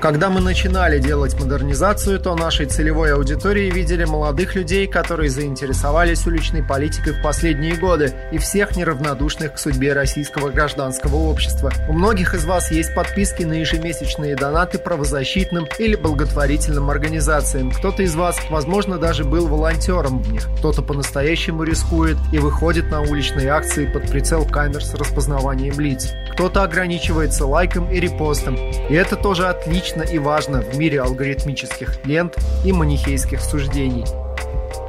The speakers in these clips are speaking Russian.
Когда мы начинали делать модернизацию, то нашей целевой аудиторией видели молодых людей, которые заинтересовались уличной политикой в последние годы, и всех неравнодушных к судьбе российского гражданского общества. У многих из вас есть подписки на ежемесячные донаты правозащитным или благотворительным организациям. Кто-то из вас, возможно, даже был волонтером в них. Кто-то по-настоящему рискует и выходит на уличные акции под прицел камер с распознаванием лиц. Кто-то ограничивается лайком и репостом. И это тоже отлично логично и важно в мире алгоритмических лент и манихейских суждений.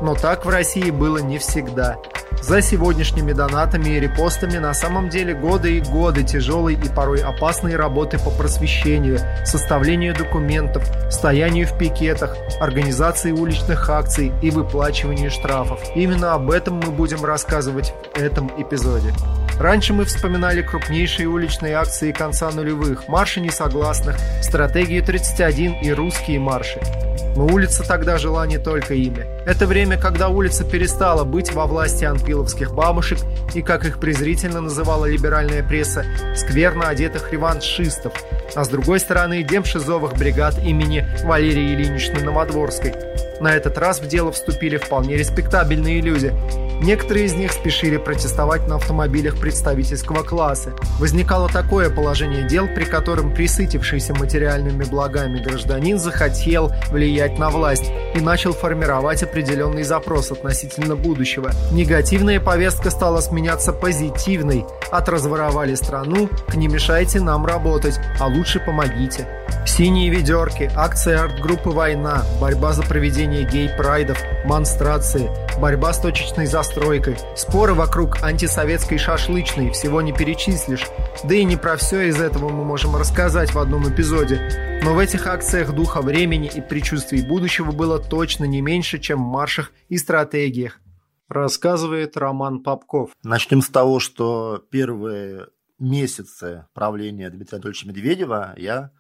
Но так в России было не всегда. За сегодняшними донатами и репостами на самом деле годы и годы тяжелой и порой опасной работы по просвещению, составлению документов, стоянию в пикетах, организации уличных акций и выплачиванию штрафов. Именно об этом мы будем рассказывать в этом эпизоде. Раньше мы вспоминали крупнейшие уличные акции конца нулевых, марши несогласных, стратегию 31 и русские марши. Но улица тогда жила не только ими. Это время, когда улица перестала быть во власти анпиловских бабушек и, как их презрительно называла либеральная пресса, скверно одетых реваншистов, а с другой стороны демшизовых бригад имени Валерии Ильиничны Новодворской. На этот раз в дело вступили вполне респектабельные люди – Некоторые из них спешили протестовать на автомобилях представительского класса. Возникало такое положение дел, при котором присытившийся материальными благами гражданин захотел влиять на власть и начал формировать определенный запрос относительно будущего. Негативная повестка стала сменяться позитивной. От «разворовали страну» к «не мешайте нам работать, а лучше помогите». Синие ведерки, акция арт-группы «Война», борьба за проведение гей-прайдов, монстрации, борьба с точечной застройкой, споры вокруг антисоветской шашлычной, всего не перечислишь. Да и не про все из этого мы можем рассказать в одном эпизоде. Но в этих акциях духа времени и предчувствий будущего было точно не меньше, чем в маршах и стратегиях. Рассказывает Роман Попков. Начнем с того, что первые месяцы правления Дмитрия Анатольевича Медведева я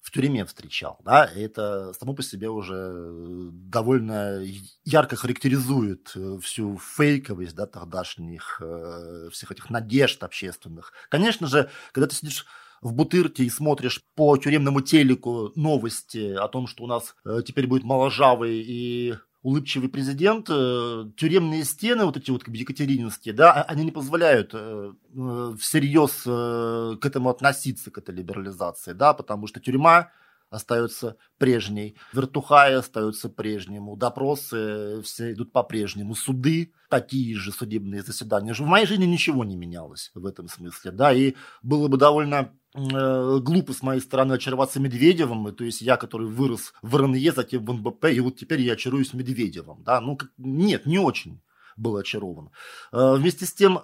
в тюрьме встречал. Да? Это само по себе уже э, довольно ярко характеризует э, всю фейковость да, тогдашних э, всех этих надежд общественных. Конечно же, когда ты сидишь в Бутырке и смотришь по тюремному телеку новости о том, что у нас теперь будет моложавый и улыбчивый президент, э, тюремные стены, вот эти вот как бы екатерининские, да, а, они не позволяют э, э, всерьез к этому относиться, к этой либерализации, да, потому что тюрьма остается прежней, вертухаи остаются прежнему, допросы все идут по-прежнему, суды, такие же судебные заседания. В моей жизни ничего не менялось в этом смысле, да, и было бы довольно глупо с моей стороны очароваться Медведевым, то есть я, который вырос в РНЕ, затем в НБП, и вот теперь я очаруюсь Медведевым, да, ну, нет, не очень был очарован. Э, вместе с тем, э,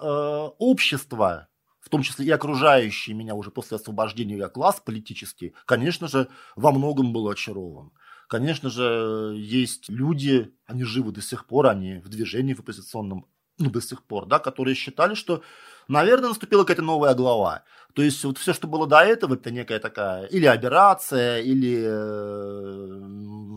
общество, в том числе и окружающие меня уже после освобождения класс политический, конечно же, во многом был очарован. Конечно же, есть люди, они живы до сих пор, они в движении в оппозиционном ну, до сих пор, да, которые считали, что, наверное, наступила какая-то новая глава. То есть вот все, что было до этого, это некая такая или операция, или э,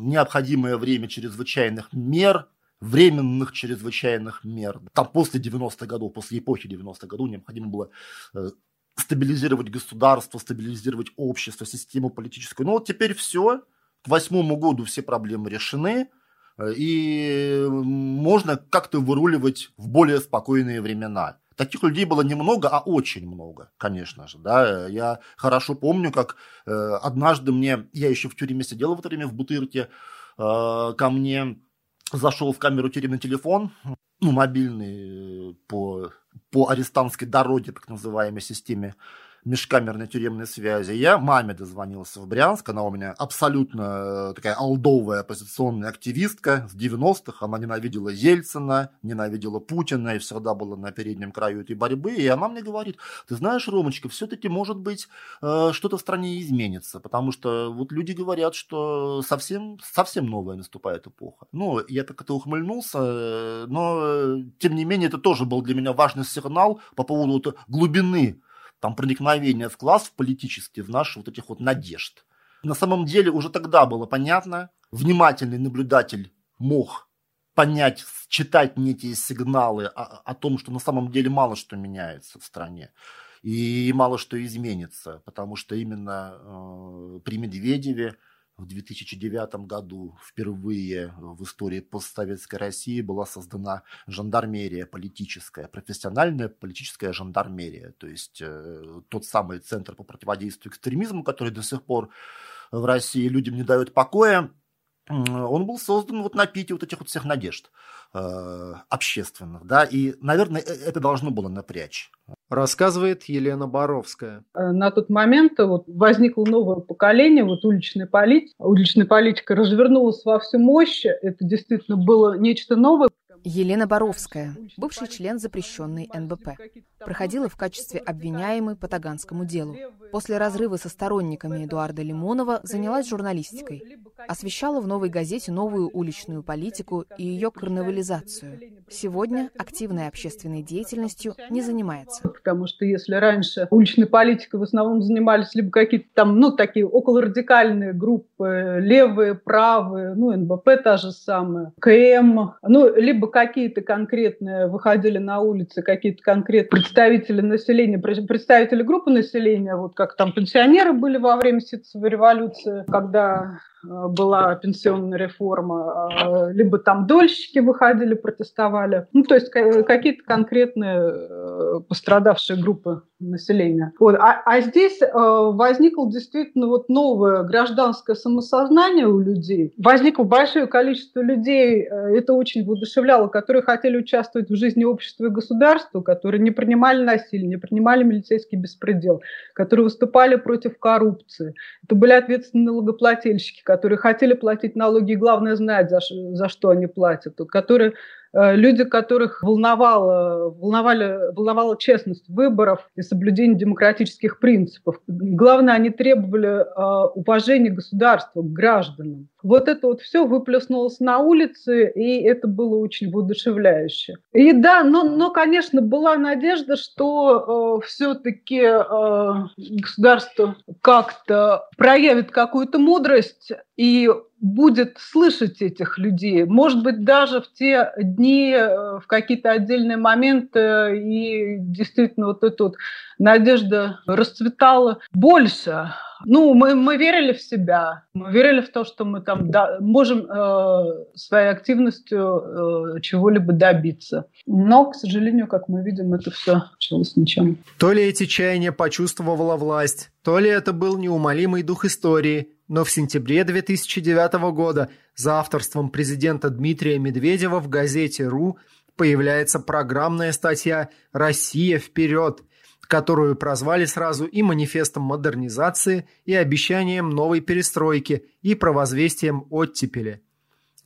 необходимое время чрезвычайных мер, временных чрезвычайных мер. Там после 90-х годов, после эпохи 90-х годов необходимо было э, стабилизировать государство, стабилизировать общество, систему политическую. Но вот теперь все, к восьмому году все проблемы решены, э, и можно как-то выруливать в более спокойные времена. Таких людей было немного, а очень много, конечно же. Да. Я хорошо помню, как э, однажды мне, я еще в тюрьме сидел в это время в Бутырке, э, ко мне зашел в камеру тюремный телефон, ну, мобильный по, по арестантской дороге, так называемой системе межкамерной тюремной связи. Я маме дозвонился в Брянск, она у меня абсолютно э, такая алдовая оппозиционная активистка с 90-х, она ненавидела Ельцина, ненавидела Путина и всегда была на переднем краю этой борьбы, и она мне говорит, ты знаешь, Ромочка, все-таки, может быть, э, что-то в стране изменится, потому что вот люди говорят, что совсем, совсем новая наступает эпоха. Ну, я так это ухмыльнулся, э, но, тем не менее, это тоже был для меня важный сигнал по поводу глубины там проникновение в класс в политический, в наши вот этих вот надежд. На самом деле уже тогда было понятно, внимательный наблюдатель мог понять, читать некие сигналы о, о том, что на самом деле мало что меняется в стране. и мало что изменится, потому что именно э, при Медведеве в 2009 году впервые в истории постсоветской России была создана жандармерия политическая, профессиональная политическая жандармерия, то есть э, тот самый центр по противодействию экстремизму, который до сих пор в России людям не дает покоя, он был создан вот на пике вот этих вот всех надежд э, общественных, да, и, наверное, э, это должно было напрячь. Рассказывает Елена Боровская. Э, на тот момент вот возникло новое поколение, вот уличная политика. Уличная политика развернулась во всю мощь. Это действительно было нечто новое. Елена Боровская, бывший член запрещенной НБП, проходила в качестве обвиняемой по Таганскому делу. После разрыва со сторонниками Эдуарда Лимонова занялась журналистикой. Освещала в «Новой газете» новую уличную политику и ее карнавализацию. Сегодня активной общественной деятельностью не занимается. Потому что если раньше уличной политикой в основном занимались либо какие-то там, ну, такие околорадикальные группы, левые, правые, ну, НБП та же самая, КМ, ну, либо какие-то конкретные выходили на улицы, какие-то конкретные представители населения, представители группы населения, вот как там пенсионеры были во время ситцевой революции, когда была пенсионная реформа, а, либо там дольщики выходили, протестовали. Ну, то есть какие-то конкретные э, пострадавшие группы населения. Вот. А, а здесь э, возникло действительно вот новое гражданское самосознание у людей. Возникло большое количество людей, это очень воодушевляло, которые хотели участвовать в жизни общества и государства, которые не принимали насилие, не принимали милицейский беспредел, которые выступали против коррупции. Это были ответственные налогоплательщики, которые хотели платить налоги, и главное знать, за, за что они платят, которые люди, которых волновала, волновали, волновала честность выборов и соблюдение демократических принципов. Главное, они требовали э, уважения государства к гражданам. Вот это вот все выплеснулось на улице, и это было очень воодушевляюще. И да, но, но конечно, была надежда, что э, все-таки э, государство как-то проявит какую-то мудрость и будет слышать этих людей. Может быть, даже в те дни, э, в какие-то отдельные моменты, и действительно вот эта вот надежда расцветала больше. Ну, мы, мы верили в себя, мы верили в то, что мы там да, можем э, своей активностью э, чего-либо добиться. Но, к сожалению, как мы видим, это все началось ничем. То ли эти чаяния почувствовала власть, то ли это был неумолимый дух истории – но в сентябре 2009 года за авторством президента Дмитрия Медведева в газете «РУ» появляется программная статья «Россия вперед», которую прозвали сразу и манифестом модернизации, и обещанием новой перестройки, и провозвестием оттепели –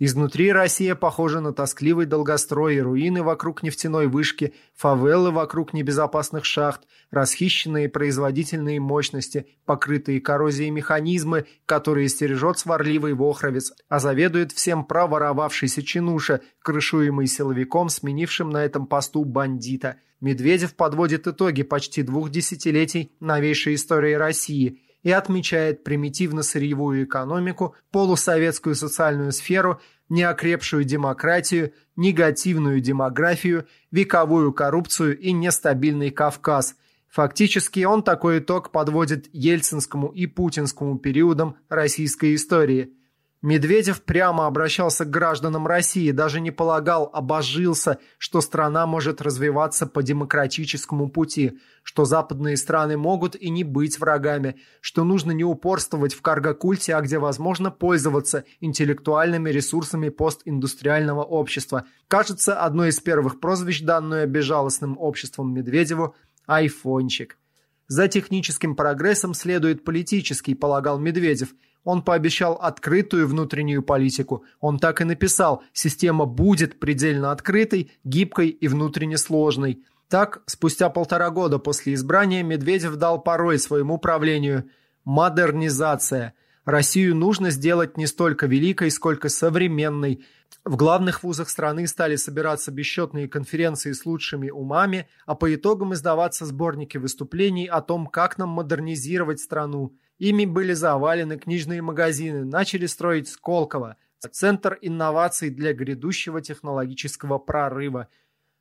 Изнутри Россия похожа на тоскливый долгострой руины вокруг нефтяной вышки, фавелы вокруг небезопасных шахт, расхищенные производительные мощности, покрытые коррозией механизмы, которые стережет сварливый вохровец, а заведует всем проворовавшийся чинуша, крышуемый силовиком, сменившим на этом посту бандита. Медведев подводит итоги почти двух десятилетий новейшей истории России – и отмечает примитивно-сырьевую экономику, полусоветскую социальную сферу, неокрепшую демократию, негативную демографию, вековую коррупцию и нестабильный Кавказ. Фактически он такой итог подводит ельцинскому и путинскому периодам российской истории – Медведев прямо обращался к гражданам России, даже не полагал, обожился, что страна может развиваться по демократическому пути, что западные страны могут и не быть врагами, что нужно не упорствовать в каргокульте, а где возможно пользоваться интеллектуальными ресурсами постиндустриального общества. Кажется, одно из первых прозвищ, данное безжалостным обществом Медведеву – «айфончик». За техническим прогрессом следует политический, полагал Медведев – он пообещал открытую внутреннюю политику. Он так и написал «Система будет предельно открытой, гибкой и внутренне сложной». Так, спустя полтора года после избрания Медведев дал порой своему правлению «Модернизация». Россию нужно сделать не столько великой, сколько современной. В главных вузах страны стали собираться бесчетные конференции с лучшими умами, а по итогам издаваться сборники выступлений о том, как нам модернизировать страну. Ими были завалены книжные магазины, начали строить Сколково, центр инноваций для грядущего технологического прорыва.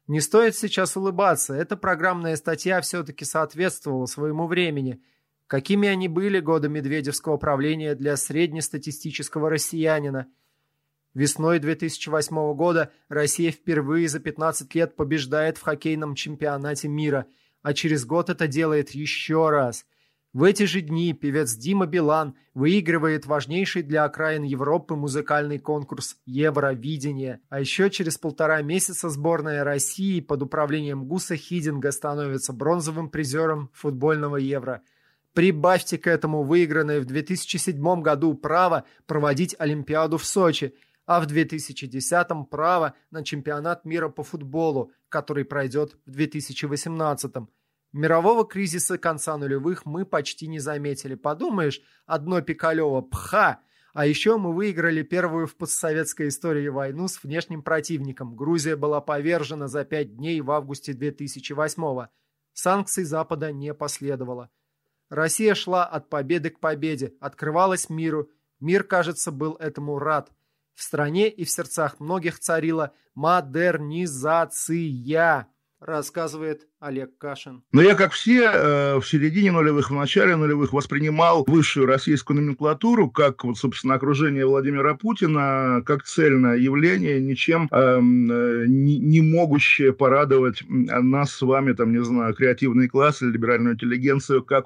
Не стоит сейчас улыбаться, эта программная статья все-таки соответствовала своему времени. Какими они были годы Медведевского правления для среднестатистического россиянина? Весной 2008 года Россия впервые за 15 лет побеждает в хоккейном чемпионате мира, а через год это делает еще раз – в эти же дни певец Дима Билан выигрывает важнейший для окраин Европы музыкальный конкурс «Евровидение». А еще через полтора месяца сборная России под управлением Гуса Хидинга становится бронзовым призером футбольного Евро. Прибавьте к этому выигранное в 2007 году право проводить Олимпиаду в Сочи, а в 2010 право на чемпионат мира по футболу, который пройдет в 2018 году. Мирового кризиса конца нулевых мы почти не заметили. Подумаешь, одно Пикалево – пха! А еще мы выиграли первую в постсоветской истории войну с внешним противником. Грузия была повержена за пять дней в августе 2008-го. Санкций Запада не последовало. Россия шла от победы к победе, открывалась миру. Мир, кажется, был этому рад. В стране и в сердцах многих царила модернизация рассказывает Олег Кашин. Но я, как все, э, в середине нулевых, в начале нулевых воспринимал высшую российскую номенклатуру как, вот, собственно, окружение Владимира Путина, как цельное явление, ничем эм, э, не, не могущее порадовать нас с вами, там, не знаю, креативный класс или либеральную интеллигенцию, как,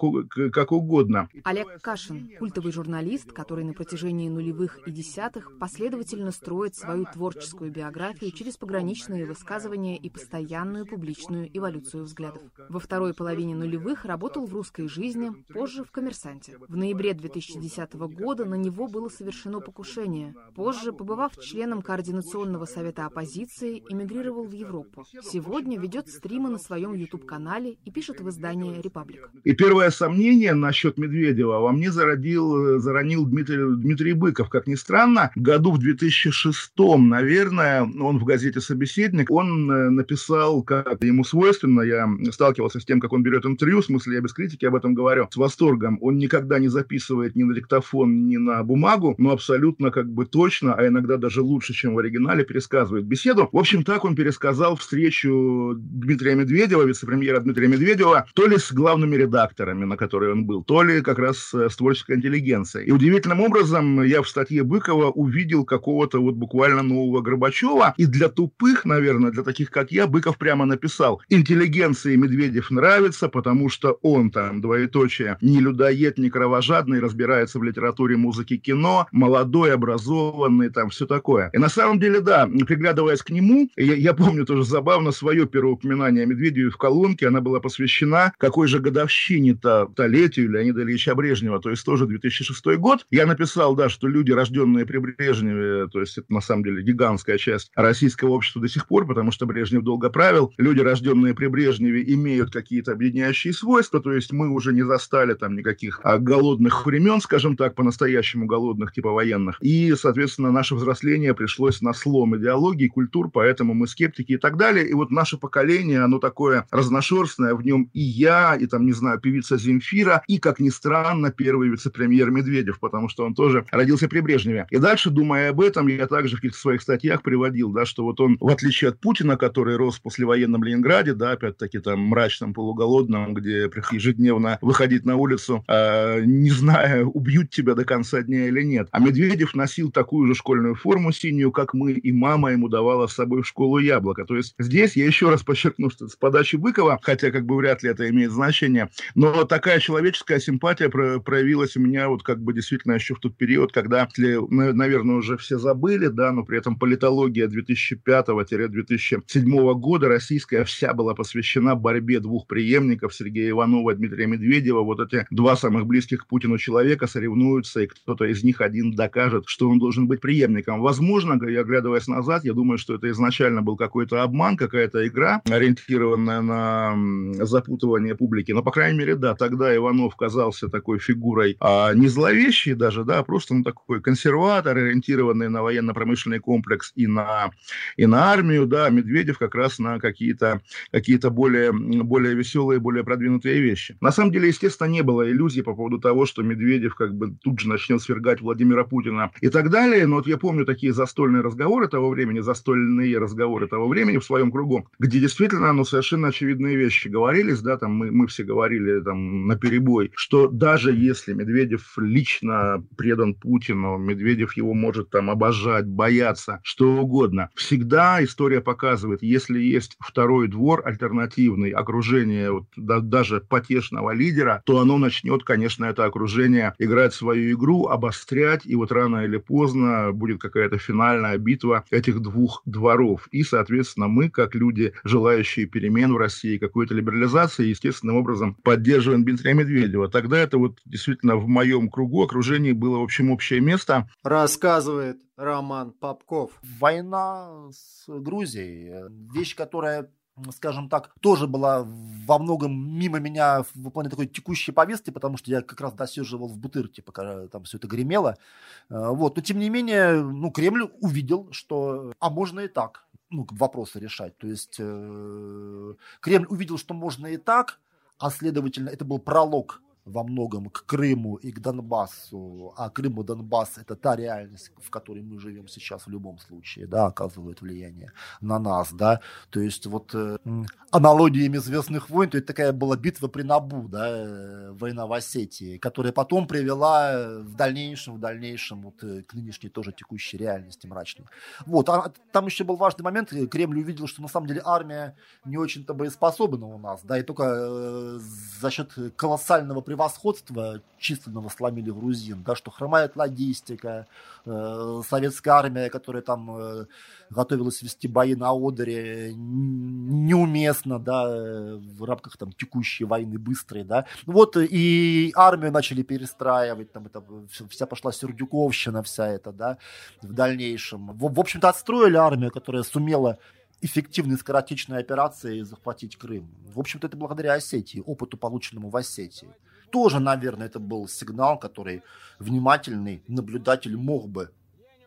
как угодно. Олег Кашин, культовый журналист, который на протяжении нулевых и десятых последовательно строит свою творческую биографию через пограничные высказывания и постоянную публичную эволюцию взглядов. Во второй половине нулевых работал в «Русской жизни», позже в «Коммерсанте». В ноябре 2010 года на него было совершено покушение. Позже, побывав членом Координационного совета оппозиции, эмигрировал в Европу. Сегодня ведет стримы на своем YouTube-канале и пишет в издании «Репаблик». И первое сомнение насчет Медведева во мне зародил, заронил Дмитрий, Дмитрий Быков. Как ни странно, году в 2006, наверное, он в газете «Собеседник», он э, написал, как ему свойственно. Я сталкивался с тем, как он берет интервью, в смысле я без критики об этом говорю, с восторгом. Он никогда не записывает ни на диктофон, ни на бумагу, но абсолютно как бы точно, а иногда даже лучше, чем в оригинале, пересказывает беседу. В общем, так он пересказал встречу Дмитрия Медведева, вице-премьера Дмитрия Медведева, то ли с главными редакторами, на которые он был, то ли как раз с творческой интеллигенцией. И удивительным образом я в статье Быкова увидел какого-то вот буквально нового Горбачева. И для тупых, наверное, для таких, как я, Быков прямо написал написал, интеллигенции Медведев нравится, потому что он там, двоеточие, не людоед, не кровожадный, разбирается в литературе, музыке, кино, молодой, образованный, там все такое. И на самом деле, да, приглядываясь к нему, я, я помню тоже забавно свое первое упоминание о Медведеве в колонке, она была посвящена какой же годовщине-то, столетию Леонида Ильича Брежнева, то есть тоже 2006 год. Я написал, да, что люди, рожденные при Брежневе, то есть это на самом деле гигантская часть российского общества до сих пор, потому что Брежнев долго правил, люди рожденные при Брежневе, имеют какие-то объединяющие свойства, то есть мы уже не застали там никаких а, голодных времен, скажем так, по-настоящему голодных, типа военных. И, соответственно, наше взросление пришлось на слом идеологии, культур, поэтому мы скептики и так далее. И вот наше поколение, оно такое разношерстное, в нем и я, и там, не знаю, певица Земфира, и, как ни странно, первый вице-премьер Медведев, потому что он тоже родился при Брежневе. И дальше, думая об этом, я также в каких-то своих статьях приводил, да, что вот он, в отличие от Путина, который рос после военном Ленинграде, да, опять-таки там мрачном, полуголодном, где ежедневно выходить на улицу, э, не зная, убьют тебя до конца дня или нет. А Медведев носил такую же школьную форму синюю, как мы, и мама ему давала с собой в школу яблоко. То есть здесь я еще раз подчеркну, что с подачи Быкова, хотя как бы вряд ли это имеет значение, но такая человеческая симпатия проявилась у меня вот как бы действительно еще в тот период, когда, наверное, уже все забыли, да, но при этом политология 2005-2007 года российская вся была посвящена борьбе двух преемников Сергея Иванова и Дмитрия Медведева. Вот эти два самых близких к Путину человека соревнуются, и кто-то из них один докажет, что он должен быть преемником. Возможно, я оглядываясь назад, я думаю, что это изначально был какой-то обман, какая-то игра, ориентированная на запутывание публики. Но, по крайней мере, да, тогда Иванов казался такой фигурой а, не зловещей даже, да, а просто ну, такой консерватор, ориентированный на военно-промышленный комплекс и на, и на армию, да, Медведев как раз на какие-то какие-то более, более веселые, более продвинутые вещи. На самом деле, естественно, не было иллюзий по поводу того, что Медведев как бы тут же начнет свергать Владимира Путина и так далее. Но вот я помню такие застольные разговоры того времени, застольные разговоры того времени в своем кругу, где действительно, ну, совершенно очевидные вещи говорились, да, там мы, мы все говорили там на перебой, что даже если Медведев лично предан Путину, Медведев его может там обожать, бояться, что угодно, всегда история показывает, если есть второй двор альтернативный, окружение вот, да, даже потешного лидера, то оно начнет, конечно, это окружение играть свою игру, обострять, и вот рано или поздно будет какая-то финальная битва этих двух дворов. И, соответственно, мы, как люди, желающие перемен в России, какой-то либерализации, естественным образом поддерживаем Дмитрия Медведева. Тогда это вот действительно в моем кругу окружении было, в общем, общее место. Рассказывает Роман Попков. Война с Грузией, вещь, которая скажем так, тоже была во многом мимо меня в плане такой текущей повестки, потому что я как раз досиживал в Бутырке, пока там все это гремело. Э, вот. Но тем не менее, ну, Кремль увидел, что а можно и так ну, вопросы решать. То есть э, Кремль увидел, что можно и так, а следовательно, это был пролог во многом к Крыму и к Донбассу, а Крым и Донбасс – это та реальность, в которой мы живем сейчас в любом случае, да, оказывает влияние на нас, да, то есть вот э, аналогиями «Звездных войн», то это такая была битва при Набу, да, э, война в Осетии, которая потом привела в дальнейшем, в дальнейшем вот э, к нынешней тоже текущей реальности мрачной. Вот, а там еще был важный момент, Кремль увидел, что на самом деле армия не очень-то боеспособна у нас, да, и только э, за счет колоссального превосходства превосходство численного сломили грузин, да, что хромает логистика, э, советская армия, которая там э, готовилась вести бои на Одере, неуместно, да, в рамках там текущей войны быстрой, да. Вот и армию начали перестраивать, там это вся пошла Сердюковщина вся эта, да, в дальнейшем. В, в общем-то, отстроили армию, которая сумела эффективной скоротечной операции захватить Крым. В общем-то, это благодаря Осетии, опыту, полученному в Осетии тоже, наверное, это был сигнал, который внимательный наблюдатель мог бы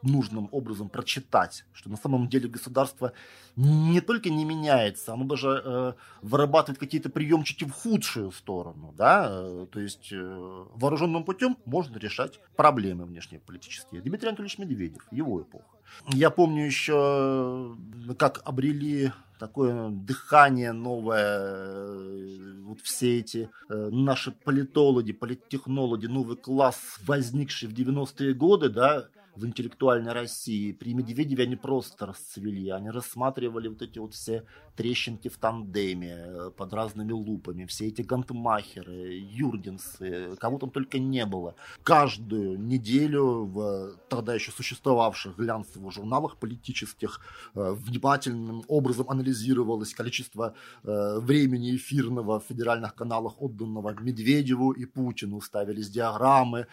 нужным образом прочитать, что на самом деле государство не только не меняется, оно даже э, вырабатывает какие-то приемчики в худшую сторону, да, э, то есть э, вооруженным путем можно решать проблемы внешнеполитические. Дмитрий Анатольевич Медведев, его эпоха. Я помню еще, как обрели такое дыхание новое, э, вот все эти э, наши политологи, политтехнологи, новый класс, возникший в 90-е годы, да, в интеллектуальной России. При Медведеве они просто расцвели. Они рассматривали вот эти вот все трещинки в тандеме э, под разными лупами. Все эти гантмахеры, юргенсы, кого там только не было. Каждую неделю в тогда еще существовавших глянцевых журналах политических э, внимательным образом анализировалось количество э, времени эфирного в федеральных каналах, отданного Медведеву и Путину. Ставились диаграммы,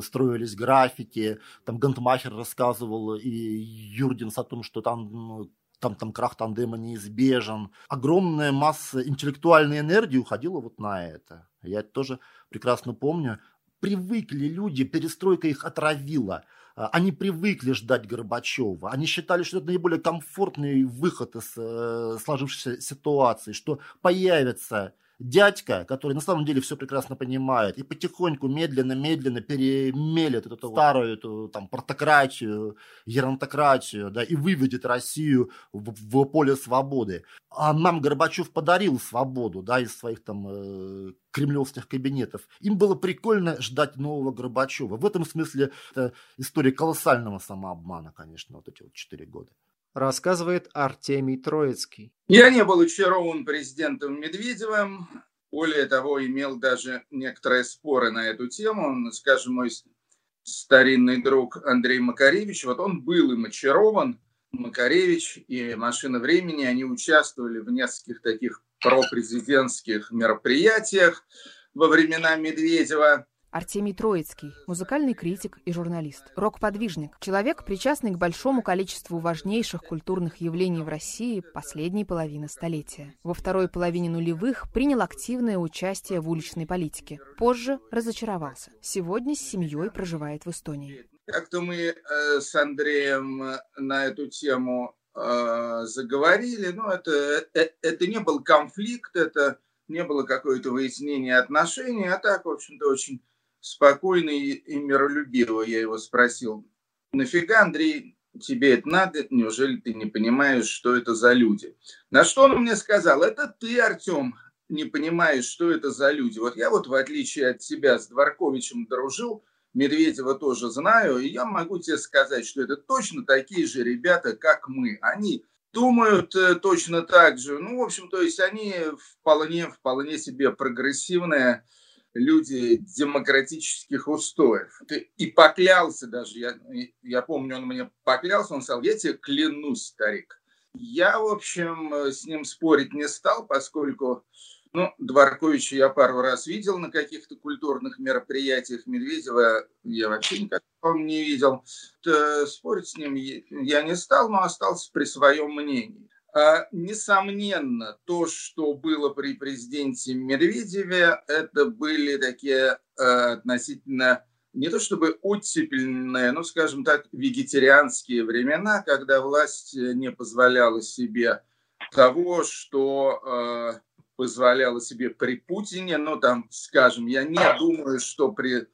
строились графики. Там Гантмахер Шумахер рассказывал и Юргенс о том, что там ну, там, там крах тандема неизбежен. Огромная масса интеллектуальной энергии уходила вот на это. Я это тоже прекрасно помню. Привыкли люди, перестройка их отравила. А, они привыкли ждать Горбачева. Они считали, что это наиболее комфортный выход из э, сложившейся ситуации, что появится дядька, который на самом деле все прекрасно понимает, и потихоньку, медленно-медленно перемелет эту старую эту, там, портократию, геронтократию, да, и выведет Россию в, в поле свободы. А нам Горбачев подарил свободу, да, из своих там э, кремлевских кабинетов. Им было прикольно ждать нового Горбачева. В этом смысле это история колоссального самообмана, конечно, вот эти вот четыре года рассказывает Артемий Троицкий. Я не был очарован президентом Медведевым. Более того, имел даже некоторые споры на эту тему. Скажем, мой старинный друг Андрей Макаревич, вот он был им очарован. Макаревич и «Машина времени», они участвовали в нескольких таких пропрезидентских мероприятиях во времена Медведева. Артемий Троицкий, музыкальный критик и журналист, рок-подвижник, человек, причастный к большому количеству важнейших культурных явлений в России последней половины столетия. Во второй половине нулевых принял активное участие в уличной политике. Позже разочаровался. Сегодня с семьей проживает в Эстонии. Как-то мы э, с Андреем на эту тему э, заговорили. Но это, это, это не был конфликт, это не было какое-то выяснение отношений, а так, в общем-то, очень спокойно и миролюбиво я его спросил, нафига, Андрей, тебе это надо, неужели ты не понимаешь, что это за люди? На что он мне сказал, это ты, Артем, не понимаешь, что это за люди. Вот я вот, в отличие от тебя, с Дворковичем дружил, Медведева тоже знаю, и я могу тебе сказать, что это точно такие же ребята, как мы. Они думают э, точно так же. Ну, в общем, то есть они вполне, вполне себе прогрессивные люди демократических устоев. И поклялся даже, я, я помню, он мне поклялся, он сказал, я тебе клянусь, старик. Я, в общем, с ним спорить не стал, поскольку ну, Дворковича я пару раз видел на каких-то культурных мероприятиях. Медведева я вообще никакого не видел. Спорить с ним я не стал, но остался при своем мнении. А, несомненно, то, что было при президенте Медведеве, это были такие а, относительно не то чтобы оттепельные, но, скажем так, вегетарианские времена, когда власть не позволяла себе того, что а, позволяла себе при Путине. Но там, скажем, я не думаю, что при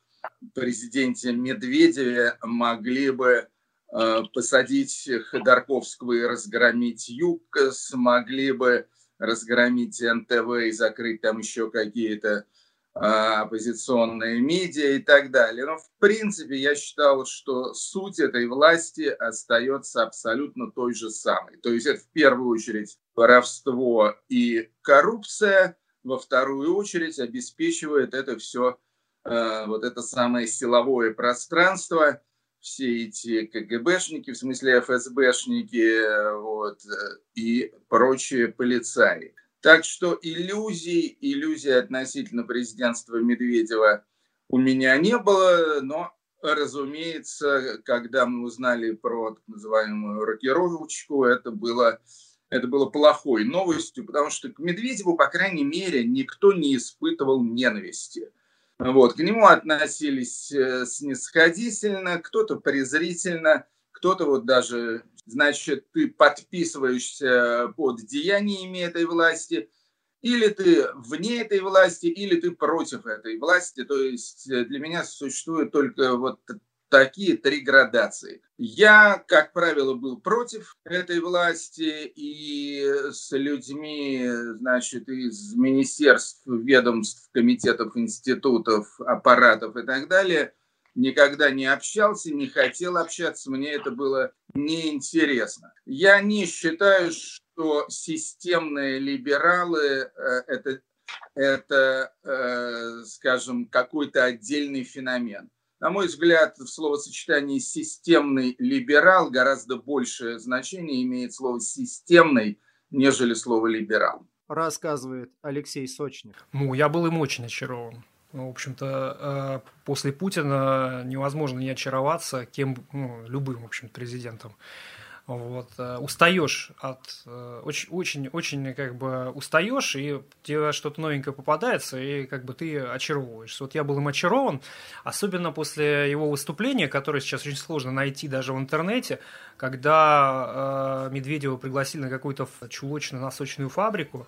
президенте Медведеве могли бы посадить Ходорковского и разгромить Юг, смогли бы разгромить НТВ и закрыть там еще какие-то э, оппозиционные медиа и так далее. Но в принципе я считал, что суть этой власти остается абсолютно той же самой. То есть это в первую очередь воровство и коррупция, во вторую очередь обеспечивает это все, э, вот это самое силовое пространство – все эти КГБшники, в смысле ФСБшники вот, и прочие полицаи. Так что иллюзий, иллюзий относительно президентства Медведева у меня не было, но, разумеется, когда мы узнали про так называемую рокировочку, это было, это было плохой новостью, потому что к Медведеву, по крайней мере, никто не испытывал ненависти. Вот, к нему относились э, снисходительно, кто-то презрительно, кто-то вот даже, значит, ты подписываешься под деяниями этой власти, или ты вне этой власти, или ты против этой власти. То есть э, для меня существует только вот такие три градации. Я, как правило, был против этой власти и с людьми, значит, из министерств, ведомств, комитетов, институтов, аппаратов и так далее никогда не общался, не хотел общаться, мне это было неинтересно. Я не считаю, что системные либералы э, это, это э, скажем, какой-то отдельный феномен на мой взгляд, в словосочетании «системный либерал» гораздо большее значение имеет слово «системный», нежели слово «либерал». Рассказывает Алексей Сочник. Ну, я был им очень очарован. Ну, в общем-то, э, после Путина невозможно не очароваться кем, ну, любым, в общем президентом. Вот, э, устаешь от э, очень, очень, очень как бы устаешь, и тебе что-то новенькое попадается, и как бы ты очаровываешься. Вот я был им очарован, особенно после его выступления, которое сейчас очень сложно найти даже в интернете, когда э, Медведева пригласили на какую-то чулочно-носочную фабрику,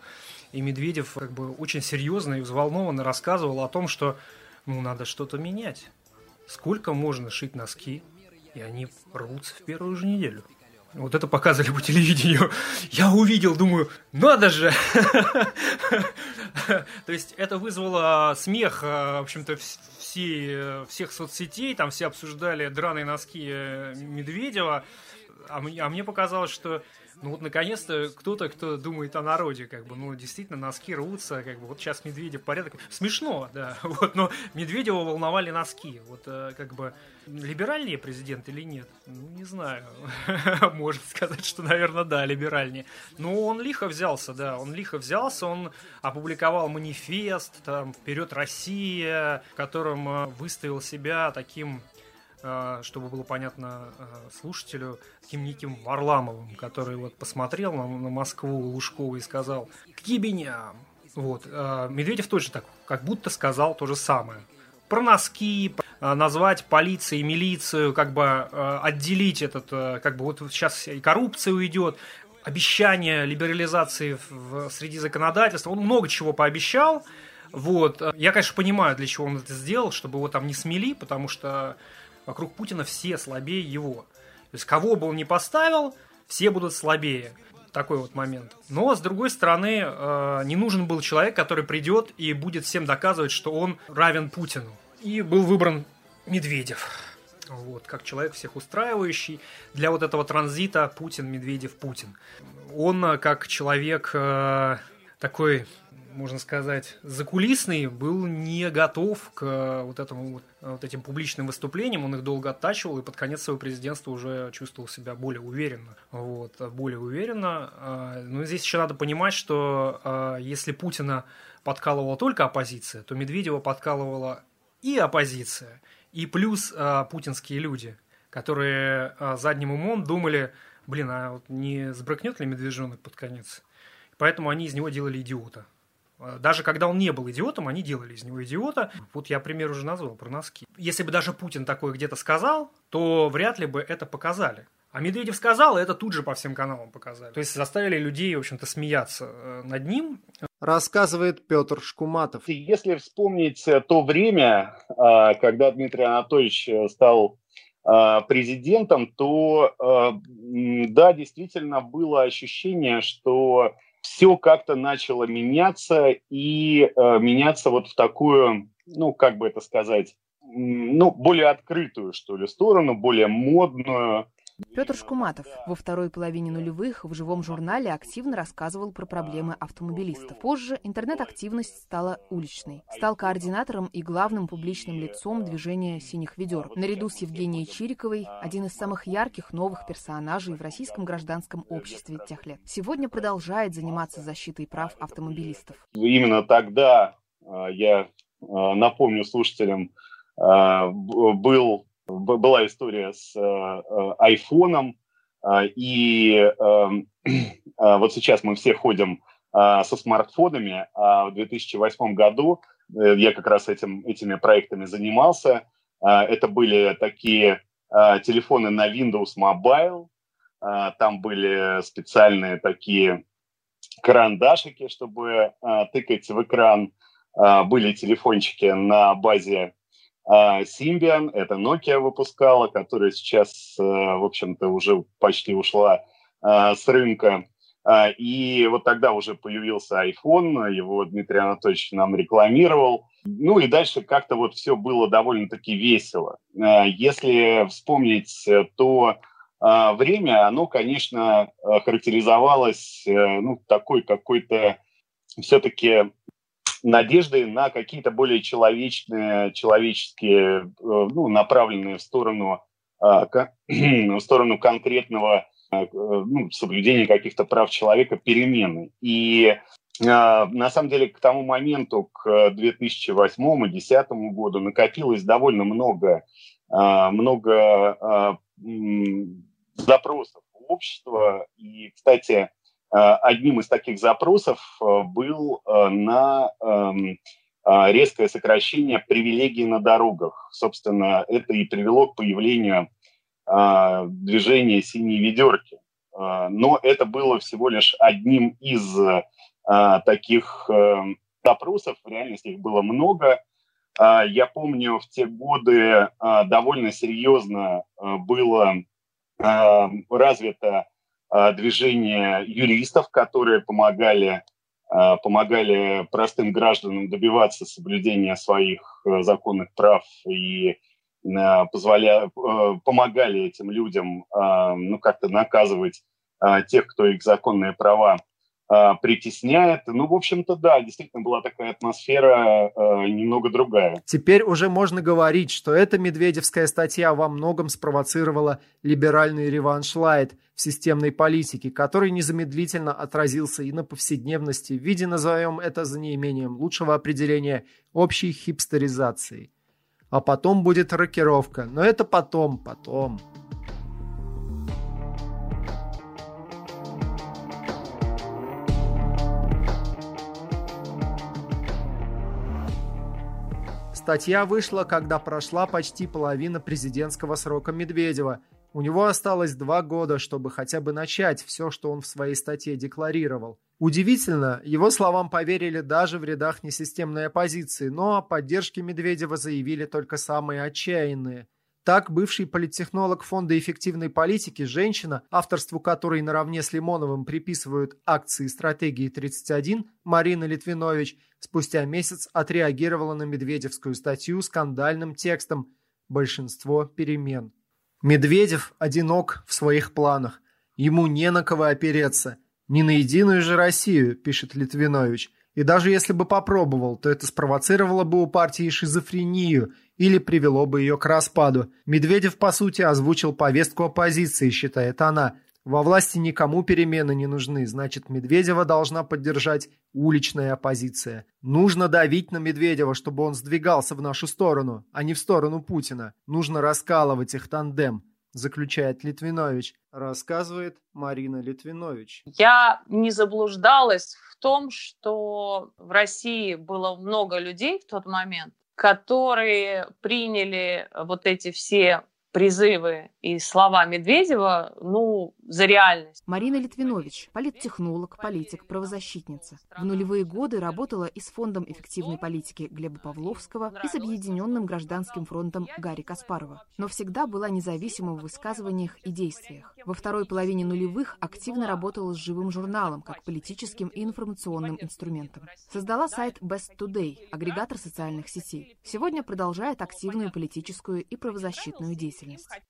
и Медведев как бы очень серьезно и взволнованно рассказывал о том, что ну, надо что-то менять. Сколько можно шить носки, и они рвутся в первую же неделю. Вот это показывали по телевидению. Я увидел, думаю, надо же! То есть это вызвало смех, э, в общем-то, все, всех соцсетей, там все обсуждали драные носки э, Медведева, а а мне показалось, что ну вот наконец-то кто-то, кто думает о народе, как бы, ну действительно носки рвутся, как бы, вот сейчас Медведев порядок. Смешно, да, вот, но Медведева волновали носки, вот, э, как бы, либеральнее президент или нет? Ну, не знаю, можно сказать, что, наверное, да, либеральнее. Но он лихо взялся, да, он лихо взялся, он опубликовал манифест, там, «Вперед Россия», в котором э, выставил себя таким чтобы было понятно а, слушателю, таким неким Варламовым, который вот посмотрел на, на Москву Лужкову и сказал «К ебеням!». Вот. А Медведев тоже так, как будто сказал то же самое. Про носки, назвать полицией, милицию, как бы отделить этот, как бы вот сейчас и коррупция уйдет, обещание либерализации в, среди законодательства, он много чего пообещал, вот. Я, конечно, понимаю, для чего он это сделал, чтобы его там не смели, потому что вокруг Путина все слабее его. То есть, кого бы он ни поставил, все будут слабее. Такой вот момент. Но, с другой стороны, э, не нужен был человек, который придет и будет всем доказывать, что он равен Путину. И был выбран Медведев. Вот, как человек всех устраивающий для вот этого транзита Путин, Медведев, Путин. Он э, как человек э, такой можно сказать, закулисный, был не готов к э, вот, этому, вот, вот этим публичным выступлениям. Он их долго оттачивал и под конец своего президентства уже чувствовал себя более уверенно. Вот, более уверенно. А, ну, здесь еще надо понимать, что а, если Путина подкалывала только оппозиция, то Медведева подкалывала и оппозиция, и плюс а, путинские люди, которые задним умом думали, блин, а вот не сбрыкнет ли медвежонок под конец? Поэтому они из него делали идиота. А, даже когда он не был идиотом, они делали из него идиота. Вот я пример уже назвал про носки. Если бы даже Путин такое где-то сказал, то вряд ли бы это показали. А Медведев сказал, и это тут же по всем каналам показали. То есть заставили людей, в общем-то, смеяться э, над ним. Рассказывает Петр Шкуматов. Если вспомнить э, то время, когда Дмитрий Анатольевич э, стал президентом, то да, действительно было ощущение, что все как-то начало меняться и э, меняться вот в такую, ну, как бы это сказать, ну, более открытую, что ли, сторону, более модную, Петр Шкуматов во второй половине нулевых в живом журнале активно рассказывал про проблемы автомобилистов. Позже интернет-активность стала уличной. Стал координатором и главным публичным лицом движения «Синих ведер». Наряду с Евгенией Чириковой один из самых ярких новых персонажей в российском гражданском обществе тех лет. Сегодня продолжает заниматься защитой прав автомобилистов. Именно тогда а, я а, напомню слушателям, а, был была история с э, э, айфоном, э, и эм, вот сейчас мы все ходим со смартфонами, а в 2008 году я как раз этим, этими проектами занимался. Это были такие телефоны на Windows Mobile, там были специальные такие карандашики, чтобы тыкать в экран, были телефончики на базе Symbian, это Nokia выпускала, которая сейчас, э, в общем-то, уже почти ушла э, с рынка. А, и вот тогда уже появился iPhone, его Дмитрий Анатольевич нам рекламировал. Ну и дальше как-то вот все было довольно-таки весело. А, если вспомнить, то время, оно, конечно, характеризовалось ну, такой какой-то все-таки надежды на какие-то более человечные, человеческие, э, ну, направленные в сторону, а, в сторону конкретного э, ну, соблюдения каких-то прав человека перемены. И а, на самом деле к тому моменту, к 2008 и 2010 году накопилось довольно много, а, много запросов общества. И, кстати, одним из таких запросов э, был э, на эм, резкое сокращение привилегий на дорогах. Собственно, это и привело к появлению движения «Синие ведерки». Но это было всего лишь одним из таких запросов, в реальности их было много. Я помню, в те годы довольно серьезно было развито движение юристов, которые помогали, а, помогали простым гражданам добиваться соблюдения своих э, законных прав и позволя... Э, помогали этим людям ну, как-то наказывать тех, кто их законные права притесняет. Ну, в общем-то, да, действительно была такая атмосфера э, немного другая. Теперь уже можно говорить, что эта медведевская статья во многом спровоцировала либеральный реванш Лайт в системной политике, который незамедлительно отразился и на повседневности в виде, назовем это за неимением лучшего определения, общей хипстеризации. А потом будет рокировка, но это потом, потом. Статья вышла, когда прошла почти половина президентского срока Медведева. У него осталось два года, чтобы хотя бы начать все, что он в своей статье декларировал. Удивительно, его словам поверили даже в рядах несистемной оппозиции, но о поддержке Медведева заявили только самые отчаянные – так, бывший политтехнолог Фонда эффективной политики, женщина, авторству которой наравне с Лимоновым приписывают акции стратегии 31, Марина Литвинович, спустя месяц отреагировала на Медведевскую статью скандальным текстом «Большинство перемен». Медведев одинок в своих планах. Ему не на кого опереться. Не на единую же Россию, пишет Литвинович. И даже если бы попробовал, то это спровоцировало бы у партии шизофрению или привело бы ее к распаду. Медведев, по сути, озвучил повестку оппозиции, считает она. Во власти никому перемены не нужны, значит, Медведева должна поддержать уличная оппозиция. Нужно давить на Медведева, чтобы он сдвигался в нашу сторону, а не в сторону Путина. Нужно раскалывать их тандем, заключает Литвинович. Рассказывает Марина Литвинович. Я не заблуждалась в том, что в России было много людей в тот момент, которые приняли вот эти все призывы и слова Медведева, ну, за реальность. Марина Литвинович, политтехнолог, политик, правозащитница. В нулевые годы работала и с Фондом эффективной политики Глеба Павловского, и с Объединенным гражданским фронтом Гарри Каспарова. Но всегда была независима в высказываниях и действиях. Во второй половине нулевых активно работала с живым журналом, как политическим и информационным инструментом. Создала сайт Best Today, агрегатор социальных сетей. Сегодня продолжает активную политическую и правозащитную деятельность.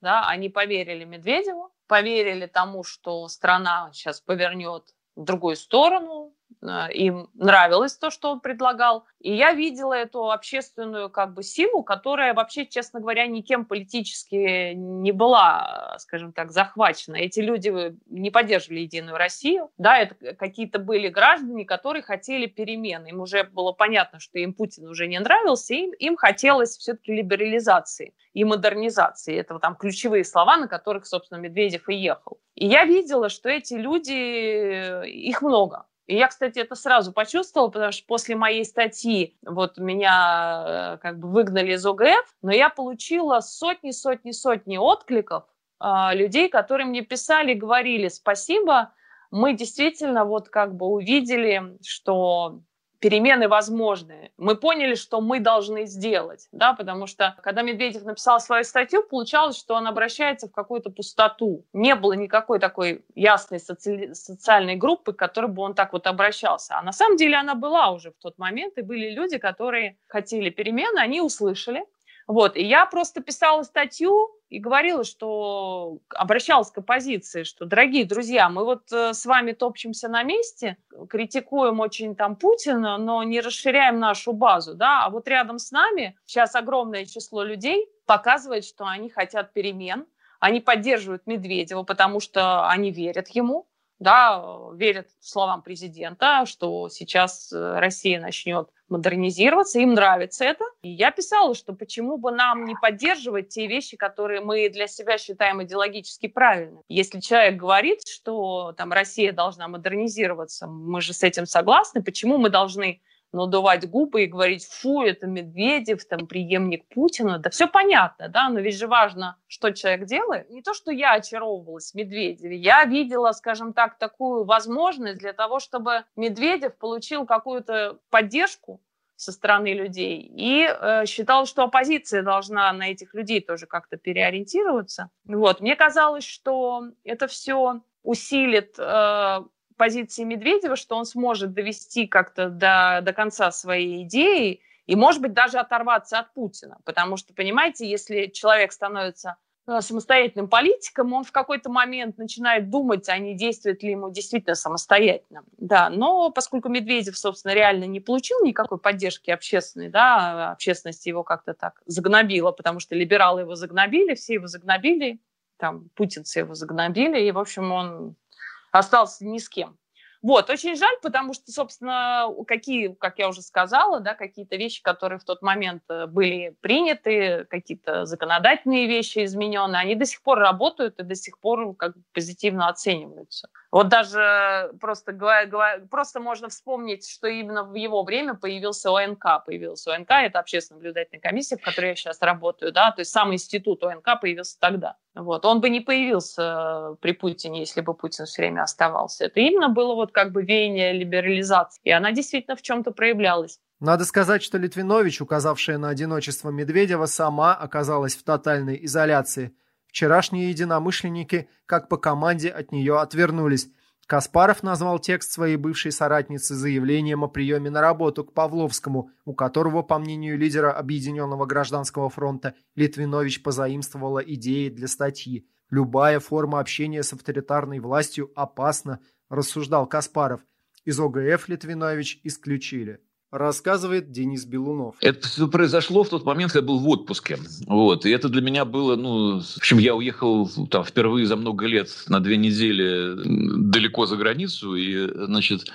Да, они поверили Медведеву, поверили тому, что страна сейчас повернет в другую сторону, им нравилось то, что он предлагал. И я видела эту общественную как бы силу, которая вообще, честно говоря, никем политически не была, скажем так, захвачена. Эти люди не поддерживали Единую Россию. Да, это какие-то были граждане, которые хотели перемены. Им уже было понятно, что им Путин уже не нравился, им, им хотелось все-таки либерализации и модернизации. Это там ключевые слова, на которых, собственно, Медведев и ехал. И я видела, что эти люди, их много. И я, кстати, это сразу почувствовала, потому что после моей статьи вот меня э, как бы выгнали из ОГФ, но я получила сотни, сотни, сотни откликов э, людей, которые мне писали, говорили спасибо, мы действительно вот как бы увидели, что перемены возможны. Мы поняли, что мы должны сделать, да, потому что когда Медведев написал свою статью, получалось, что он обращается в какую-то пустоту. Не было никакой такой ясной соци... социальной группы, к которой бы он так вот обращался. А на самом деле она была уже в тот момент, и были люди, которые хотели перемены, они услышали, вот, и я просто писала статью и говорила, что обращалась к оппозиции, что, дорогие друзья, мы вот э, с вами топчемся на месте, критикуем очень там Путина, но не расширяем нашу базу, да, а вот рядом с нами сейчас огромное число людей показывает, что они хотят перемен, они поддерживают Медведева, потому что они верят ему, да, верят словам президента, что сейчас э, Россия начнет модернизироваться, им нравится это. И я писала, что почему бы нам не поддерживать те вещи, которые мы для себя считаем идеологически правильными. Если человек говорит, что там Россия должна модернизироваться, мы же с этим согласны, почему мы должны надувать губы и говорить, фу, это Медведев, там, преемник Путина. Да все понятно, да, но ведь же важно, что человек делает. Не то, что я очаровывалась Медведеве, я видела, скажем так, такую возможность для того, чтобы Медведев получил какую-то поддержку со стороны людей и э, считал, что оппозиция должна на этих людей тоже как-то переориентироваться. Вот. Мне казалось, что это все усилит э, позиции Медведева, что он сможет довести как-то до, до конца своей идеи и, может быть, даже оторваться от Путина. Потому что, понимаете, если человек становится э, самостоятельным политиком, он в какой-то момент начинает думать, а не действует ли ему действительно самостоятельно. Да, но поскольку Медведев, собственно, реально не получил никакой поддержки общественной, да, общественность его как-то так загнобила, потому что либералы его загнобили, все его загнобили, там, путинцы его загнобили, и, в общем, он остался ни с кем. Вот, очень жаль, потому что, собственно, какие, как я уже сказала, да, какие-то вещи, которые в тот момент э, были приняты, какие-то законодательные вещи изменены, они до сих пор работают и до сих пор как позитивно оцениваются. Вот даже просто, просто можно вспомнить, что именно в его время появился ОНК. Появился ОНК, это общественная наблюдательная комиссия, в которой я сейчас работаю, да, то есть сам институт ОНК появился тогда. Вот. Он бы не появился при Путине, если бы Путин все время оставался. Это именно было вот как бы веяние либерализации. И она действительно в чем-то проявлялась. Надо сказать, что Литвинович, указавшая на одиночество Медведева, сама оказалась в тотальной изоляции. Вчерашние единомышленники, как по команде, от нее отвернулись. Каспаров назвал текст своей бывшей соратницы заявлением о приеме на работу к Павловскому, у которого, по мнению лидера Объединенного гражданского фронта, Литвинович позаимствовала идеи для статьи. «Любая форма общения с авторитарной властью опасна», рассуждал Каспаров. Из ОГФ Литвинович исключили рассказывает Денис Белунов. Это произошло в тот момент, когда я был в отпуске. Вот. И это для меня было, ну, в общем, я уехал там впервые за много лет на две недели далеко за границу, и, значит,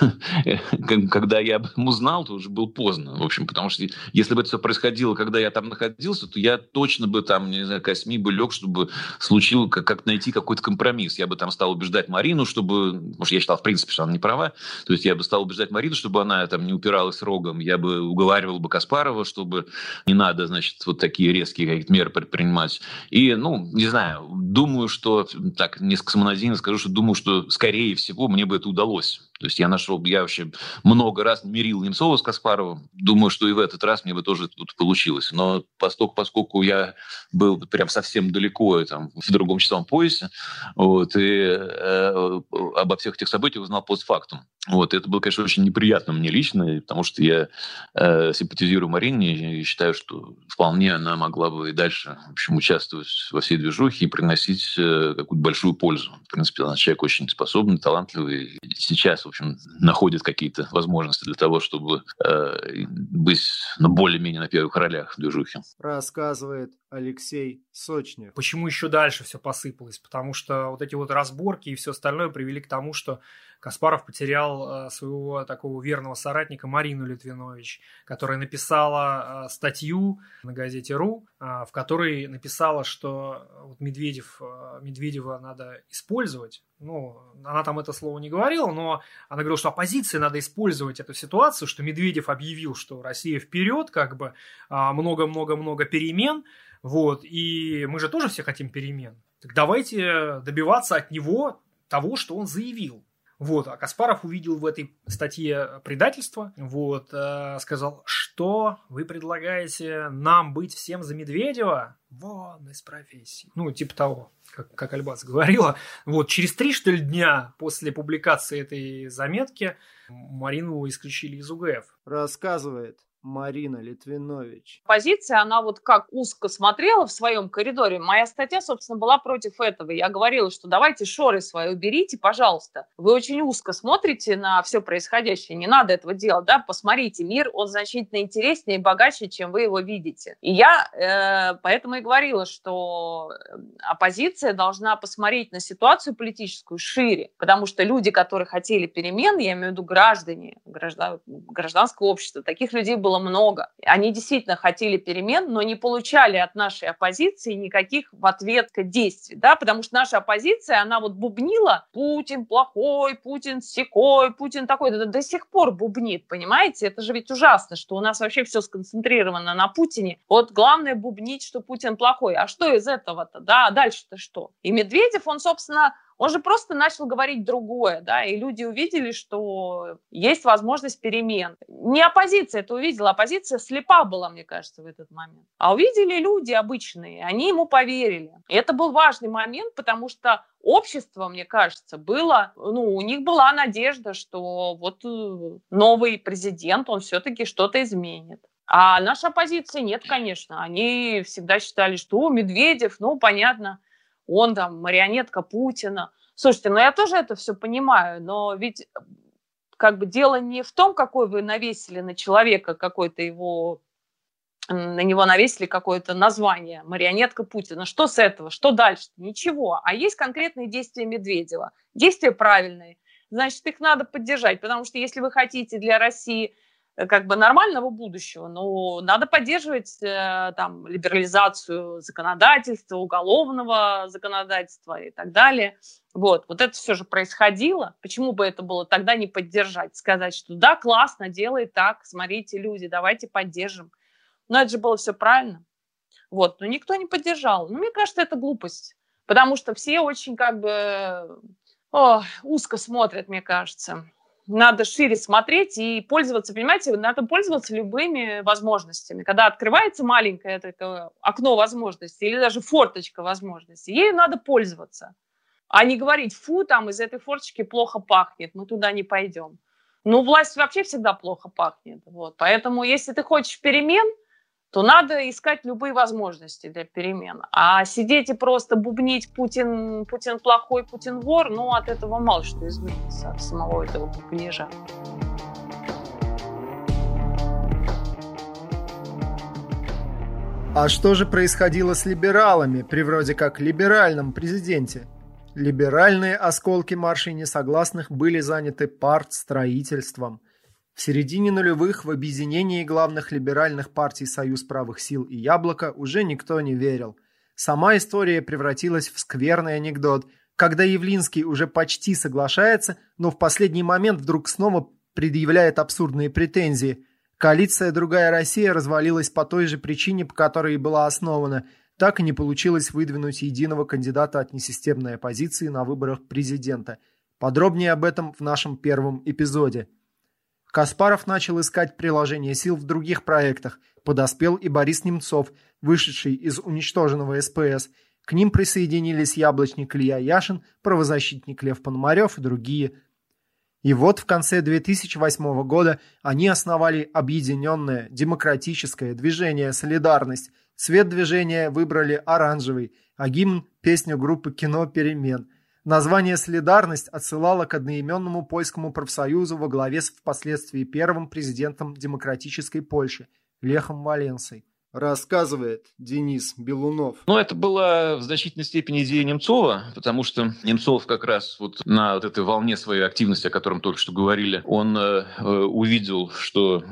когда я об этом узнал, то уже было поздно, в общем, потому что если бы это все происходило, когда я там находился, то я точно бы там, не знаю, косми бы лег, чтобы случилось, как, как найти какой-то компромисс. Я бы там стал убеждать Марину, чтобы, может, я считал, в принципе, что она не права, то есть я бы стал убеждать Марину, чтобы она там не упиралась рогом, я бы уговаривал бы Каспарова, чтобы не надо, значит, вот такие резкие какие-то меры предпринимать. И, ну, не знаю, думаю, что, так, несколько самонадеянно скажу, что думаю, что, скорее всего, мне бы это удалось. То есть я нашел, я вообще много раз мирил Немцова с Каспаровым. Думаю, что и в этот раз мне бы тоже тут получилось. Но поскольку, поскольку я был прям совсем далеко, там, в другом часовом поясе, вот, и э, обо всех этих событиях узнал постфактум. Вот, это было, конечно, очень неприятно мне лично, потому что я э, симпатизирую Марине и считаю, что вполне она могла бы и дальше в общем, участвовать во всей движухе и приносить э, какую-то большую пользу. В принципе, она человек очень способный, талантливый. И сейчас, в общем, находит какие-то возможности для того, чтобы э, быть ну, более-менее на первых ролях в движухе. Рассказывает Алексей Сочнев. Почему еще дальше все посыпалось? Потому что вот эти вот разборки и все остальное привели к тому, что Каспаров потерял э, своего такого верного соратника Марину Литвинович, которая написала э, статью на газете «Ру», э, в которой написала, что вот Медведев, Медведева надо использовать. Ну, она там это слово не говорила, но она говорила, что оппозиции надо использовать эту ситуацию, что Медведев объявил, что Россия вперед, как бы много-много-много перемен, вот, и мы же тоже все хотим перемен. Так давайте добиваться от него того, что он заявил. Вот, а Каспаров увидел в этой статье предательство, вот, э, сказал, что вы предлагаете нам быть всем за Медведева? Вон из профессии. Ну, типа того, как, как Альбац говорила. Вот, через три, что ли, дня после публикации этой заметки Марину исключили из УГФ. Рассказывает Марина Литвинович. Позиция, она вот как узко смотрела в своем коридоре. Моя статья, собственно, была против этого. Я говорила, что давайте шоры свои уберите, пожалуйста. Вы очень узко смотрите на все происходящее. Не надо этого делать, да? Посмотрите, мир, он значительно интереснее и богаче, чем вы его видите. И я э, поэтому и говорила, что э, оппозиция должна посмотреть на ситуацию политическую шире, потому что люди, которые хотели перемен, я имею в виду граждане, граждан, гражданского общества, таких людей было было много. Они действительно хотели перемен, но не получали от нашей оппозиции никаких в ответ действий, да, потому что наша оппозиция, она вот бубнила Путин плохой, Путин секой, Путин такой, это до сих пор бубнит, понимаете? Это же ведь ужасно, что у нас вообще все сконцентрировано на Путине. Вот главное бубнить, что Путин плохой. А что из этого-то, да, а дальше-то что? И Медведев, он, собственно, он же просто начал говорить другое, да, и люди увидели, что есть возможность перемен. Не оппозиция это увидела, оппозиция слепа была, мне кажется, в этот момент. А увидели люди обычные, они ему поверили. И это был важный момент, потому что общество, мне кажется, было, ну, у них была надежда, что вот э, новый президент, он все-таки что-то изменит. А наша оппозиция нет, конечно. Они всегда считали, что Медведев, ну, понятно, он там марионетка Путина. Слушайте, ну я тоже это все понимаю, но ведь как бы дело не в том, какой вы навесили на человека какой-то его на него навесили какое-то название «марионетка Путина». Что с этого? Что дальше? Ничего. А есть конкретные действия Медведева. Действия правильные. значит, их надо поддержать, потому что если вы хотите для России Э, как бы нормального будущего, но надо поддерживать э, там либерализацию законодательства, уголовного законодательства и так далее. Вот, вот это все же происходило. Почему бы это было тогда не поддержать? Сказать, что да, классно, делай так, смотрите, люди, давайте поддержим. Но это же было все правильно. Вот, но никто не поддержал. Ну, мне кажется, это глупость. Потому что все очень как бы о, узко смотрят, мне кажется надо шире смотреть и пользоваться, понимаете, надо пользоваться любыми возможностями. Когда открывается маленькое это окно возможностей или даже форточка возможностей, ею надо пользоваться. А не говорить, фу, там из этой форточки плохо пахнет, мы туда не пойдем. Ну, власть вообще всегда плохо пахнет. Вот. Поэтому, если ты хочешь перемен – то надо искать любые возможности для перемен. А сидеть и просто бубнить Путин, Путин плохой, Путин вор, ну, от этого мало что изменится, от самого этого бубнижа. А что же происходило с либералами при вроде как либеральном президенте? Либеральные осколки маршей несогласных были заняты партстроительством – в середине нулевых в объединении главных либеральных партий Союз правых сил и Яблоко уже никто не верил. Сама история превратилась в скверный анекдот, когда Явлинский уже почти соглашается, но в последний момент вдруг снова предъявляет абсурдные претензии. Коалиция «Другая Россия» развалилась по той же причине, по которой и была основана. Так и не получилось выдвинуть единого кандидата от несистемной оппозиции на выборах президента. Подробнее об этом в нашем первом эпизоде. Каспаров начал искать приложение сил в других проектах. Подоспел и Борис Немцов, вышедший из уничтоженного СПС. К ним присоединились яблочник Илья Яшин, правозащитник Лев Пономарев и другие. И вот в конце 2008 года они основали объединенное демократическое движение «Солидарность». Цвет движения выбрали оранжевый, а гимн – песню группы «Кино Перемен». Название «Солидарность» отсылало к одноименному польскому профсоюзу во главе с впоследствии первым президентом демократической Польши Лехом Валенсой рассказывает Денис Белунов. Ну, это была в значительной степени идея Немцова, потому что Немцов как раз вот на вот этой волне своей активности, о котором только что говорили, он э, э увидел, что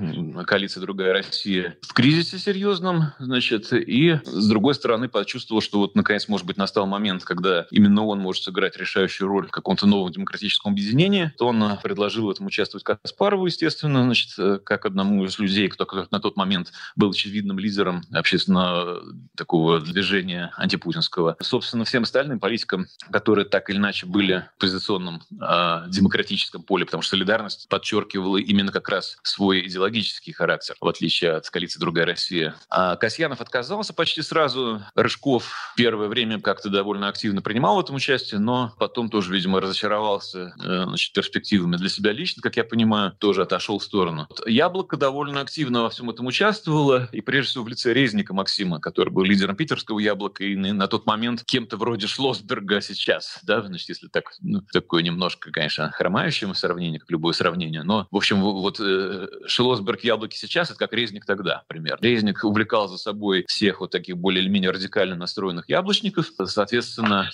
коалиция «Другая Россия» в кризисе серьезном, значит, и с другой стороны почувствовал, что вот наконец, может быть, настал момент, когда именно он может сыграть решающую роль в каком-то новом демократическом объединении, то он э, предложил в этом участвовать Каспарову, естественно, значит, э, как одному из людей, кто на тот момент был очевидным лидером лидером общественного такого движения антипутинского. Собственно, всем остальным политикам, которые так или иначе были в позиционном э, демократическом поле, потому что солидарность подчеркивала именно как раз свой идеологический характер, в отличие от коалиции «Другая Россия». А Касьянов отказался почти сразу. Рыжков первое время как-то довольно активно принимал в этом участие, но потом тоже, видимо, разочаровался э, значит, перспективами для себя лично, как я понимаю, тоже отошел в сторону. Яблоко довольно активно во всем этом участвовало, и прежде всего в лице лице Резника Максима, который был лидером питерского яблока и на тот момент кем-то вроде Шлосберга сейчас, да, значит, если так, ну, такое немножко, конечно, хромающее сравнение, как любое сравнение, но, в общем, вот э, Шлосберг яблоки сейчас, это как Резник тогда, примерно. Резник увлекал за собой всех вот таких более или менее радикально настроенных яблочников, соответственно,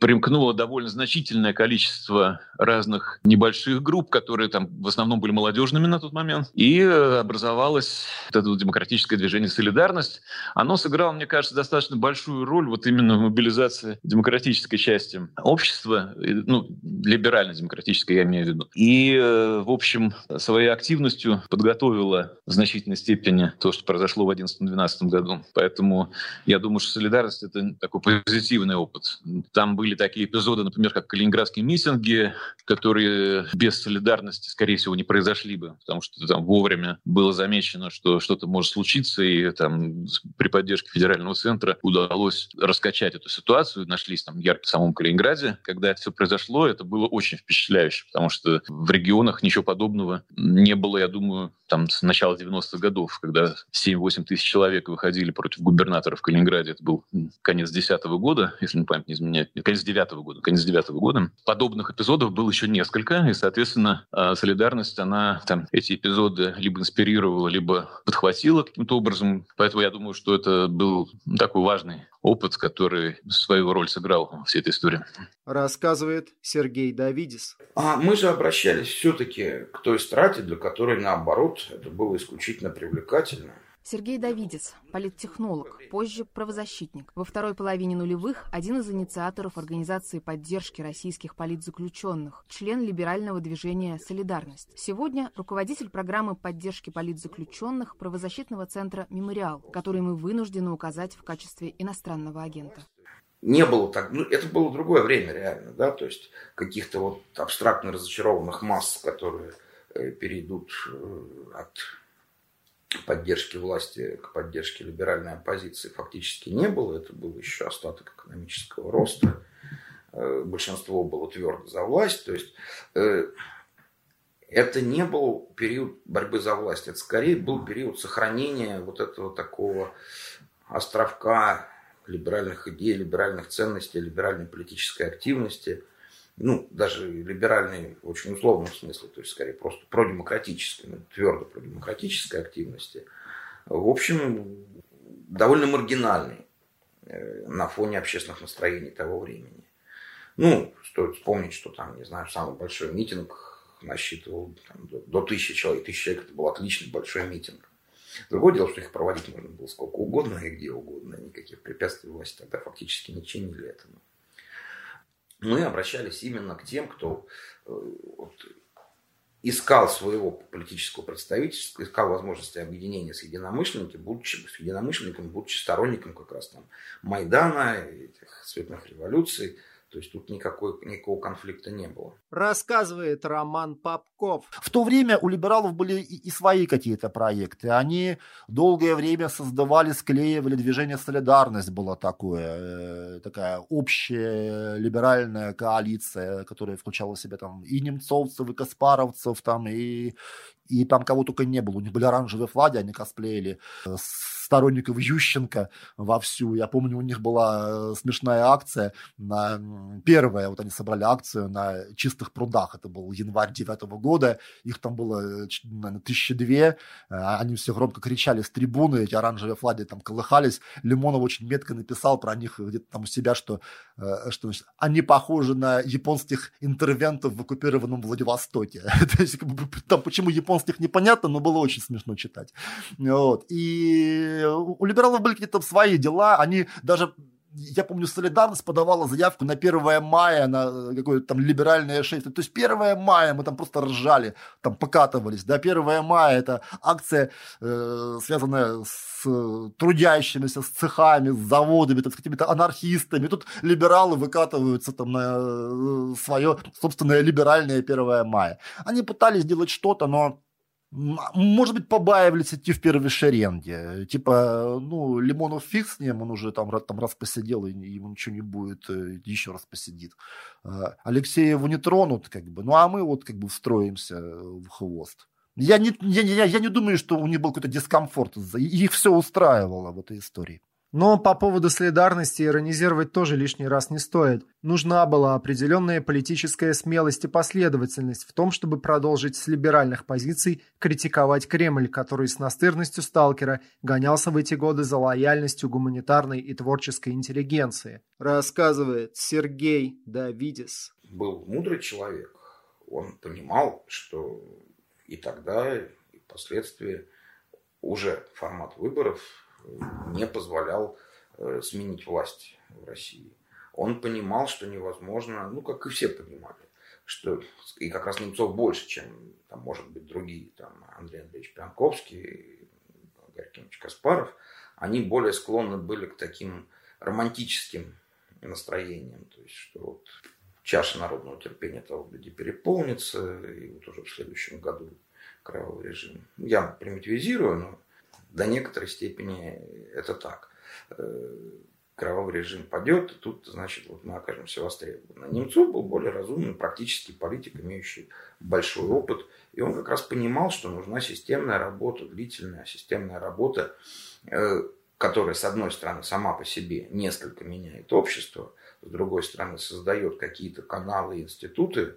примкнуло довольно значительное количество разных небольших групп, которые там в основном были молодежными на тот момент, и э, образовалось вот это демократическое движение «Солидарность», солидарность, оно сыграло, мне кажется, достаточно большую роль вот именно в мобилизации демократической части общества, ну, либерально-демократической, я имею в виду. И, э, в общем, своей активностью подготовила в значительной степени то, что произошло в 2011-2012 году. Поэтому я думаю, что солидарность — это такой позитивный опыт. Там были такие эпизоды, например, как калининградские митинги, которые без солидарности, скорее всего, не произошли бы, потому что там вовремя было замечено, что что-то может случиться, и там при поддержке федерального центра удалось раскачать эту ситуацию. Нашлись там ярко в самом Калининграде. Когда все произошло, это было очень впечатляюще, потому что в регионах ничего подобного не было, я думаю, там с начала 90-х годов, когда 7-8 тысяч человек выходили против губернатора в Калининграде. Это был конец 10 -го года, если не память не изменяет. Конец конец девятого года. Конец девятого года. Подобных эпизодов было еще несколько, и, соответственно, э, солидарность, она там эти эпизоды либо инспирировала, либо подхватила каким-то образом. Поэтому я думаю, что это был такой важный опыт, который свою роль сыграл в всей этой истории. Рассказывает Сергей Давидис. А мы же обращались все-таки к той страте, для которой, наоборот, это было исключительно привлекательно. Сергей Давидец, политтехнолог, позже правозащитник. Во второй половине нулевых один из инициаторов организации поддержки российских политзаключенных, член либерального движения «Солидарность». Сегодня руководитель программы поддержки политзаключенных правозащитного центра «Мемориал», который мы вынуждены указать в качестве иностранного агента не было так, ну, это было другое время реально, да, то есть каких-то вот абстрактно разочарованных масс, которые э, перейдут э, от поддержки власти к поддержке либеральной оппозиции фактически не было. Это был еще остаток экономического роста. Э, большинство было твердо за власть. То есть э, это не был период борьбы за власть. Это скорее был период сохранения вот этого такого островка либеральных идей, либеральных ценностей, либеральной политической активности – ну, даже либеральной в очень условном смысле, то есть скорее просто продемократической, ну, твердо продемократической активности, в общем, довольно маргинальный э, на фоне общественных настроений того времени. Ну, стоит вспомнить, что там, не знаю, самый большой митинг насчитывал там, до, до тысячи человек. Тысяча человек это был отличный большой митинг. Другое дело, что их проводить можно было сколько угодно и где угодно. Никаких препятствий власти тогда фактически не чинили этому мы обращались именно к тем, кто э, вот, искал своего политического представительства, искал возможности объединения с единомышленниками, будучи, с единомышленниками, будучи сторонником как раз там Майдана, этих цветных революций, то есть тут никакой, никакого конфликта не было. Рассказывает Роман Попков. В то время у либералов были и, и свои какие-то проекты. Они долгое время создавали, склеивали движение «Солидарность» было такое. Э, такая общая либеральная коалиция, которая включала в себя там и немцовцев, и каспаровцев, там, и, и там кого только не было. У них были оранжевые флаги, они косплеили э, сторонников Ющенко вовсю. Я помню, у них была э, смешная акция на первая, вот они собрали акцию на чистых прудах. Это был январь девятого года. Их там было, наверное, тысячи две. Э, они все громко кричали с трибуны, эти оранжевые флаги там колыхались. Лимонов очень метко написал про них где-то там у себя, что, что значит, они похожи на японских интервентов в оккупированном Владивостоке. То есть, там почему японских непонятно, но было очень смешно читать. Вот. И у либералов были какие-то свои дела, они даже я помню, Солидарность подавала заявку на 1 мая, на какое-то там либеральное шествие. То есть 1 мая мы там просто ржали, там покатывались. Да, 1 мая это акция, э, связанная с трудящимися, с цехами, с заводами, там, с какими-то анархистами. Тут либералы выкатываются там на э, свое собственное либеральное 1 мая. Они пытались сделать что-то, но может быть, побаивались идти в первой шеренге. Типа, ну, Лимонов фиг с ним, он уже там, там раз посидел, и ему ничего не будет, э, еще раз посидит. А, Алексея его не тронут, как бы. Ну, а мы вот как бы встроимся в хвост. Я не, я, я, я не думаю, что у них был какой-то дискомфорт. Их все устраивало в этой истории. Но по поводу солидарности иронизировать тоже лишний раз не стоит. Нужна была определенная политическая смелость и последовательность в том, чтобы продолжить с либеральных позиций критиковать Кремль, который с настырностью сталкера гонялся в эти годы за лояльностью гуманитарной и творческой интеллигенции. Рассказывает Сергей Давидис. Был мудрый человек. Он понимал, что и тогда, и впоследствии уже формат выборов не позволял э, сменить власть в России. Он понимал, что невозможно, ну, как и все понимали, что и как раз Немцов больше, чем, там, может быть, другие, там, Андрей Андреевич Пьянковский, Гарькевич Каспаров, они более склонны были к таким романтическим настроениям, то есть, что вот чаша народного терпения того где переполнится, и вот уже в следующем году кровавый режим. Я примитивизирую, но до некоторой степени это так. Э, кровавый режим падет, и тут, значит, вот мы окажемся востребованы. Немцов был более разумный, практический политик, имеющий большой опыт. И он как раз понимал, что нужна системная работа, длительная системная работа, э, которая, с одной стороны, сама по себе несколько меняет общество, с другой стороны создает какие-то каналы, институты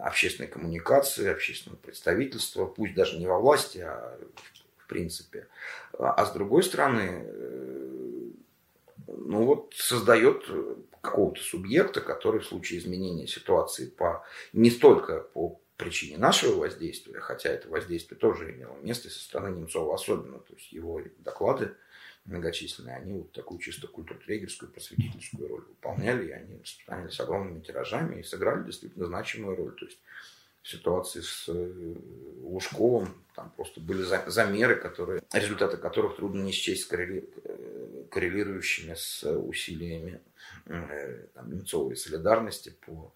общественной коммуникации, общественного представительства, пусть даже не во власти, а в принципе. А с другой стороны, э, ну вот создает какого-то субъекта, который в случае изменения ситуации по, не столько по причине нашего воздействия, хотя это воздействие тоже имело место со стороны Немцова особенно, то есть его доклады многочисленные, они вот такую чисто культуртрегерскую, просветительскую роль выполняли, и они распространялись огромными тиражами и сыграли действительно значимую роль. То есть ситуации с э, Лужковым там просто были замеры, которые, результаты которых трудно не счесть э, коррелирующими с усилиями э, там, Немцовой солидарности по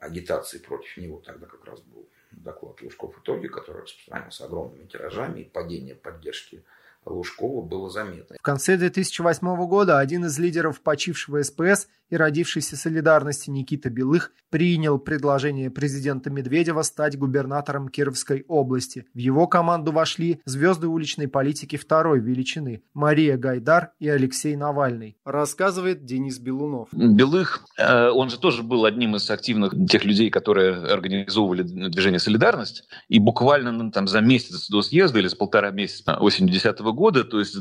агитации против него. Тогда как раз был доклад Лужков итоги, который распространялся огромными тиражами и падение поддержки Лужкова было заметно. В конце 2008 года один из лидеров почившего СПС и родившейся солидарности Никита Белых принял предложение президента Медведева стать губернатором Кировской области. В его команду вошли звезды уличной политики второй величины Мария Гайдар и Алексей Навальный, рассказывает Денис Белунов. Белых, э, он же тоже был одним из активных тех людей, которые организовывали движение «Солидарность», и буквально ну, там, за месяц до съезда или за полтора месяца осенью 2010 года, то есть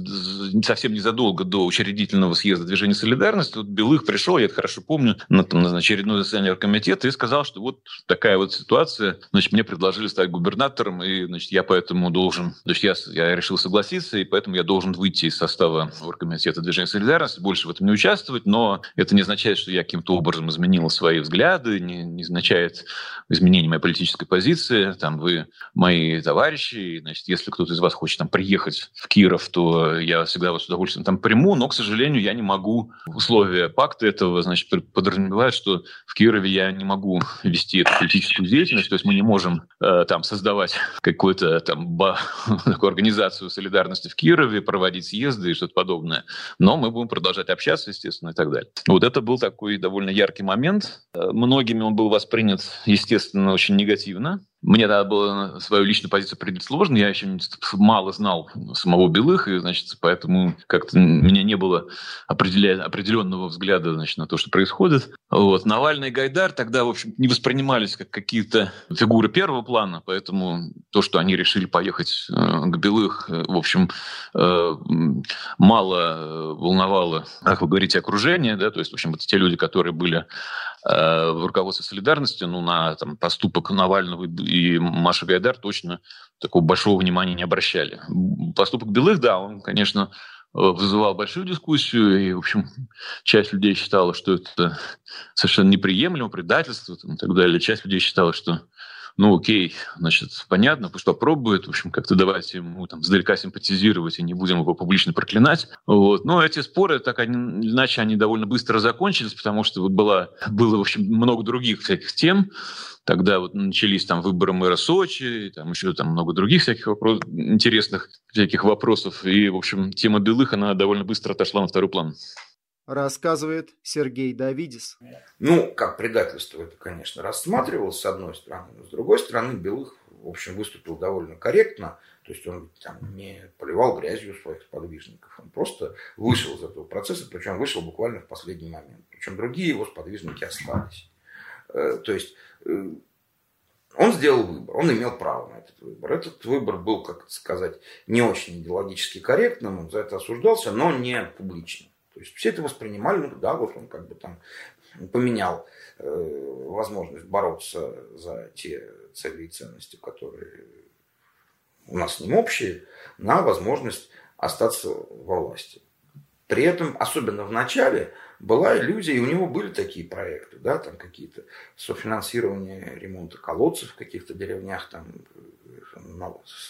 совсем незадолго до учредительного съезда движения «Солидарность», вот Белых пришел я это хорошо помню, на, там, на очередное заседание комитета и сказал, что вот такая вот ситуация, значит, мне предложили стать губернатором, и, значит, я поэтому должен, значит, я, я решил согласиться, и поэтому я должен выйти из состава оргкомитета движения солидарности, больше в этом не участвовать, но это не означает, что я каким-то образом изменил свои взгляды, не, не означает изменение моей политической позиции, там, вы мои товарищи, значит, если кто-то из вас хочет там приехать в Киров, то я всегда вас с удовольствием там приму, но, к сожалению, я не могу условия пакта этого значит, подразумевает, что в Кирове я не могу вести эту политическую деятельность, то есть мы не можем э, там создавать какую-то там такую организацию солидарности в Кирове, проводить съезды и что-то подобное, но мы будем продолжать общаться, естественно, и так далее. Вот это был такой довольно яркий момент. Э, многими он был воспринят, естественно, очень негативно, мне надо было свою личную позицию определить сложно, я еще мало знал самого Белых, и, значит, поэтому как-то у меня не было определенного взгляда значит, на то, что происходит. Вот. Навальный и Гайдар тогда, в общем, не воспринимались как какие-то фигуры первого плана, поэтому то, что они решили поехать э, к Белых, э, в общем, э, мало волновало, как вы говорите, окружение, да, то есть, в общем, это те люди, которые были Э, в руководстве солидарности, ну, на там, поступок Навального и Маши Гайдар точно такого большого внимания не обращали. Поступок Белых, да, он, конечно, вызывал большую дискуссию, и, в общем, часть людей считала, что это совершенно неприемлемо, предательство и так далее. Часть людей считала, что ну окей, значит, понятно, пусть попробует, в общем, как-то давайте ему там сдалека симпатизировать и не будем его публично проклинать. Вот. Но эти споры, так они, иначе они довольно быстро закончились, потому что вот было, было, в общем, много других всяких тем, Тогда вот начались там выборы мэра Сочи, там еще там много других всяких вопрос, интересных всяких вопросов. И, в общем, тема белых, она довольно быстро отошла на второй план рассказывает Сергей Давидис. Ну, как предательство это, конечно, рассматривалось с одной стороны, но с другой стороны Белых, в общем, выступил довольно корректно, то есть он там, не поливал грязью своих подвижников, он просто вышел из этого процесса, причем вышел буквально в последний момент. Причем другие его сподвижники остались. Э, то есть э, он сделал выбор, он имел право на этот выбор. Этот выбор был, как сказать, не очень идеологически корректным, он за это осуждался, но не публично. То есть все это воспринимали, ну да, вот он как бы там поменял э, возможность бороться за те цели и ценности, которые у нас с ним общие, на возможность остаться во власти. При этом, особенно в начале, была иллюзия, и у него были такие проекты, да, там какие-то софинансирование ремонта колодцев в каких-то деревнях, там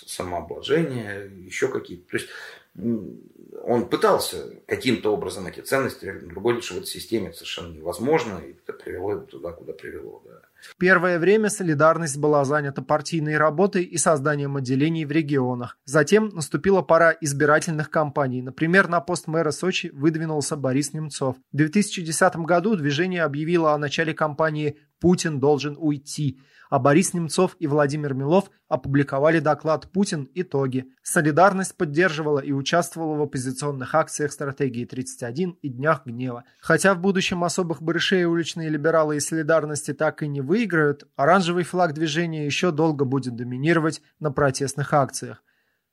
самообложение, еще какие-то. То есть он пытался каким-то образом эти ценности, другой лишь в этой системе совершенно невозможно, и это привело его туда, куда привело. Да. Первое время солидарность была занята партийной работой и созданием отделений в регионах. Затем наступила пора избирательных кампаний. Например, на пост мэра Сочи выдвинулся Борис Немцов. В 2010 году движение объявило о начале кампании Путин должен уйти а Борис Немцов и Владимир Милов опубликовали доклад «Путин. Итоги». Солидарность поддерживала и участвовала в оппозиционных акциях стратегии 31 и Днях гнева. Хотя в будущем особых барышей уличные либералы и солидарности так и не выиграют, оранжевый флаг движения еще долго будет доминировать на протестных акциях.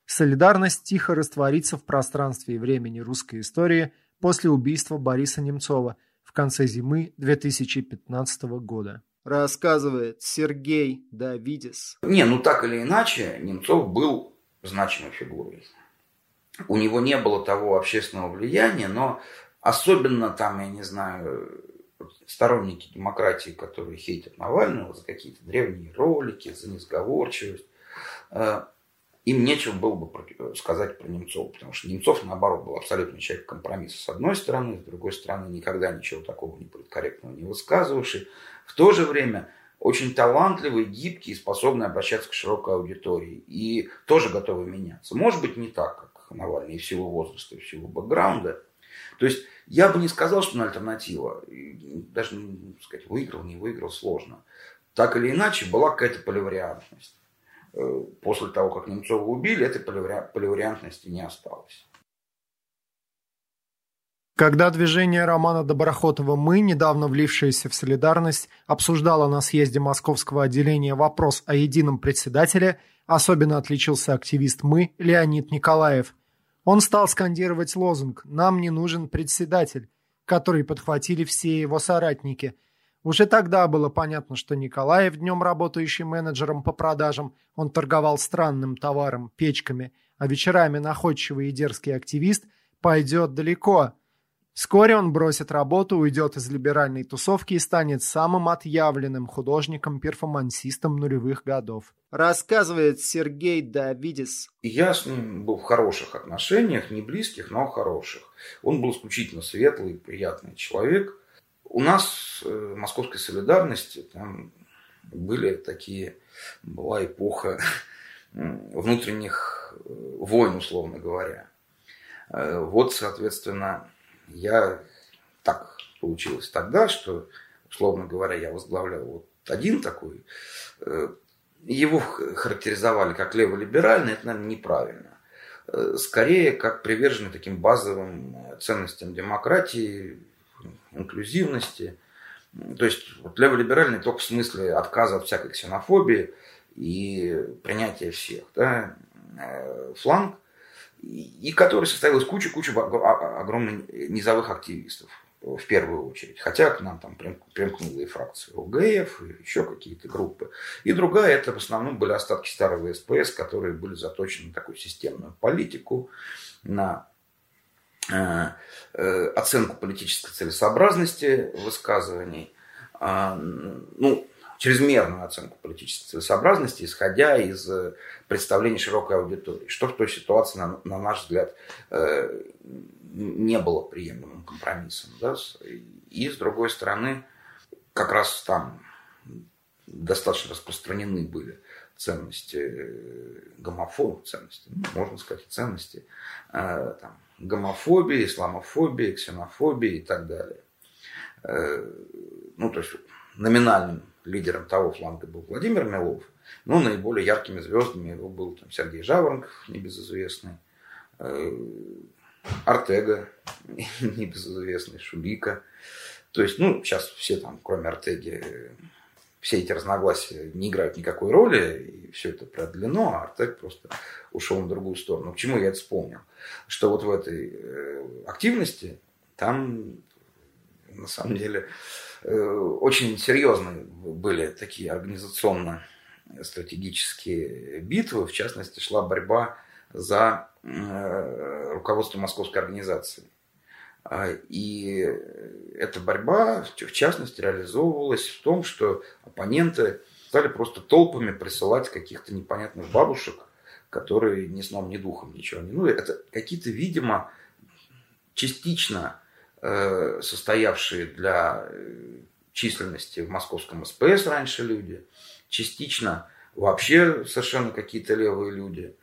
Солидарность тихо растворится в пространстве и времени русской истории после убийства Бориса Немцова в конце зимы 2015 года рассказывает Сергей Давидис. Не, ну так или иначе, Немцов был значимой фигурой. У него не было того общественного влияния, но особенно там, я не знаю, сторонники демократии, которые хейтят Навального за какие-то древние ролики, за несговорчивость, э, им нечего было бы сказать про Немцова, потому что Немцов, наоборот, был абсолютно человек компромисса с одной стороны, с другой стороны, никогда ничего такого неполиткорректного не высказывавший. В то же время очень талантливый, гибкий способный обращаться к широкой аудитории. И тоже готовый меняться. Может быть, не так, как Навальный, и в силу возраста, и в силу бэкграунда. То есть я бы не сказал, что он альтернатива. Даже, ну, сказать, выиграл, не выиграл, сложно. Так или иначе, была какая-то поливариантность. Э, после того, как Немцова убили, этой поливариантности не осталось. Когда движение Романа Доброхотова «Мы», недавно влившееся в солидарность, обсуждало на съезде московского отделения вопрос о едином председателе, особенно отличился активист «Мы» Леонид Николаев. Он стал скандировать лозунг «Нам не нужен председатель», который подхватили все его соратники. Уже тогда было понятно, что Николаев, днем работающий менеджером по продажам, он торговал странным товаром, печками, а вечерами находчивый и дерзкий активист пойдет далеко – Вскоре он бросит работу, уйдет из либеральной тусовки и станет самым отъявленным художником-перформансистом нулевых годов. Рассказывает Сергей Давидис. Я с ним был в хороших отношениях, не близких, но хороших. Он был исключительно светлый, приятный человек. У нас э, в московской солидарности там были такие, была эпоха внутренних э, войн, условно говоря. Э, вот, соответственно, я так получилось тогда, что, условно говоря, я возглавлял вот один такой. Э, его характеризовали как леволиберальный, это, наверное, неправильно. Э, скорее, как приверженный таким базовым ценностям демократии, инклюзивности. То есть вот леволиберальный только в смысле отказа от всякой ксенофобии и принятия всех. Да? Э, фланг и который состоял из кучи-кучи огромных низовых активистов в первую очередь. Хотя к нам там примкнула и фракция ОГФ, и еще какие-то группы. И другая, это в основном были остатки старого СПС, которые были заточены на такую системную политику, на э, э, оценку политической целесообразности высказываний. А, ну, чрезмерную оценку политической целесообразности, исходя из э, представлений широкой аудитории, что в той ситуации, на, на наш взгляд, э, не было приемлемым компромиссом. Да? И, с другой стороны, как раз там достаточно распространены были ценности э, гомофобии, ценности, ну, можно сказать, ценности там, гомофобии, исламофобии, ксенофобии и так далее. Ну, то есть номинальным лидером того фланга был Владимир Милов, но наиболее яркими звездами его был там, Сергей Жаворонков, небезызвестный, э, Артега, небезызвестный, Шулика. То есть, ну, сейчас все там, кроме Артеги, все эти разногласия не играют никакой роли, и все это преодолено, а Артег просто ушел на другую сторону. К чему я это вспомнил? Что вот в этой э, активности там, на самом деле, очень серьезные были такие организационно-стратегические битвы. В частности, шла борьба за э, руководство московской организации. А, и эта борьба, в частности, реализовывалась в том, что оппоненты стали просто толпами присылать каких-то непонятных бабушек, которые ни сном, ни духом ничего не... Ну, это какие-то, видимо, частично Э, состоявшие для э, численности в московском СПС раньше люди, частично вообще совершенно какие-то левые люди.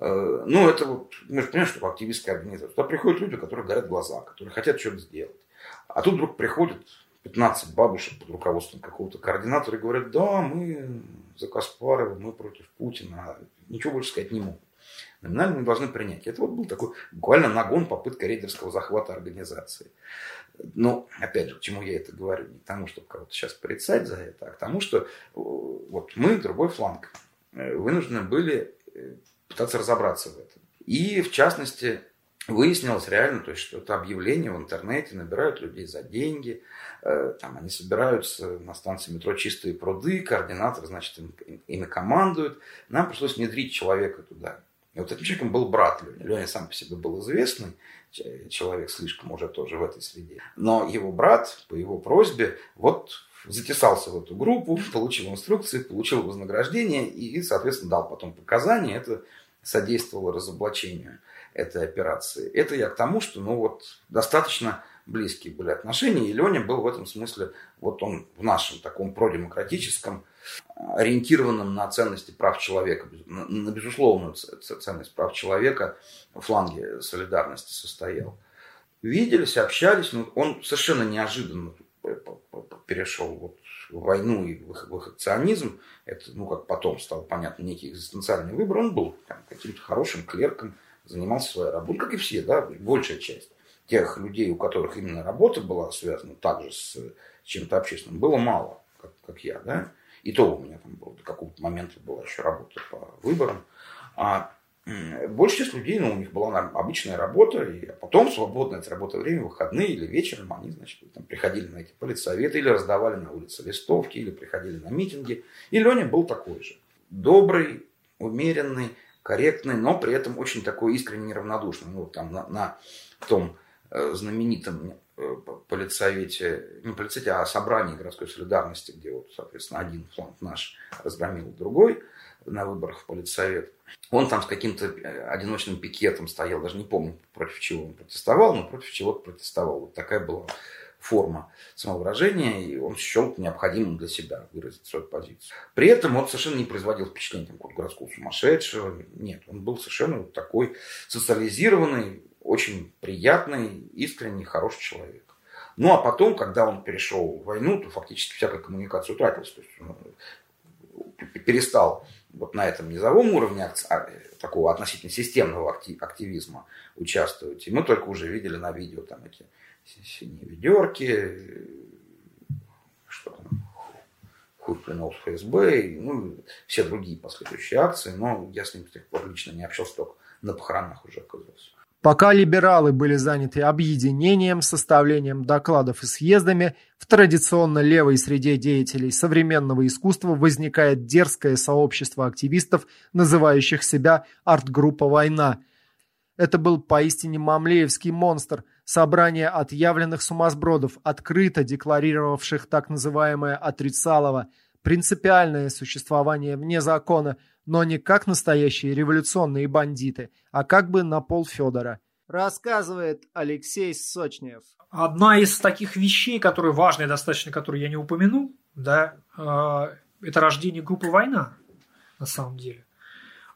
Э, ну, это вот, мы же понимаем, что активистская организация. Туда приходят люди, которые горят глаза, которые хотят что-то сделать. А тут вдруг приходят 15 бабушек под руководством какого-то координатора и говорят, да, мы за Каспарова, мы против Путина, ничего больше сказать не могут. Номинально мы должны принять. Это вот был такой буквально нагон, попытка рейдерского захвата организации. Но, опять же, к чему я это говорю? Не к тому, чтобы кого-то сейчас порицать за это, а к тому, что э, вот мы, другой фланг, э, вынуждены были э, пытаться разобраться в этом. И, в частности, выяснилось реально, то есть, что это объявление в интернете, набирают людей за деньги, там они собираются на станции метро «Чистые пруды», координатор, значит, им, ими командует. Нам пришлось внедрить человека туда. И вот этим человеком был брат Леня. Леня сам по себе был известный человек, слишком уже тоже в этой среде. Но его брат, по его просьбе, вот затесался в эту группу, получил инструкции, получил вознаграждение и, соответственно, дал потом показания. Это содействовало разоблачению этой операции. Это я к тому, что ну вот достаточно близкие были отношения, и Леня был в этом смысле, вот он в нашем таком продемократическом, ориентированном на ценности прав человека, на безусловную ценность прав человека фланге солидарности состоял. Виделись, общались, но он совершенно неожиданно перешел вот в войну и в. Это, ну, как потом стало понятно, некий экзистенциальный выбор. Он был каким-то хорошим клерком, занимался своей работой, как и все, да, большая часть тех людей, у которых именно работа была связана также с чем-то общественным, было мало, как, как я, да. И то у меня там было до какого-то момента была еще работа по выборам. А большая часть людей, ну, у них была обычная работа, и потом свободное от работы время, выходные или вечером, они, значит, там, приходили на эти политсоветы, или раздавали на улице листовки, или приходили на митинги. И Леня был такой же. Добрый, умеренный, корректный, но при этом очень такой искренне неравнодушный. Ну, там на, на том Э, знаменитом э, политсовете, не политсовете, а собрании городской солидарности, где вот, соответственно, один фланг наш разгромил другой на выборах в политсовет. Он там с каким-то э, одиночным пикетом стоял, даже не помню, против чего он протестовал, но против чего-то протестовал. Вот такая была форма самовыражения, и он счел необходимым для себя выразить свою позицию. При этом он совершенно не производил впечатления там, городского сумасшедшего. Нет, он был совершенно вот такой социализированный, очень приятный, искренний, хороший человек. Ну, а потом, когда он перешел в войну, то фактически всякая коммуникация утратилась. То есть он ну, перестал вот на этом низовом уровне а, такого относительно системного активизма участвовать. И мы только уже видели на видео там эти синие ведерки, что там, хуй в ФСБ, ну, все другие последующие акции, но я с ним с тех пор лично не общался, только на похоронах уже оказался. Пока либералы были заняты объединением, составлением докладов и съездами, в традиционно левой среде деятелей современного искусства возникает дерзкое сообщество активистов, называющих себя арт-группа «Война». Это был поистине мамлеевский монстр, собрание отъявленных сумасбродов, открыто декларировавших так называемое «отрицалово», принципиальное существование вне закона, но не как настоящие революционные бандиты, а как бы на пол Федора. Рассказывает Алексей Сочнев. Одна из таких вещей, которые важные достаточно, которые я не упомянул, да, э, это рождение группы «Война», на самом деле.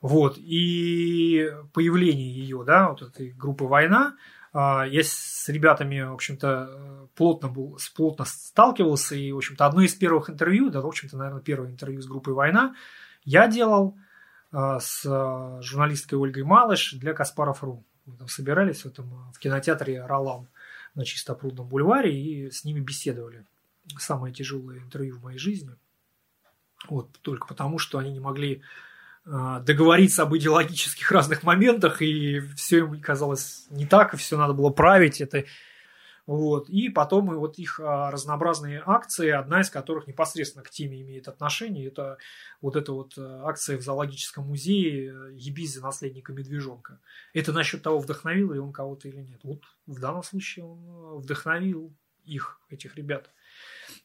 Вот, и появление ее, да, вот этой группы «Война», я с ребятами, в общем-то, плотно, был, плотно сталкивался, и, в общем-то, одно из первых интервью, да, в общем-то, наверное, первое интервью с группой «Война» я делал а, с а, журналисткой Ольгой Малыш для Каспаров.ру. Мы там собирались в, этом, в кинотеатре «Ролан» на Чистопрудном бульваре и с ними беседовали. Самое тяжелое интервью в моей жизни. Вот, только потому, что они не могли а, договориться об идеологических разных моментах, и все им казалось не так, и все надо было править. Это вот. И потом и вот их а, разнообразные акции, одна из которых непосредственно к теме имеет отношение, это вот эта вот а, акция в зоологическом музее Ебизи, наследника медвежонка. Это насчет того, вдохновил ли он кого-то или нет. Вот в данном случае он вдохновил их, этих ребят.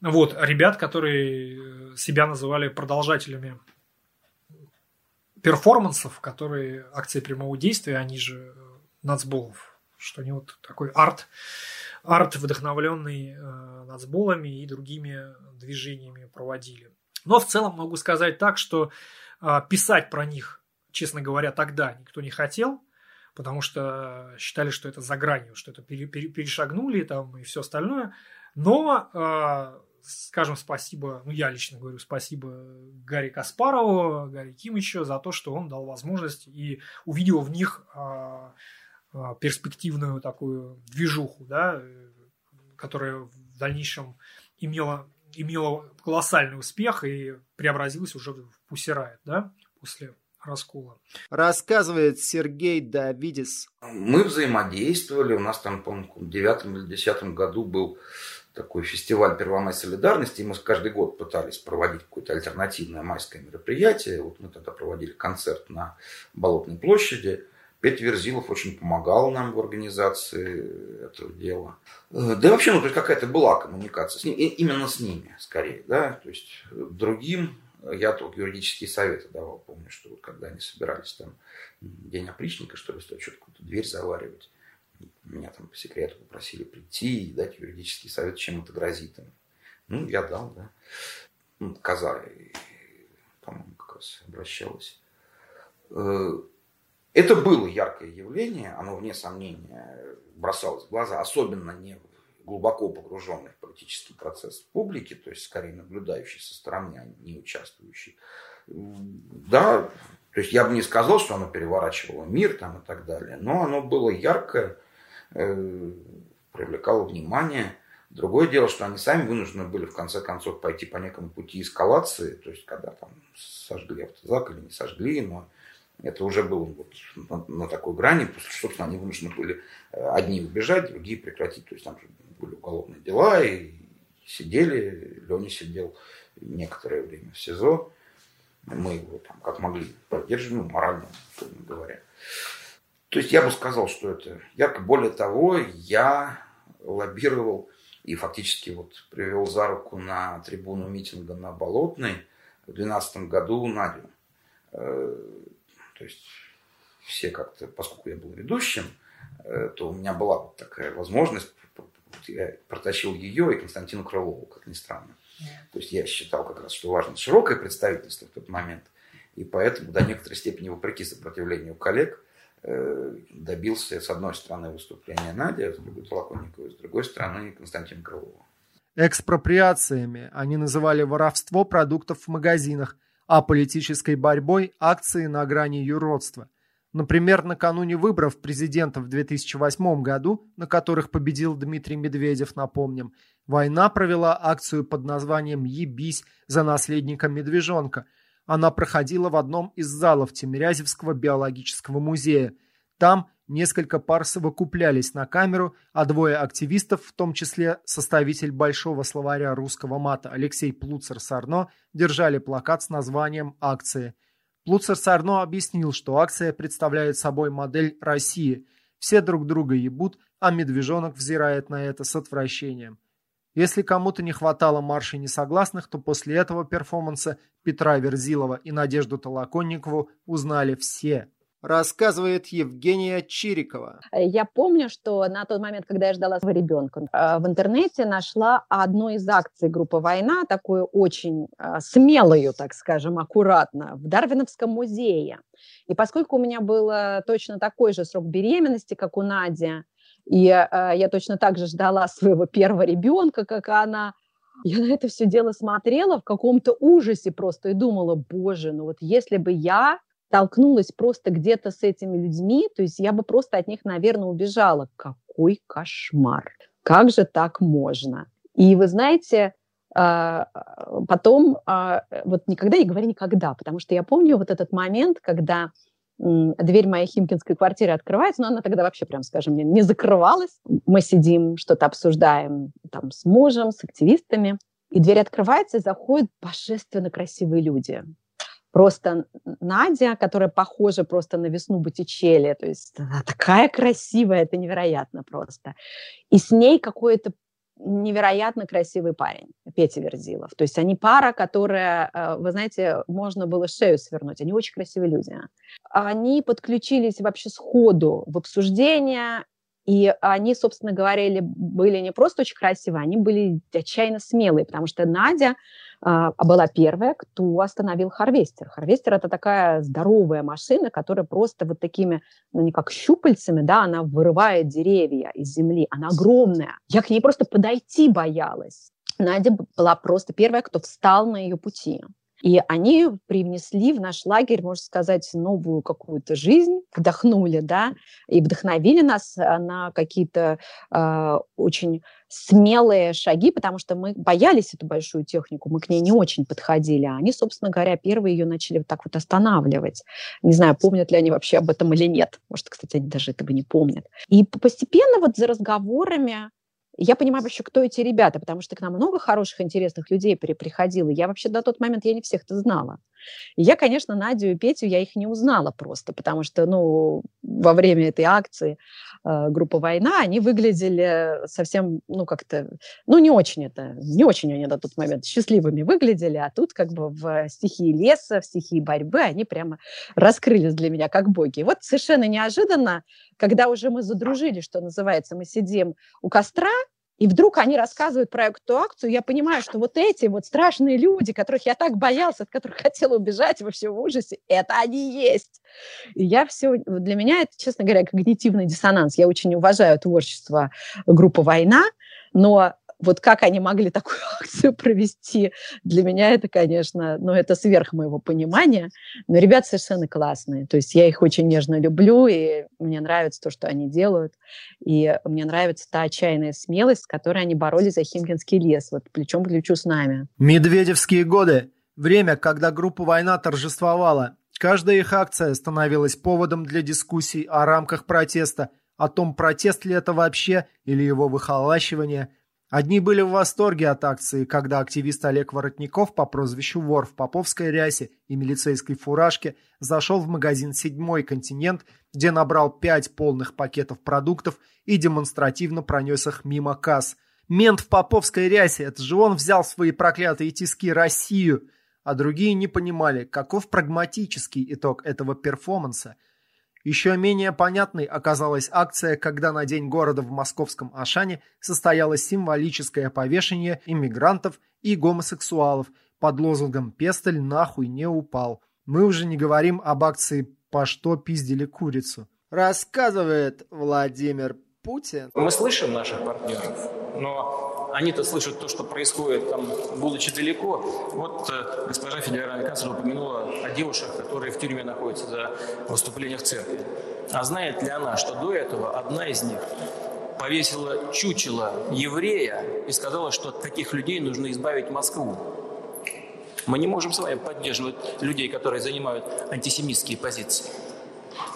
Вот, ребят, которые себя называли продолжателями перформансов, которые акции прямого действия, они же э, нацболов, что они вот такой арт, арт вдохновленный э, нацболами и другими движениями проводили. Но в целом могу сказать так, что э, писать про них, честно говоря, тогда никто не хотел, потому что считали, что это за гранью, что это перешагнули там и все остальное. Но, э, скажем спасибо, ну я лично говорю спасибо Гарри Каспарову, Гарри Кимичу за то, что он дал возможность и увидел в них э, э, перспективную такую движуху, да, которая в дальнейшем имела, имела колоссальный успех и преобразилась уже в Пусирает, да, после раскола. Рассказывает Сергей Давидис. Мы взаимодействовали, у нас там, по-моему, в девятом или десятом году был такой фестиваль Первомай солидарности, и мы каждый год пытались проводить какое-то альтернативное майское мероприятие. Вот мы тогда проводили концерт на Болотной площади. Петя Верзилов очень помогал нам в организации этого дела. Э, да и вообще, ну, то есть какая-то была коммуникация с ним, именно с ними, скорее, да, то есть другим я только юридические советы давал, помню, что вот когда они собирались там день опричника, что ли, что-то какую-то дверь заваривать, меня там по секрету попросили прийти и дать юридический совет, чем это грозит им. Ну, я дал, да. Ну, Коза, по-моему, как раз обращалась. Э, это было яркое явление, оно, вне сомнения, бросалось в глаза, особенно не глубоко погруженный в политический процесс публики, то есть скорее наблюдающий со стороны, а не участвующий. Да, то есть я бы не сказал, что оно переворачивало мир там и так далее, но оно было яркое, э, привлекало внимание. Другое дело, что они сами вынуждены были в конце концов пойти по некому пути эскалации, то есть когда там сожгли автозак или не сожгли, но это уже было вот на, такой грани, после что, собственно, они вынуждены были э, одни убежать, другие прекратить. То есть там же были уголовные дела, и сидели, Леня сидел некоторое время в СИЗО. Мы его там как могли поддерживали, ну, морально, говоря. То есть я бы сказал, что это ярко. Более того, я лоббировал и фактически вот привел за руку на трибуну митинга на Болотной в 2012 году Надю. Э, то есть все как-то, поскольку я был ведущим, э, то у меня была вот такая возможность я протащил ее и Константину Крылову, как ни странно. То есть я считал как раз, что важно широкое представительство в тот момент. И поэтому до некоторой степени, вопреки сопротивлению коллег, добился, с одной стороны, выступления Нади, с другой Толоконникова, с другой стороны Константина Крылова. Экспроприациями они называли воровство продуктов в магазинах, а политической борьбой – акции на грани юродства – Например, накануне выборов президента в 2008 году, на которых победил Дмитрий Медведев, напомним, война провела акцию под названием «Ебись за наследника медвежонка». Она проходила в одном из залов Тимирязевского биологического музея. Там несколько пар совокуплялись на камеру, а двое активистов, в том числе составитель большого словаря русского мата Алексей Плуцер-Сарно, держали плакат с названием «Акции». Плуцер Сарно объяснил, что акция представляет собой модель России. Все друг друга ебут, а медвежонок взирает на это с отвращением. Если кому-то не хватало маршей несогласных, то после этого перформанса Петра Верзилова и Надежду Толоконникову узнали все рассказывает Евгения Чирикова. Я помню, что на тот момент, когда я ждала своего ребенка, э, в интернете нашла одну из акций группы «Война», такую очень э, смелую, так скажем, аккуратно, в Дарвиновском музее. И поскольку у меня был точно такой же срок беременности, как у Нади, и э, я точно так же ждала своего первого ребенка, как она, я на это все дело смотрела в каком-то ужасе просто и думала, боже, ну вот если бы я столкнулась просто где-то с этими людьми, то есть я бы просто от них, наверное, убежала. Какой кошмар! Как же так можно? И вы знаете, а, потом, а, вот никогда не говори никогда, потому что я помню вот этот момент, когда дверь моей химкинской квартиры открывается, но она тогда вообще, прям скажем, не закрывалась. Мы сидим, что-то обсуждаем там с мужем, с активистами, и дверь открывается, и заходят божественно красивые люди. Просто Надя, которая похожа просто на весну Боттичелли, то есть она такая красивая, это невероятно просто. И с ней какой-то невероятно красивый парень, Петя Верзилов. То есть они пара, которая, э, вы знаете, можно было шею свернуть. Они очень красивые люди. Они подключились вообще сходу в обсуждение, и они, собственно говоря, были не просто очень красивые, они были отчаянно смелые, потому что Надя была первая, кто остановил Харвестер. Харвестер – это такая здоровая машина, которая просто вот такими, ну, не как щупальцами, да, она вырывает деревья из земли. Она огромная. Я к ней просто подойти боялась. Надя была просто первая, кто встал на ее пути. И они привнесли в наш лагерь, можно сказать, новую какую-то жизнь, вдохнули, да, и вдохновили нас э, на какие-то э, очень смелые шаги, потому что мы боялись эту большую технику, мы к ней не очень подходили, а они, собственно говоря, первые ее начали вот так вот останавливать. Не знаю, помнят ли они вообще об этом или нет. Может, кстати, они даже этого не помнят. И постепенно вот за разговорами я понимаю вообще, кто эти ребята, потому что к нам много хороших, интересных людей приходило. Я вообще до тот момент я не всех это знала. Я, конечно, Надю и Петю, я их не узнала просто, потому что, ну, во время этой акции группа «Война», они выглядели совсем, ну, как-то, ну, не очень это, не очень они на тот момент счастливыми выглядели, а тут как бы в стихии леса, в стихии борьбы они прямо раскрылись для меня как боги. И вот совершенно неожиданно, когда уже мы задружили, что называется, мы сидим у костра, и вдруг они рассказывают про эту акцию, я понимаю, что вот эти вот страшные люди, которых я так боялся, от которых хотела убежать во всем ужасе, это они есть. И я все, для меня это, честно говоря, когнитивный диссонанс. Я очень уважаю творчество группы «Война», но вот как они могли такую акцию провести, для меня это, конечно, ну, это сверх моего понимания. Но ребят совершенно классные. То есть я их очень нежно люблю, и мне нравится то, что они делают. И мне нравится та отчаянная смелость, с которой они боролись за Химкинский лес, вот плечом к плечу с нами. Медведевские годы. Время, когда группа «Война» торжествовала. Каждая их акция становилась поводом для дискуссий о рамках протеста, о том, протест ли это вообще или его выхолащивание – Одни были в восторге от акции, когда активист Олег Воротников по прозвищу Вор в поповской рясе и милицейской фуражке зашел в магазин «Седьмой континент», где набрал пять полных пакетов продуктов и демонстративно пронес их мимо касс. Мент в поповской рясе, это же он взял свои проклятые тиски Россию, а другие не понимали, каков прагматический итог этого перформанса – еще менее понятной оказалась акция, когда на День города в московском Ашане состоялось символическое повешение иммигрантов и гомосексуалов под лозунгом «Пестель нахуй не упал». Мы уже не говорим об акции «По что пиздили курицу». Рассказывает Владимир Путин. Мы слышим наших партнеров, но они-то слышат то, что происходит там, будучи далеко. Вот э, госпожа федеральный канцлер упомянула о девушках, которые в тюрьме находятся за выступление в церкви. А знает ли она, что до этого одна из них повесила чучело еврея и сказала, что от таких людей нужно избавить Москву? Мы не можем с вами поддерживать людей, которые занимают антисемитские позиции.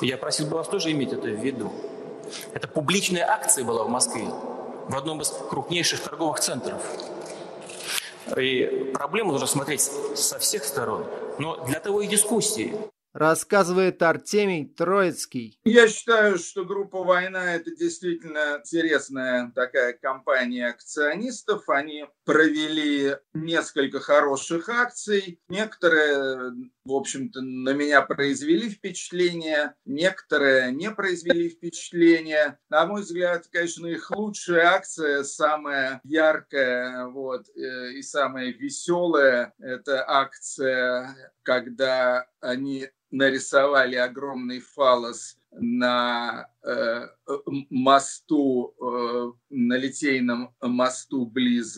Я просил бы вас тоже иметь это в виду. Это публичная акция была в Москве в одном из крупнейших торговых центров. И проблему нужно смотреть со всех сторон. Но для того и дискуссии рассказывает Артемий Троицкий. Я считаю, что группа «Война» – это действительно интересная такая компания акционистов. Они провели несколько хороших акций. Некоторые, в общем-то, на меня произвели впечатление, некоторые не произвели впечатление. На мой взгляд, конечно, их лучшая акция, самая яркая вот, э, и самая веселая – это акция, когда они нарисовали огромный фалос на э, мосту, э, на Литейном мосту близ,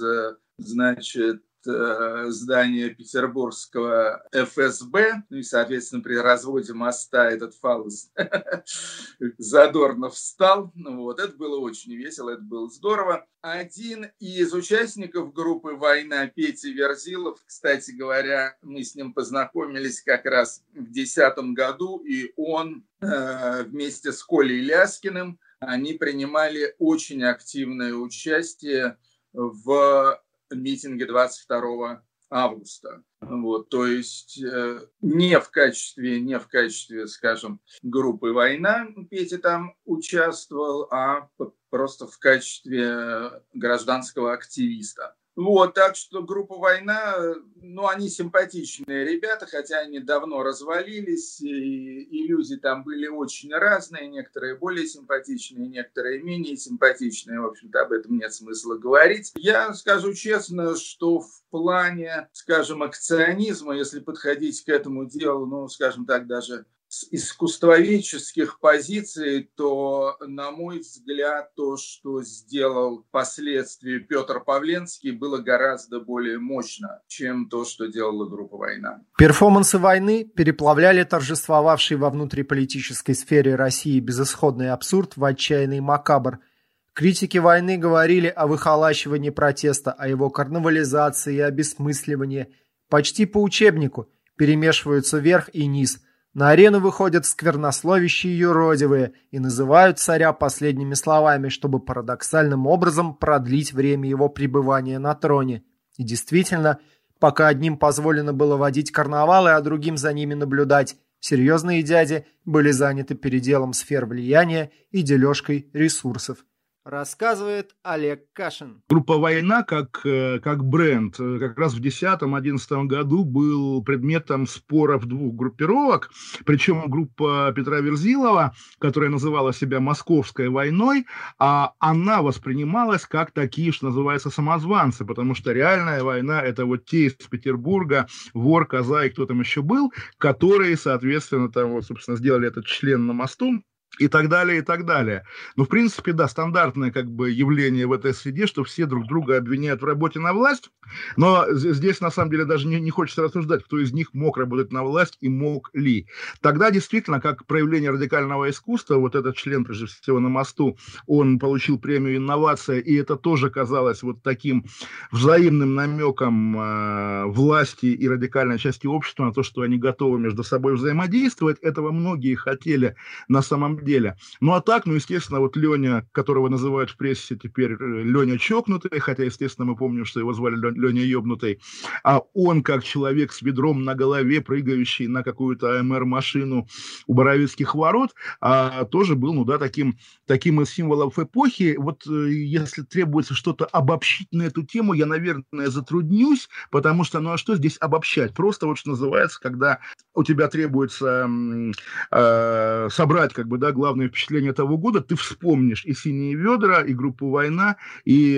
значит, Э, здание петербургского ФСБ, ну и, соответственно, при разводе моста этот фалос задорно встал. Ну, вот, это было очень весело, это было здорово. Один из участников группы «Война» Петя Верзилов, кстати говоря, мы с ним познакомились как раз в 2010 году, и он э, вместе с Колей Ляскиным, они принимали очень активное участие в митинге 22 августа. Вот, то есть э, не в качестве, не в качестве, скажем, группы «Война» Петя там участвовал, а просто в качестве гражданского активиста. Вот, так что группа «Война», ну, они симпатичные ребята, хотя они давно развалились, и, и люди там были очень разные, некоторые более симпатичные, некоторые менее симпатичные, в общем-то, об этом нет смысла говорить. Я скажу честно, что в плане, скажем, акционизма, если подходить к этому делу, ну, скажем так, даже с искусствоведческих позиций, то, на мой взгляд, то, что сделал впоследствии Петр Павленский, было гораздо более мощно, чем то, что делала группа «Война». Перформансы войны переплавляли торжествовавший во внутриполитической сфере России безысходный абсурд в отчаянный макабр. Критики войны говорили о выхолащивании протеста, о его карнавализации и обесмысливании. Почти по учебнику перемешиваются верх и низ – на арену выходят сквернословящие юродивые и называют царя последними словами, чтобы парадоксальным образом продлить время его пребывания на троне. И действительно, пока одним позволено было водить карнавалы, а другим за ними наблюдать, серьезные дяди были заняты переделом сфер влияния и дележкой ресурсов. Рассказывает Олег Кашин. Группа «Война» как, э, как бренд э, как раз в 2010-2011 году был предметом споров двух группировок. Причем группа Петра Верзилова, которая называла себя «Московской войной», а она воспринималась как такие, что называется, самозванцы, потому что реальная война – это вот те из Петербурга, вор, коза и кто там еще был, которые, соответственно, там вот, собственно, сделали этот член на мосту, и так далее, и так далее. Ну, в принципе, да, стандартное как бы явление в этой среде, что все друг друга обвиняют в работе на власть, но здесь, на самом деле, даже не, не хочется рассуждать, кто из них мог работать на власть и мог ли. Тогда действительно, как проявление радикального искусства, вот этот член, прежде всего, на мосту, он получил премию «Инновация», и это тоже казалось вот таким взаимным намеком э, власти и радикальной части общества на то, что они готовы между собой взаимодействовать. Этого многие хотели на самом деле. Ну а так, ну естественно, вот Леня, которого называют в прессе теперь э, Леня Чокнутый, хотя, естественно, мы помним, что его звали Леня Ёбнутый, а он как человек с ведром на голове, прыгающий на какую-то АМР-машину у Боровицких ворот, а, тоже был, ну да, таким, таким из символов эпохи. Вот э, если требуется что-то обобщить на эту тему, я, наверное, затруднюсь, потому что, ну а что здесь обобщать? Просто вот что называется, когда у тебя требуется э, собрать, как бы, да, главное впечатление того года, ты вспомнишь и «Синие ведра», и группу «Война», и,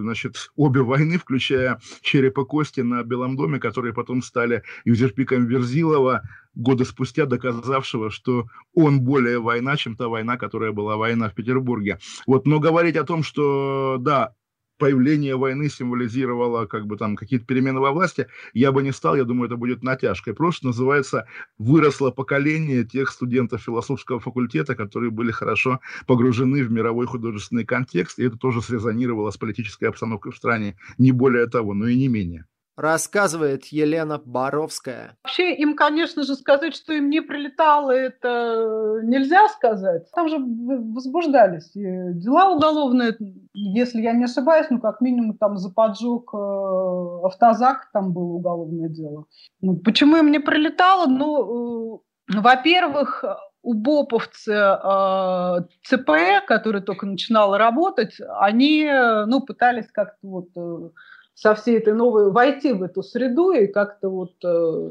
значит, обе войны, включая «Череп и кости» на Белом доме, которые потом стали юзерпиком Верзилова, годы спустя доказавшего, что он более война, чем та война, которая была война в Петербурге. Вот, но говорить о том, что, да, появление войны символизировало как бы там какие-то перемены во власти, я бы не стал, я думаю, это будет натяжкой. Просто называется выросло поколение тех студентов философского факультета, которые были хорошо погружены в мировой художественный контекст, и это тоже срезонировало с политической обстановкой в стране, не более того, но и не менее рассказывает Елена Боровская. Вообще им, конечно же, сказать, что им не прилетало, это нельзя сказать. Там же возбуждались дела уголовные, если я не ошибаюсь, ну, как минимум, там за поджог э, автозак там было уголовное дело. Ну, почему им не прилетало? Ну, э, во-первых, у боповцы э, ЦП, который только начинал работать, они, ну, пытались как-то вот э, со всей этой новой, войти в эту среду и как-то вот э,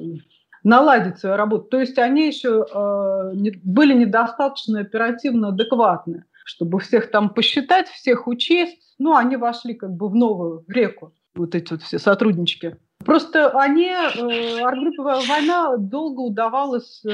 наладить свою работу. То есть они еще э, были недостаточно оперативно адекватны, чтобы всех там посчитать, всех учесть. Ну, они вошли как бы в новую реку, вот эти вот все сотруднички. Просто они, э, артгруппа «Война» долго удавалось э,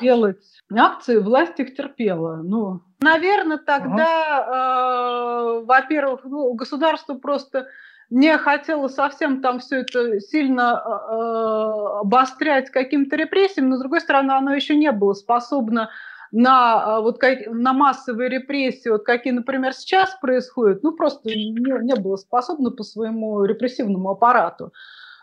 делать акции, власть их терпела. Ну, наверное, тогда, ага. э, во-первых, ну, государство просто не хотело совсем там все это сильно э, обострять каким-то репрессиям, но, с другой стороны, оно еще не было способно на, вот, как, на массовые репрессии, вот, какие, например, сейчас происходят, ну, просто не, не было способно по своему репрессивному аппарату.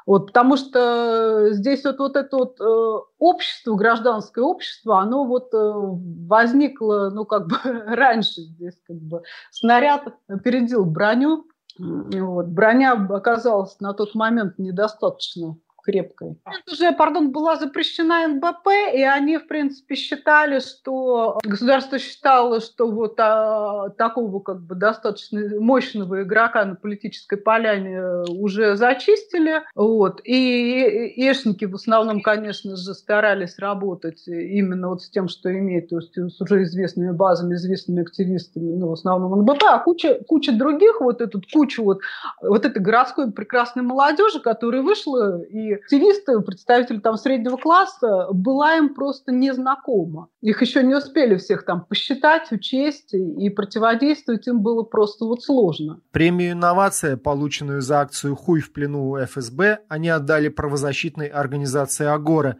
Вот, потому что здесь вот, вот это вот э, общество, гражданское общество, оно вот э, возникло, ну, как бы раньше здесь, как бы. Снаряд опередил броню, вот, броня оказалась на тот момент недостаточно крепкой. Уже, пардон, была запрещена НБП, и они, в принципе, считали, что государство считало, что вот а, такого как бы достаточно мощного игрока на политической поляне уже зачистили. Вот. И эшники в основном, конечно же, старались работать именно вот с тем, что имеют, то есть с уже известными базами, известными активистами, ну, в основном НБП, а куча, куча других, вот эту кучу вот, вот этой городской прекрасной молодежи, которая вышла, и активисты, представители там среднего класса, была им просто незнакома. Их еще не успели всех там посчитать, учесть, и противодействовать им было просто вот сложно. Премию «Инновация», полученную за акцию «Хуй в плену» у ФСБ, они отдали правозащитной организации «Агора»,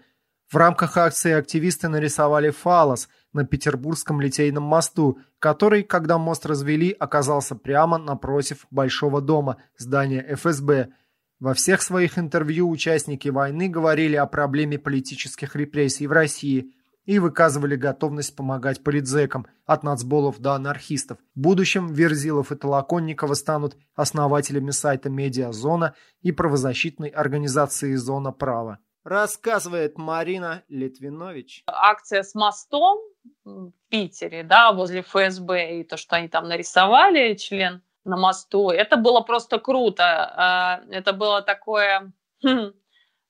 в рамках акции активисты нарисовали фалос на Петербургском литейном мосту, который, когда мост развели, оказался прямо напротив Большого дома, здания ФСБ. Во всех своих интервью участники войны говорили о проблеме политических репрессий в России и выказывали готовность помогать политзекам, от нацболов до анархистов. В будущем Верзилов и Толоконникова станут основателями сайта «Медиазона» и правозащитной организации «Зона права» рассказывает Марина Литвинович. Акция с мостом в Питере, да, возле ФСБ, и то, что они там нарисовали, член на мосту, это было просто круто. А, это было такое хм,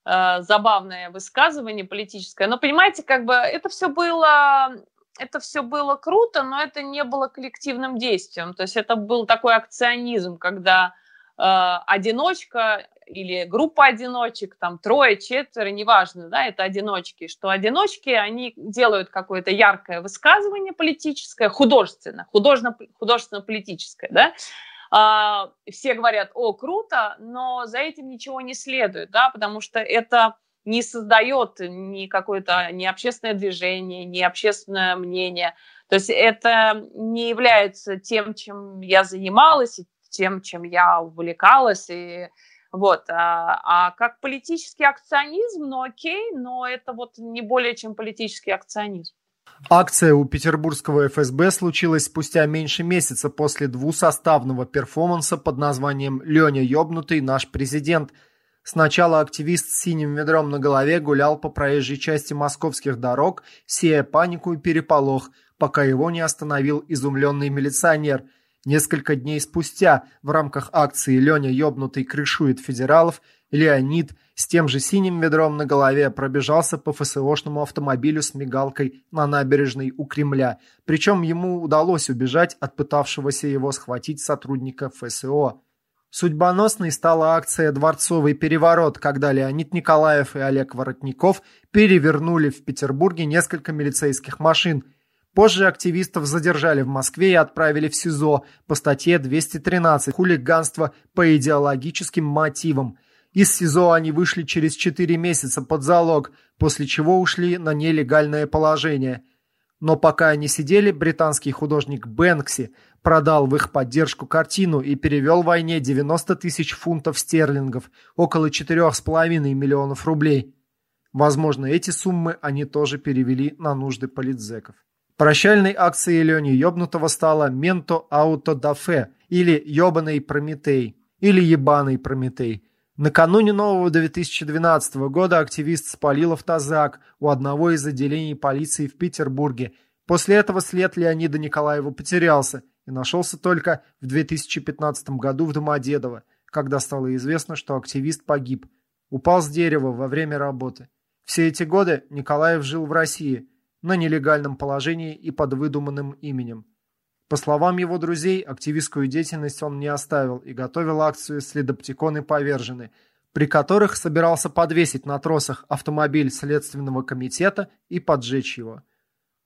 а, забавное высказывание политическое. Но понимаете, как бы это все было это все было круто, но это не было коллективным действием. То есть это был такой акционизм, когда э, одиночка или группа одиночек, там трое, четверо, неважно, да, это одиночки, что одиночки, они делают какое-то яркое высказывание политическое, художественно, художественно, художественно-политическое, да, а, все говорят, о, круто, но за этим ничего не следует, да, потому что это не создает ни какое-то ни общественное движение, ни общественное мнение. То есть это не является тем, чем я занималась, тем, чем я увлекалась, и вот. А, а как политический акционизм, ну окей, но это вот не более чем политический акционизм. Акция у петербургского ФСБ случилась спустя меньше месяца после двусоставного перформанса под названием «Леня ёбнутый, наш президент». Сначала активист с синим ведром на голове гулял по проезжей части московских дорог, сея панику и переполох, пока его не остановил изумленный милиционер – Несколько дней спустя в рамках акции «Леня ёбнутый крышует федералов» Леонид с тем же синим ведром на голове пробежался по ФСОшному автомобилю с мигалкой на набережной у Кремля. Причем ему удалось убежать от пытавшегося его схватить сотрудника ФСО. Судьбоносной стала акция «Дворцовый переворот», когда Леонид Николаев и Олег Воротников перевернули в Петербурге несколько милицейских машин – Позже активистов задержали в Москве и отправили в СИЗО по статье 213 «Хулиганство по идеологическим мотивам». Из СИЗО они вышли через 4 месяца под залог, после чего ушли на нелегальное положение. Но пока они сидели, британский художник Бэнкси продал в их поддержку картину и перевел войне 90 тысяч фунтов стерлингов, около 4,5 миллионов рублей. Возможно, эти суммы они тоже перевели на нужды политзеков. Прощальной акцией Лени Ёбнутого стала «Менто Ауто Дафе» или «Ёбаный Прометей» или «Ебаный Прометей». Накануне нового 2012 года активист спалил автозак у одного из отделений полиции в Петербурге. После этого след Леонида Николаева потерялся и нашелся только в 2015 году в Домодедово, когда стало известно, что активист погиб. Упал с дерева во время работы. Все эти годы Николаев жил в России – на нелегальном положении и под выдуманным именем. По словам его друзей, активистскую деятельность он не оставил и готовил акцию «Следоптиконы повержены», при которых собирался подвесить на тросах автомобиль Следственного комитета и поджечь его.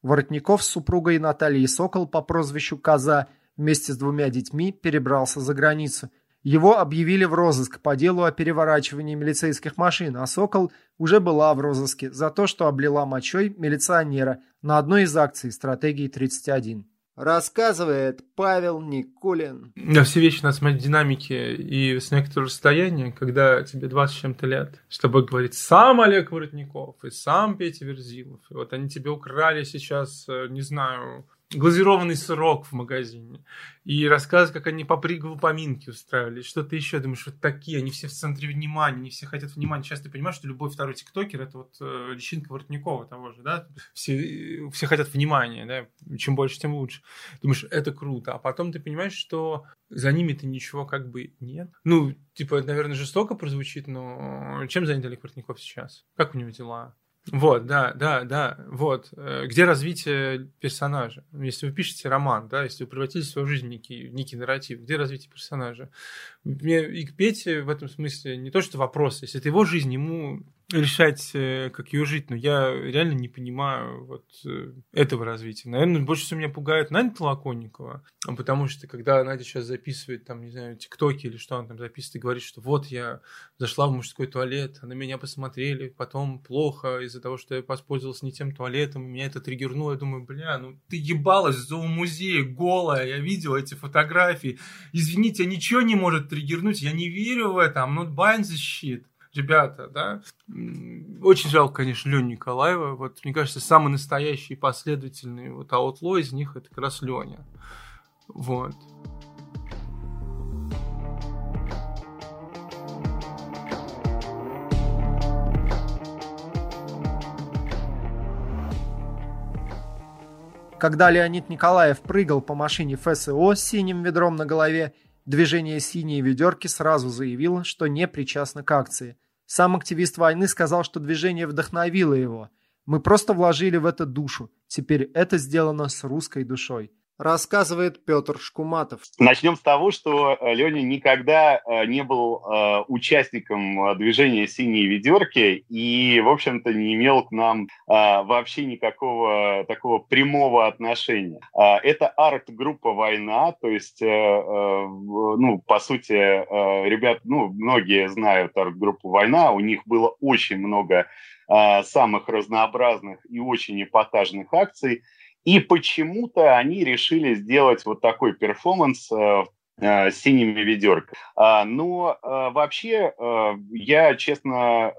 Воротников с супругой Натальей Сокол по прозвищу Коза вместе с двумя детьми перебрался за границу – его объявили в розыск по делу о переворачивании милицейских машин, а «Сокол» уже была в розыске за то, что облила мочой милиционера на одной из акций стратегии 31. Рассказывает Павел Никулин. Да, все вещи надо смотреть в динамике и с некоторого расстояния, когда тебе 20 с чем-то лет. С тобой говорит сам Олег Воротников и сам Петя Верзилов. И вот они тебе украли сейчас, э, не знаю, глазированный сырок в магазине. И рассказывают, как они попрыгивали поминки устраивали, что-то еще. Думаешь, вот такие, они все в центре внимания, они все хотят внимания. Сейчас ты понимаешь, что любой второй тиктокер это вот э, личинка Воротникова того же, да? Все, все хотят внимания, да? Чем больше, тем лучше. Думаешь, это круто. А потом ты понимаешь, что за ними-то ничего как бы нет. Ну, типа, это, наверное, жестоко прозвучит, но чем занят Олег Воротников сейчас? Как у него дела? Вот, да, да, да, вот. Э, где развитие персонажа? Если вы пишете роман, да, если вы превратили в свою жизнь в некий, некий нарратив, где развитие персонажа? Мне и к Пете в этом смысле не то, что вопрос, если это его жизнь, ему решать, э, как ее жить, но я реально не понимаю вот э, этого развития. Наверное, больше всего меня пугает Надя Толоконникова, потому что когда Надя сейчас записывает, там, не знаю, тиктоки или что она там записывает, и говорит, что вот я зашла в мужской туалет, а на меня посмотрели, потом плохо из-за того, что я воспользовался не тем туалетом, меня это триггернуло, я думаю, бля, ну ты ебалась в зоомузее голая, я видел эти фотографии, извините, ничего не может триггернуть, я не верю в это, I'm not buying this shit ребята, да. Очень жалко, конечно, Леню Николаева. Вот, мне кажется, самый настоящий последовательный вот аутло из них это как раз Леня. Вот. Когда Леонид Николаев прыгал по машине ФСО с синим ведром на голове, Движение «Синие ведерки» сразу заявило, что не причастно к акции. Сам активист войны сказал, что движение вдохновило его. «Мы просто вложили в это душу. Теперь это сделано с русской душой» рассказывает Петр Шкуматов. Начнем с того, что э, Леня никогда э, не был э, участником движения «Синие ведерки» и, в общем-то, не имел к нам вообще никакого такого прямого отношения. Это арт-группа «Война», то есть, ну, по сути, ребят, ну, многие знают арт-группу «Война», у них было очень много самых разнообразных и очень эпатажных акций – и почему-то они решили сделать вот такой перформанс э, э, с синими ведерками. А, но э, вообще я, честно,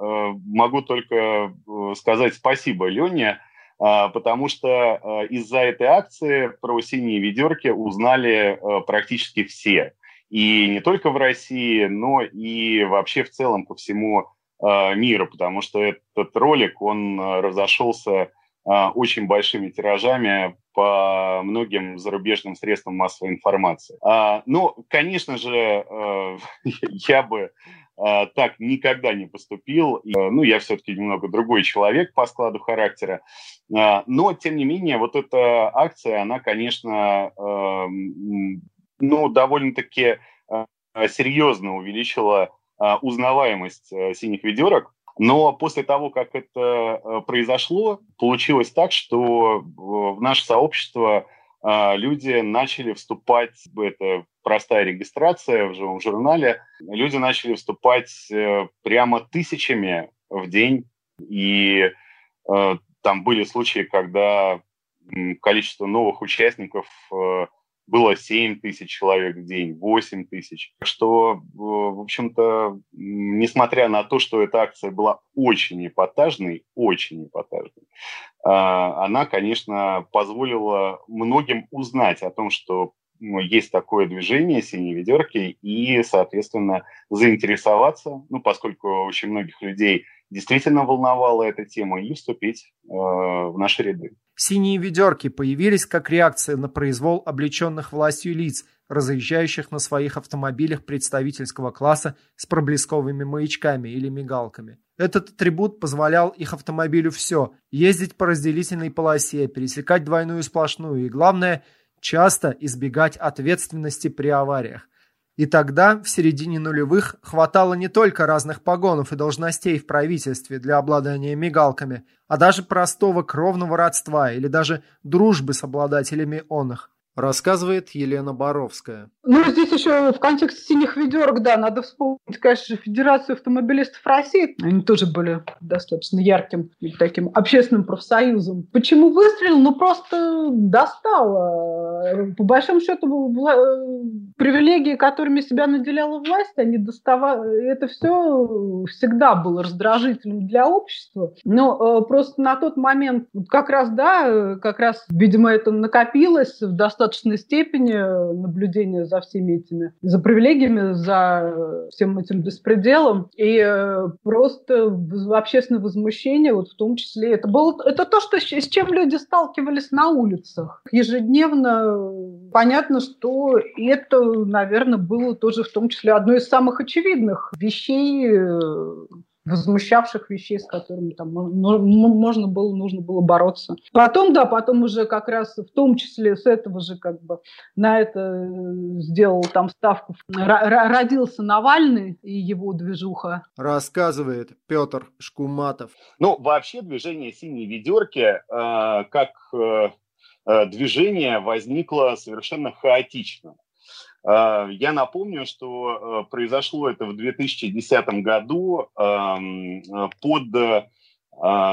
могу только сказать спасибо Лене, потому что из-за этой акции про синие ведерки узнали практически все. И не только в России, но и вообще в целом по всему миру, потому что этот ролик, он разошелся очень большими тиражами по многим зарубежным средствам массовой информации. А, ну, конечно же, э, я бы а, так никогда не поступил. Ну, я все-таки немного другой человек по складу характера. Но, тем не менее, вот эта акция, она, конечно, ну, довольно-таки серьезно увеличила узнаваемость э, синих ведерок но после того, как это э, произошло, получилось так, что в наше сообщество э, люди начали вступать, это простая регистрация в живом журнале, люди начали вступать э, прямо тысячами в день, и там были случаи, когда количество новых участников было 7 тысяч человек в день, 8 тысяч. Что, в общем-то, несмотря на то, что эта акция была очень эпатажной, очень эпатажной, а, она, конечно, позволила многим узнать о том, что ну, есть такое движение «Синие ведерки» и, соответственно, заинтересоваться, ну, поскольку очень многих людей действительно волновала эта тема, и вступить э, в наши ряды. Синие ведерки появились как реакция на произвол облеченных властью лиц, разъезжающих на своих автомобилях представительского класса с проблесковыми маячками или мигалками. Этот атрибут позволял их автомобилю все – ездить по разделительной полосе, пересекать двойную сплошную и, главное, часто избегать ответственности при авариях. И тогда, в середине нулевых, хватало не только разных погонов и должностей в правительстве для обладания мигалками, а даже простого кровного родства или даже дружбы с обладателями он их, рассказывает Елена Боровская. Ну, здесь еще в контексте синих ведерок, да, надо вспомнить, конечно, Федерацию автомобилистов России. Они тоже были достаточно ярким таким общественным профсоюзом. Почему выстрелил? Ну, просто достало. По большому счету, привилегии, которыми себя наделяла власть, они доставали... Это все всегда было раздражительным для общества. Но э, просто на тот момент как раз, да, как раз, видимо, это накопилось в достаточной степени наблюдения за всеми этими, за привилегиями, за всем этим беспределом. И э, просто общественное возмущение, вот в том числе, это было, это то, что, с чем люди сталкивались на улицах. Ежедневно понятно, что это, наверное, было тоже в том числе одной из самых очевидных вещей э, возмущавших вещей, с которыми там можно было, нужно было бороться. Потом, да, потом уже как раз в том числе с этого же как бы на это э, сделал там ставку. Родился Навальный и его движуха. Рассказывает Петр Шкуматов. Ну, вообще движение «Синие ведерки» э, как э движение возникло совершенно хаотично. А, я напомню, что э, произошло это в 2010 году эм, под э,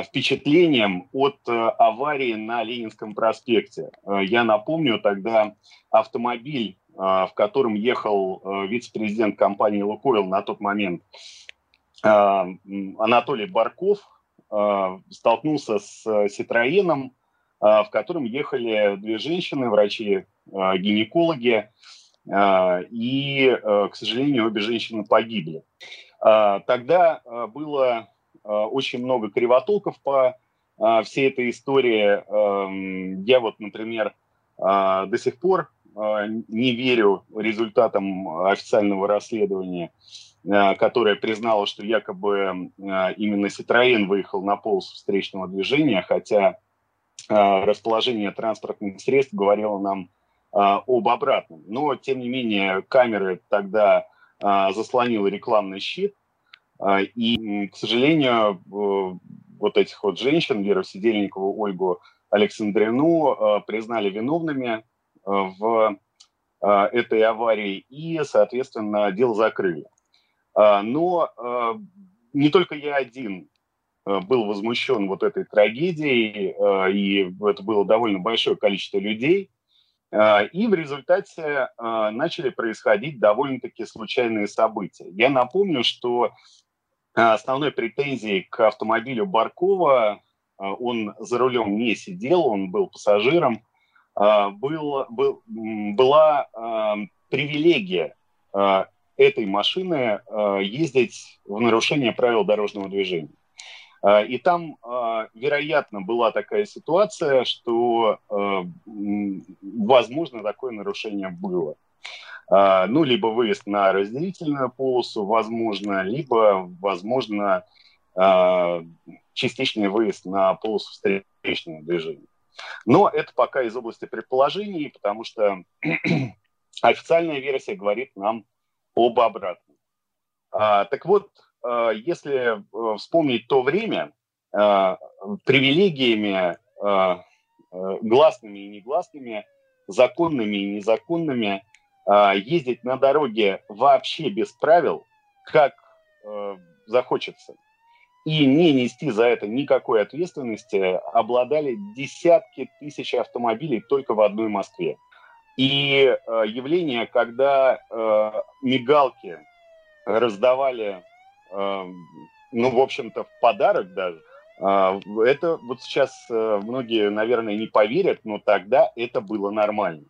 впечатлением от э, аварии на Ленинском проспекте. Я напомню, тогда автомобиль, в котором ехал вице-президент компании «Лукойл» на тот момент Анатолий Барков, столкнулся с «Ситроеном», в котором ехали две женщины, врачи-гинекологи, и, э, к сожалению, обе женщины погибли. А, тогда э, было э, очень много кривотолков по всей этой истории. Эм, я вот, например, до сих пор не верю результатам официального расследования, которое признало, что якобы именно Ситроен выехал на полосу встречного движения, хотя расположение транспортных средств говорило нам а, об обратном. Но, тем не менее, камеры тогда а, заслонила рекламный щит, а, и, к сожалению, вот этих вот женщин, Веру Сидельникову, Ольгу Александрину, признали виновными в этой аварии и, соответственно, дело закрыли. Но не только я один был возмущен вот этой трагедией, и это было довольно большое количество людей – а, и в результате а, начали происходить довольно-таки случайные события. Я напомню, что а, основной претензией к автомобилю Баркова, он за рулем не сидел, он был пассажиром, был, был, была привилегия этой машины ездить в нарушение правил дорожного движения. А, и там, а, вероятно, была такая ситуация, что, а, возможно, такое нарушение было. Ну, либо выезд на разделительную полосу, возможно, либо, возможно, частичный выезд на полосу встречного движения. Но это пока из области предположений, потому что официальная версия говорит нам об обратном. Так вот, Э, если э, вспомнить то время, э, привилегиями гласными и негласными, законными и незаконными, ездить на дороге вообще без правил, как захочется, и не нести за это никакой ответственности, обладали десятки тысяч автомобилей только в одной Москве. И явление, когда мигалки раздавали ну, в общем-то, в подарок даже. А, это вот сейчас э, многие, наверное, не поверят, но тогда это было нормально.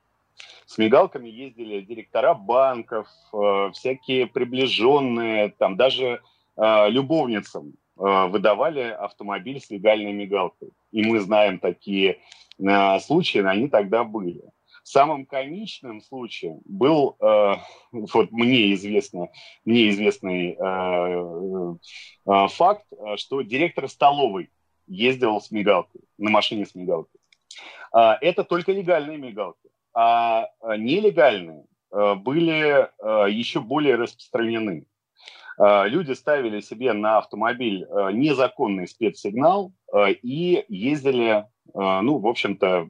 С мигалками ездили директора банков, э, всякие приближенные, там даже э, любовницам выдавали автомобиль с легальной мигалкой. И мы знаем такие случаи, они тогда были. Самым комичным случаем был, э, вот мне известно, мне известный э, э, факт, что директор столовой ездил с мигалкой, на машине с мигалкой. Э, это только легальные мигалки, а нелегальные э, были э, еще более распространены. Э, люди ставили себе на автомобиль э, незаконный спецсигнал э, и ездили, ну, в общем-то,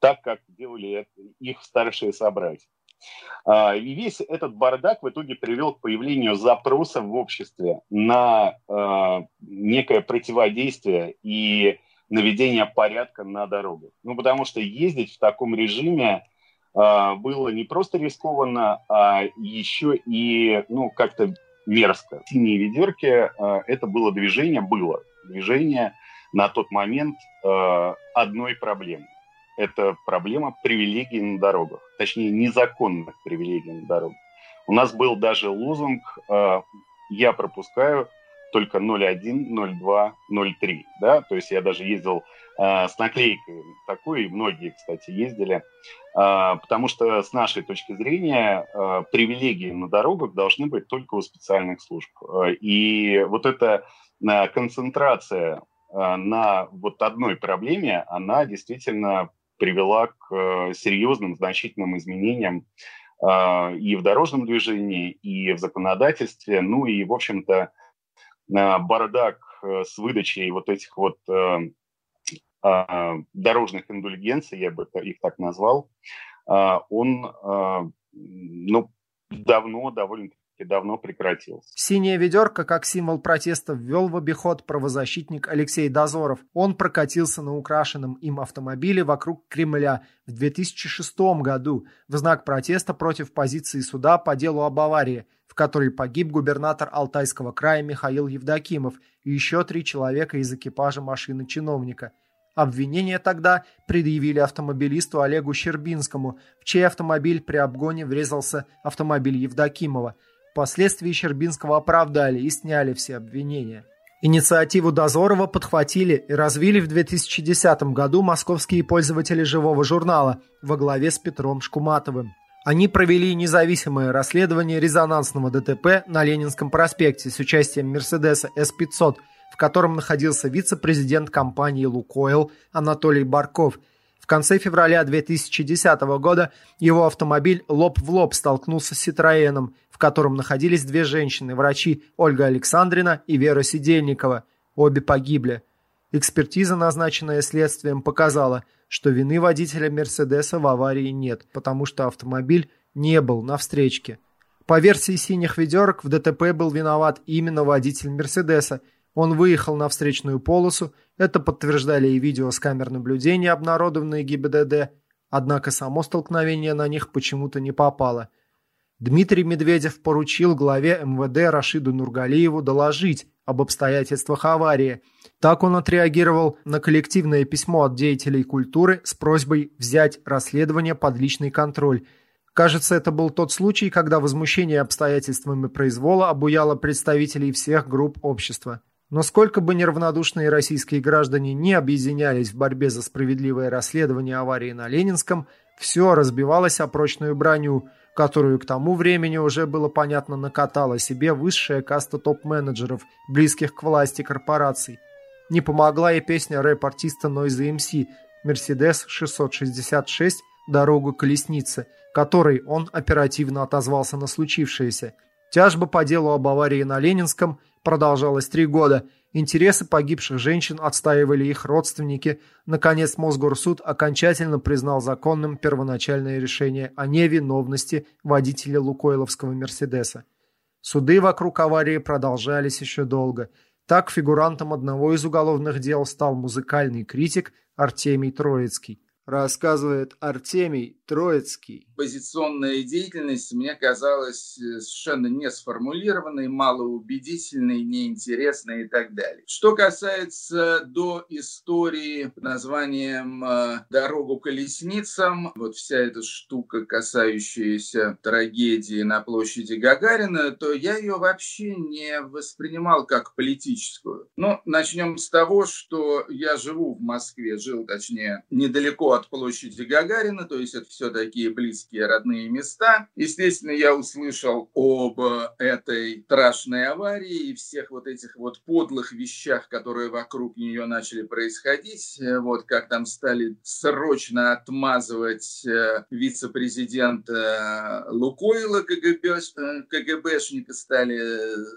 так, как делали их старшие собратья. А, и весь этот бардак в итоге привел к появлению запроса в обществе на а, некое противодействие и наведение порядка на дорогах. Ну, потому что ездить в таком режиме а, было не просто рискованно, а еще и, ну, как-то мерзко. Синие ведерки – это было движение, было движение на тот момент одной проблемы это проблема привилегий на дорогах, точнее незаконных привилегий на дорогах. У нас был даже лозунг э, «Я пропускаю только 01, 02, 03». Да? То есть я даже ездил э, с наклейкой такой, и многие, кстати, ездили, э, потому что с нашей точки зрения привилегии на дорогах должны быть только у специальных служб. И вот эта концентрация на вот одной проблеме, она действительно привела к э, серьезным, значительным изменениям э, и в дорожном движении, и в законодательстве, ну и, в общем-то, э, бардак с выдачей вот этих вот дорожных индульгенций, я бы их так назвал, он ну, давно довольно и давно прекратился. Синяя ведерко как символ протеста ввел в обиход правозащитник Алексей Дозоров. Он прокатился на украшенном им автомобиле вокруг Кремля в 2006 году в знак протеста против позиции суда по делу об аварии, в которой погиб губернатор Алтайского края Михаил Евдокимов и еще три человека из экипажа машины чиновника – Обвинение тогда предъявили автомобилисту Олегу Щербинскому, в чей автомобиль при обгоне врезался автомобиль Евдокимова. Впоследствии Щербинского оправдали и сняли все обвинения. Инициативу Дозорова подхватили и развили в 2010 году московские пользователи живого журнала во главе с Петром Шкуматовым. Они провели независимое расследование резонансного ДТП на Ленинском проспекте с участием Мерседеса С-500, в котором находился вице-президент компании «Лукойл» Анатолий Барков – в конце февраля 2010 года его автомобиль лоб в лоб столкнулся с «Ситроеном», в котором находились две женщины, врачи Ольга Александрина и Вера Сидельникова. Обе погибли. Экспертиза, назначенная следствием, показала, что вины водителя «Мерседеса» в аварии нет, потому что автомобиль не был на встречке. По версии «Синих ведерок» в ДТП был виноват именно водитель «Мерседеса», он выехал на встречную полосу, это подтверждали и видео с камер наблюдения, обнародованные ГИБДД, однако само столкновение на них почему-то не попало. Дмитрий Медведев поручил главе МВД Рашиду Нургалиеву доложить об обстоятельствах аварии. Так он отреагировал на коллективное письмо от деятелей культуры с просьбой взять расследование под личный контроль. Кажется, это был тот случай, когда возмущение обстоятельствами произвола обуяло представителей всех групп общества. Но сколько бы неравнодушные российские граждане не объединялись в борьбе за справедливое расследование аварии на Ленинском, все разбивалось о прочную броню, которую к тому времени уже было понятно накатала себе высшая каста топ-менеджеров, близких к власти корпораций. Не помогла и песня рэп-артиста Noise MC «Мерседес 666. Дорогу колесницы», которой он оперативно отозвался на случившееся. Тяжба по делу об аварии на Ленинском – продолжалось три года. Интересы погибших женщин отстаивали их родственники. Наконец, Мосгорсуд окончательно признал законным первоначальное решение о невиновности водителя Лукойловского «Мерседеса». Суды вокруг аварии продолжались еще долго. Так фигурантом одного из уголовных дел стал музыкальный критик Артемий Троицкий рассказывает Артемий Троицкий. Позиционная деятельность мне казалась э, совершенно не сформулированной, малоубедительной, неинтересной и так далее. Что касается до истории под названием э, «Дорогу колесницам», вот вся эта штука, касающаяся трагедии на площади Гагарина, то я ее вообще не воспринимал как политическую. Но начнем с того, что я живу в Москве, жил, точнее, недалеко от площади Гагарина, то есть это все такие близкие родные места. Естественно, я услышал об этой страшной аварии и всех вот этих вот подлых вещах, которые вокруг нее начали происходить. Вот как там стали срочно отмазывать э, вице-президента Лукойла КГБ, э, КГБшника, стали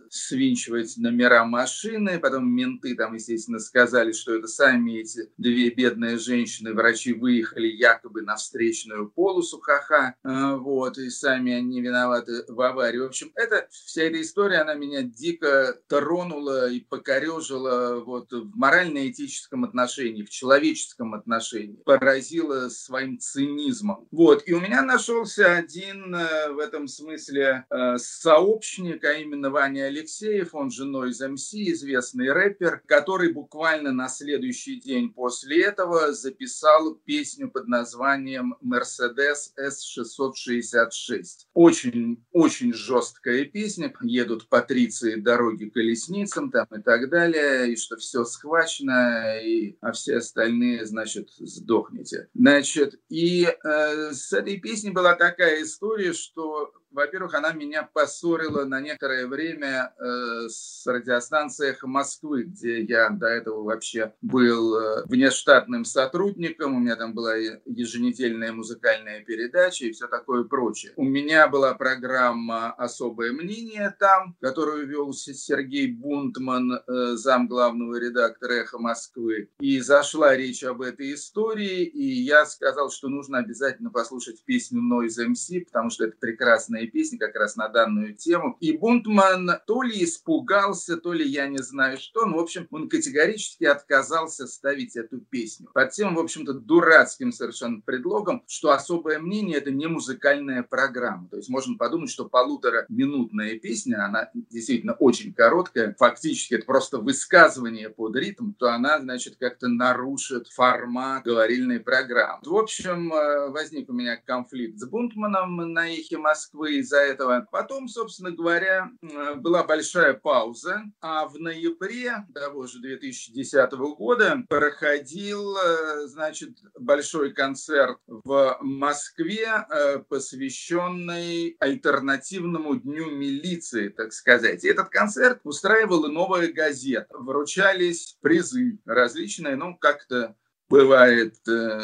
свинчивать номера машины, потом менты там, естественно, сказали, что это сами эти две бедные женщины, врачи, выехали якобы на встречную полосу, ха-ха, ЖКХ, э, вот, и сами они виноваты в аварии. В общем, это, вся эта история, она меня дико тронула и покорежила вот в морально-этическом отношении, в человеческом отношении, поразила своим цинизмом. Вот, и у меня нашелся один э, в этом смысле э, сообщник, а именно Ваня Алексеев, он же Noise MC, известный рэпер, который буквально на следующий день после этого записал песню под названием «Мерседес С-666». Очень, очень жесткая песня. Едут патриции дороги колесницам там и так далее, и что все схвачено, и, а все остальные, значит, сдохнете. Значит, и э, с этой песней была такая история, что во-первых, она меня поссорила на некоторое время э, с радиостанцией «Эхо Москвы», где я до этого вообще был э, внештатным сотрудником. У меня там была еженедельная музыкальная передача и все такое прочее. У меня была программа «Особое мнение» там, которую вел Сергей Бунтман, э, зам главного редактора «Эхо Москвы». И зашла речь об этой истории, и я сказал, что нужно обязательно послушать песню «Noise MC», потому что это прекрасная песни как раз на данную тему. И Бунтман то ли испугался, то ли я не знаю что, но, в общем, он категорически отказался ставить эту песню. Под тем, в общем-то, дурацким совершенно предлогом, что особое мнение – это не музыкальная программа. То есть можно подумать, что полутораминутная песня, она действительно очень короткая, фактически это просто высказывание под ритм, то она, значит, как-то нарушит формат говорильной программы. В общем, э, возник у меня конфликт с Бунтманом на эхе Москвы, из-за этого. Потом, собственно говоря, была большая пауза, а в ноябре того же 2010 года проходил, э, значит, большой концерт в Москве, э, посвященный альтернативному дню милиции, так сказать. И этот концерт устраивала новая газета. Вручались призы различные, ну, как-то бывает э,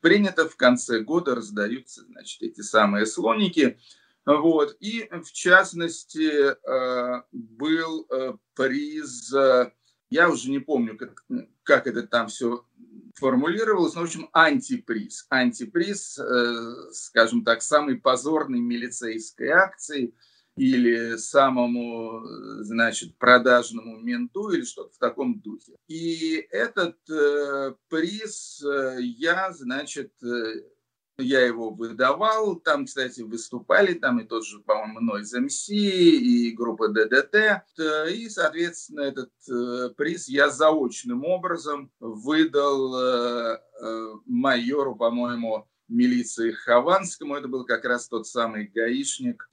принято в конце года раздаются, значит, эти самые слоники. Вот. И, в частности, э, был э, приз, э, я уже не помню, как, как это там все формулировалось, но, в общем, антиприз. Антиприз, скажем так, самой позорной милицейской акции или самому, значит, продажному менту или что-то в таком духе. И этот приз я, значит, я его выдавал, там, кстати, выступали там и тот же, по-моему, Noise MC и группа ДДТ. И, соответственно, этот э, приз я заочным образом выдал э, э, майору, по-моему, милиции Хованскому. Это был как раз тот самый гаишник,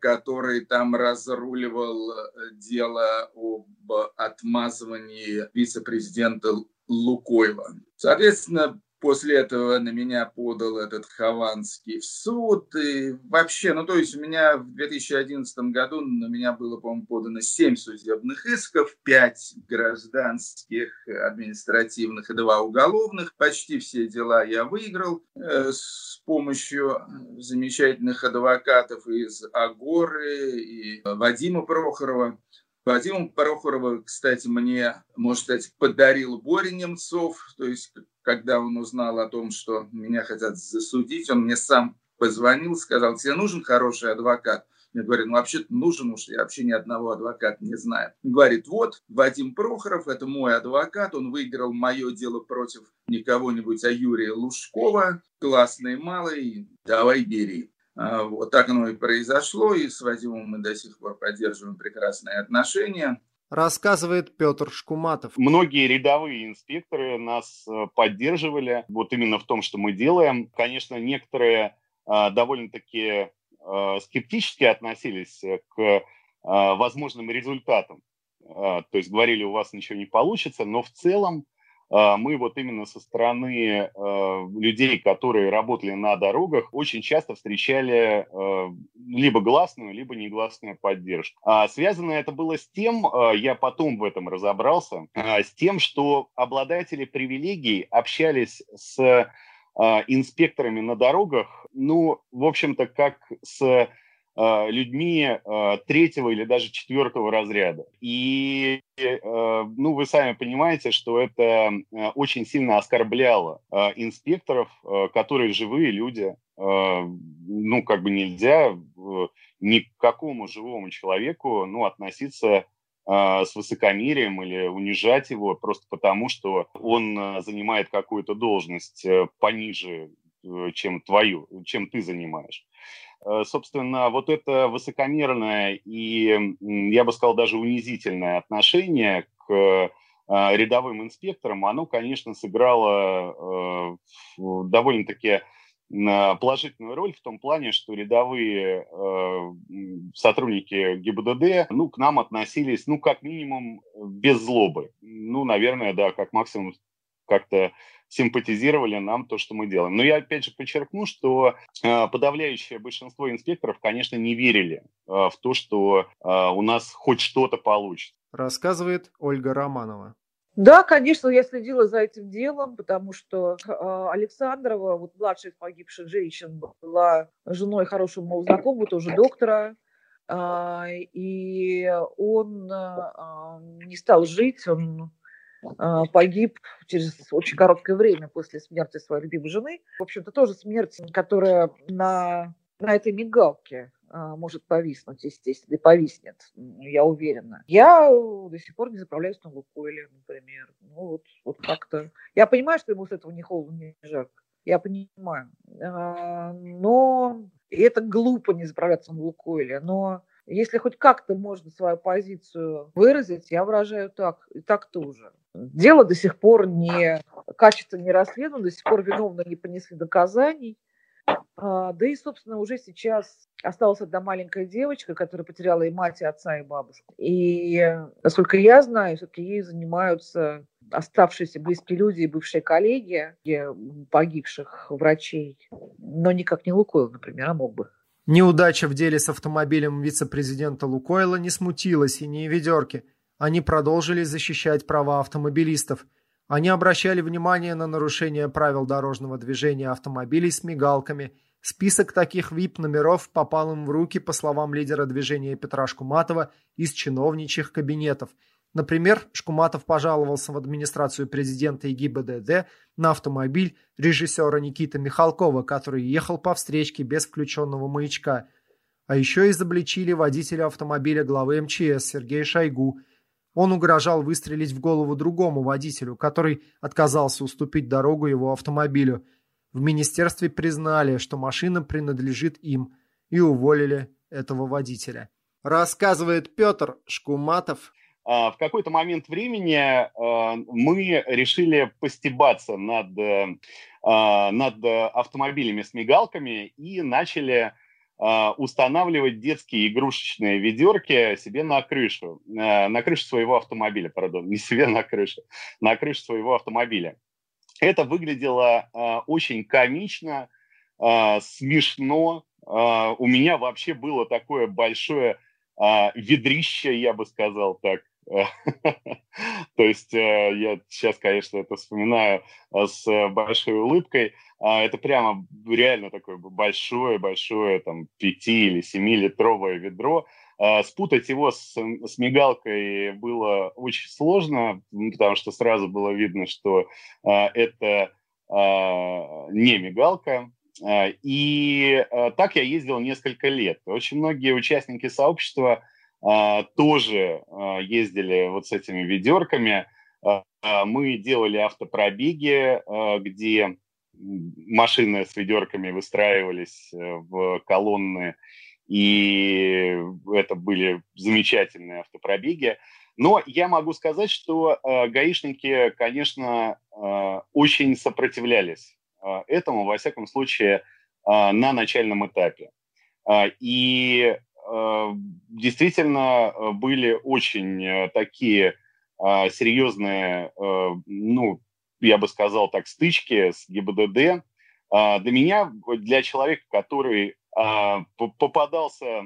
который там разруливал дело об отмазывании вице-президента Лукоева. Соответственно, После этого на меня подал этот Хованский в суд. И вообще, ну то есть у меня в 2011 году на меня было, по-моему, подано 7 судебных исков, 5 гражданских, административных и 2 уголовных. Почти все дела я выиграл э, с помощью замечательных адвокатов из Агоры и Вадима Прохорова. Вадима Прохорова, кстати, мне, можно сказать, подарил Боря Немцов, то есть когда он узнал о том, что меня хотят засудить, он мне сам позвонил, сказал, тебе нужен хороший адвокат? Я говорю, ну вообще-то нужен уж, я вообще ни одного адвоката не знаю. Он говорит, вот, Вадим Прохоров, это мой адвокат, он выиграл мое дело против не кого-нибудь, а Юрия Лужкова, классный малый, давай бери. А, вот так оно и произошло, и с Вадимом мы до сих пор поддерживаем прекрасные отношения. Рассказывает Петр Шкуматов. Многие рядовые инспекторы нас э, поддерживали вот именно в том, что мы делаем. Конечно, некоторые а, довольно-таки а, скептически относились к возможным результатам. То есть говорили, у вас ничего не получится, но в целом мы вот именно со стороны а, людей, которые работали на дорогах, очень часто встречали а, либо гласную, либо негласную поддержку. Связано это было с тем, я потом в этом разобрался, с тем, что обладатели привилегий общались с инспекторами на дорогах, ну, в общем-то, как с людьми э, третьего или даже четвертого разряда. И, э, ну, вы сами понимаете, что это э, очень сильно оскорбляло э, инспекторов, э, которые живые люди. Э, ну, как бы нельзя э, ни к какому живому человеку, ну, относиться с высокомерием или унижать его просто потому, что он занимает какую-то должность э, пониже, э, чем твою, чем ты занимаешь. Э, собственно, вот это высокомерное и, я бы сказал, даже унизительное отношение к а, рядовым инспекторам, оно, конечно, сыграло довольно-таки положительную роль в том плане, что рядовые э, сотрудники ГИБДД ну, к нам относились, ну, как минимум, без злобы. Ну, наверное, да, как максимум как-то симпатизировали нам то, что мы делаем. Но я опять же подчеркну, что э, подавляющее большинство инспекторов, конечно, не верили э, в то, что э, у нас хоть что-то получится. Рассказывает Ольга Романова. Да, конечно, я следила за этим делом, потому что э, Александрова, вот младшая из погибших женщин, была женой хорошего моего знакомого, тоже доктора, э, и он э, не стал жить, он э, погиб через очень короткое время после смерти своей любимой жены. В общем-то, тоже смерть, которая на, на этой мигалке а, может повиснуть, естественно, и повиснет, я уверена. Я до сих пор не заправляюсь на Лукойле, например. Ну, вот, вот как-то... Я понимаю, что ему с этого ни холодно, ни жарко. Я понимаю. А, но и это глупо не заправляться на Лукойле. Но если хоть как-то можно свою позицию выразить, я выражаю так, и так тоже. Дело до сих пор не качественно не расследовано, до сих пор виновные не понесли доказаний. А, да и, собственно, уже сейчас осталась одна маленькая девочка, которая потеряла и мать, и отца, и бабушку. И, насколько я знаю, все-таки ей занимаются оставшиеся близкие люди и бывшие коллеги погибших врачей, но никак не Лукойл, например, а мог бы. Неудача в деле с автомобилем вице-президента Лукойла не смутила синие ведерки. Они продолжили защищать права автомобилистов – они обращали внимание на нарушение правил дорожного движения автомобилей с мигалками. Список таких VIP-номеров попал им в руки, по словам лидера движения Петра Шкуматова, из чиновничьих кабинетов. Например, Шкуматов пожаловался в администрацию президента и ГИБДД на автомобиль режиссера Никиты Михалкова, который ехал по встречке без включенного маячка. А еще изобличили водителя автомобиля главы МЧС Сергея Шойгу – он угрожал выстрелить в голову другому водителю, который отказался уступить дорогу его автомобилю. В министерстве признали, что машина принадлежит им, и уволили этого водителя. Рассказывает Петр Шкуматов. А, в какой-то момент времени а, мы решили постебаться над, а, над автомобилями с мигалками и начали устанавливать детские игрушечные ведерки себе на крышу, на крышу своего автомобиля, пардон, не себе на крышу, на крышу своего автомобиля. Это выглядело очень комично, смешно. У меня вообще было такое большое ведрище, я бы сказал так, То есть э, я сейчас, конечно, это вспоминаю э, с большой улыбкой. А это прямо реально такое большое-большое, там, 5 или 7-литровое ведро. А спутать его с, с мигалкой было очень сложно, потому что сразу было видно, что а, это не мигалка, и так я ездил несколько лет. Очень многие участники сообщества тоже а, ездили вот с этими ведерками. А, мы делали автопробеги, где машины с ведерками выстраивались э, в колонны, и это были замечательные автопробеги. Но я могу сказать, что гаишники, конечно, очень сопротивлялись этому, во всяком случае, на начальном этапе. И действительно э, были очень э, такие серьезные, ну, я бы сказал так, стычки с ГИБДД. Для меня, для человека, который попадался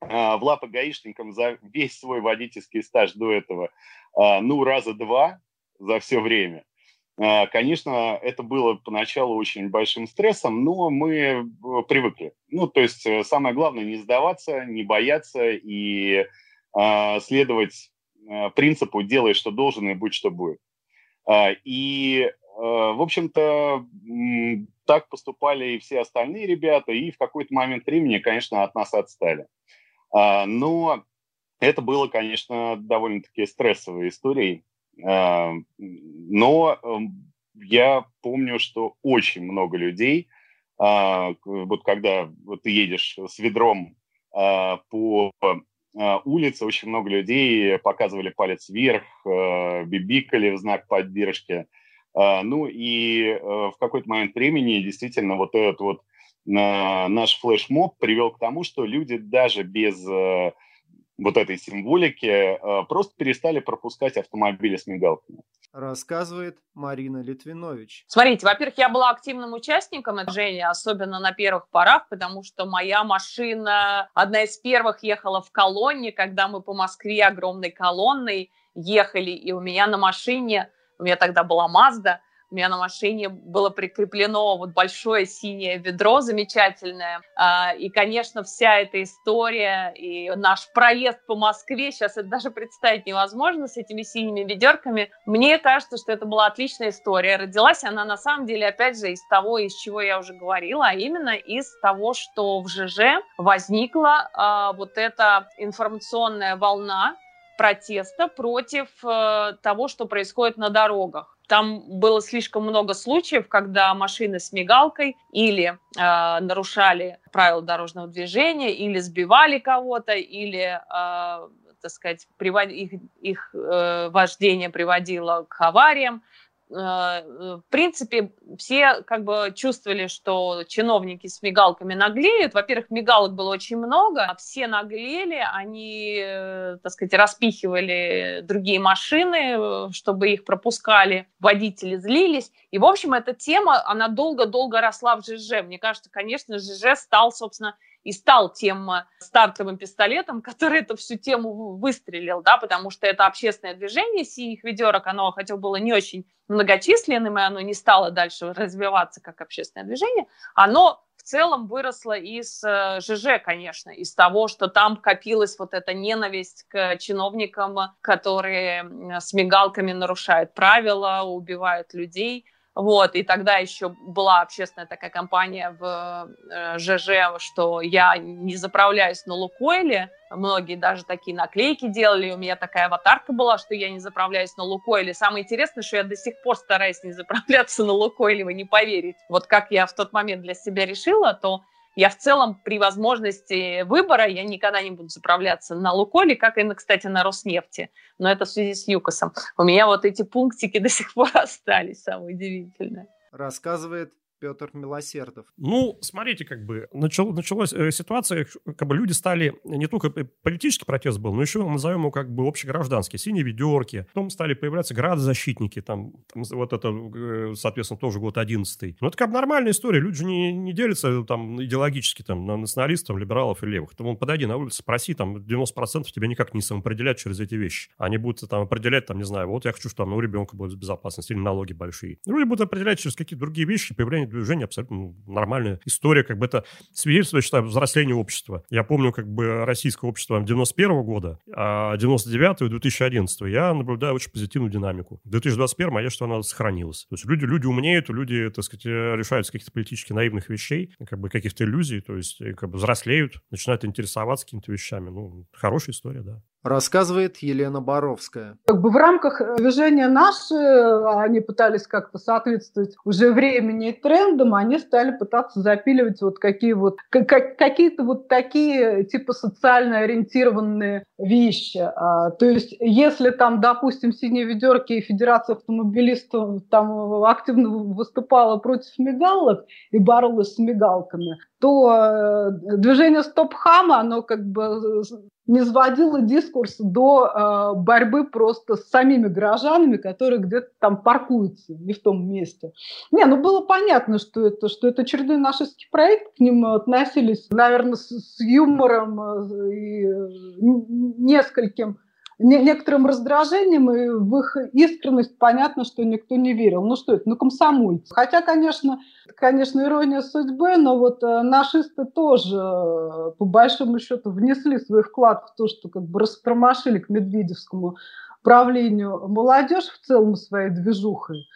в лапы гаишникам за весь свой водительский стаж до этого, ну, раза два за все время, Э, конечно, это было поначалу очень большим стрессом, но мы э, привыкли. Ну, то есть э, самое главное не сдаваться, не бояться и э, следовать э, принципу «делай, что должен, и будь, что будет». Э, и, э, в общем-то, так поступали и все остальные ребята, и в какой-то момент времени, конечно, от нас отстали. Э, но это было, конечно, довольно-таки стрессовой историей. А, но эм, я помню, что очень много людей, а, вот когда ты едешь с ведром а, по улице, очень много людей показывали палец вверх, бибикали в знак поддержки. Ну и э, в какой-то момент времени действительно вот этот вот наш флешмоб привел к тому, что люди даже без э, вот этой символики, э, просто перестали пропускать автомобили с мигалками. Рассказывает Марина Литвинович. Смотрите, во-первых, я была активным участником движения, особенно на первых порах, потому что моя машина, одна из первых ехала в колонне, когда мы по Москве огромной колонной ехали, и у меня на машине, у меня тогда была Мазда, у меня на машине было прикреплено вот большое синее ведро замечательное. А, и, конечно, вся эта история и наш проезд по Москве, сейчас это даже представить невозможно с этими синими ведерками. Мне кажется, что это была отличная история. Родилась она на самом деле, опять же, из того, из чего я уже говорила, а именно из того, что в ЖЖ возникла а, вот эта информационная волна, протеста против э, того, что происходит на дорогах. Там было слишком много случаев, когда машины с мигалкой или э, нарушали правила дорожного движения, или сбивали кого-то, или, э, так сказать, привод... их, их э, вождение приводило к авариям. Э, в принципе, все как бы чувствовали, что чиновники с мигалками наглеют. Во-первых, мигалок было очень много, а все наглели, они, э, так сказать, распихивали другие машины, э, чтобы их пропускали, водители злились. И, в общем, эта тема, она долго-долго росла в ЖЖ. Мне кажется, конечно, ЖЖ стал, собственно, и стал тем стартовым пистолетом, который эту всю тему выстрелил, да, потому что это общественное движение синих ведерок, оно хотя было не очень многочисленным, и оно не стало дальше развиваться как общественное движение, оно в целом выросло из э, ЖЖ, конечно, из того, что там копилась вот эта ненависть к чиновникам, которые с мигалками нарушают правила, убивают людей – вот, и тогда еще была общественная такая компания в э, ЖЖ, что я не заправляюсь на Лукойле. Многие даже такие наклейки делали. У меня такая аватарка была, что я не заправляюсь на Лукойле. Самое интересное, что я до сих пор стараюсь не заправляться на Лукойле, вы не поверите. Вот как я в тот момент для себя решила, то я в целом при возможности выбора, я никогда не буду заправляться на Луколе, как и, кстати, на Роснефти. Но это в связи с ЮКОСом. У меня вот эти пунктики до сих пор остались, самое удивительное. Рассказывает Петр Милосердов. Ну, смотрите, как бы начал, началась э, ситуация, как бы люди стали, не только политический протест был, но еще назовем его как бы общегражданский, синие ведерки. Потом стали появляться градозащитники, там, там вот это, э, соответственно, тоже год 11 Ну, это как бы нормальная история. Люди же не, не делятся там идеологически там на националистов, либералов и левых. Там, подойди на улицу, спроси, там 90% тебя никак не самоопределять через эти вещи. Они будут там определять, там, не знаю, вот я хочу, чтобы у ребенка будет безопасность или налоги большие. Люди будут определять через какие-то другие вещи, появление движение абсолютно ну, нормальная история, как бы это свидетельствует, что взросление общества. Я помню, как бы российское общество 91 года, а 99 и 2011 я наблюдаю очень позитивную динамику. В 2021 я считаю, она сохранилась. То есть люди, люди умнеют, люди, так сказать, решаются каких-то политически наивных вещей, как бы каких-то иллюзий, то есть как бы взрослеют, начинают интересоваться какими-то вещами. Ну, хорошая история, да рассказывает Елена Боровская. Как бы в рамках э, движения наши они пытались как-то соответствовать уже времени и трендам, они стали пытаться запиливать вот какие вот как, какие-то вот такие типа социально ориентированные вещи. А, то есть если там, допустим, синие ведерки и Федерация автомобилистов там активно выступала против мигалок и боролась с мигалками, то э, движение Стоп-Хама, оно как бы не сводила дискурс до э, борьбы просто с самими горожанами, которые где-то там паркуются не в том месте. Не, ну было понятно, что это, что это очередной нашистский проект, к ним относились, наверное, с, с юмором э, и нескольким некоторым раздражением, и в их искренность понятно, что никто не верил. Ну что это, ну комсомольцы. Хотя, конечно, конечно, ирония судьбы, но вот э, нашисты тоже, э, по большому счету, внесли свой вклад в то, что как бы растормошили к Медведевскому правлению молодежь в целом своей движухой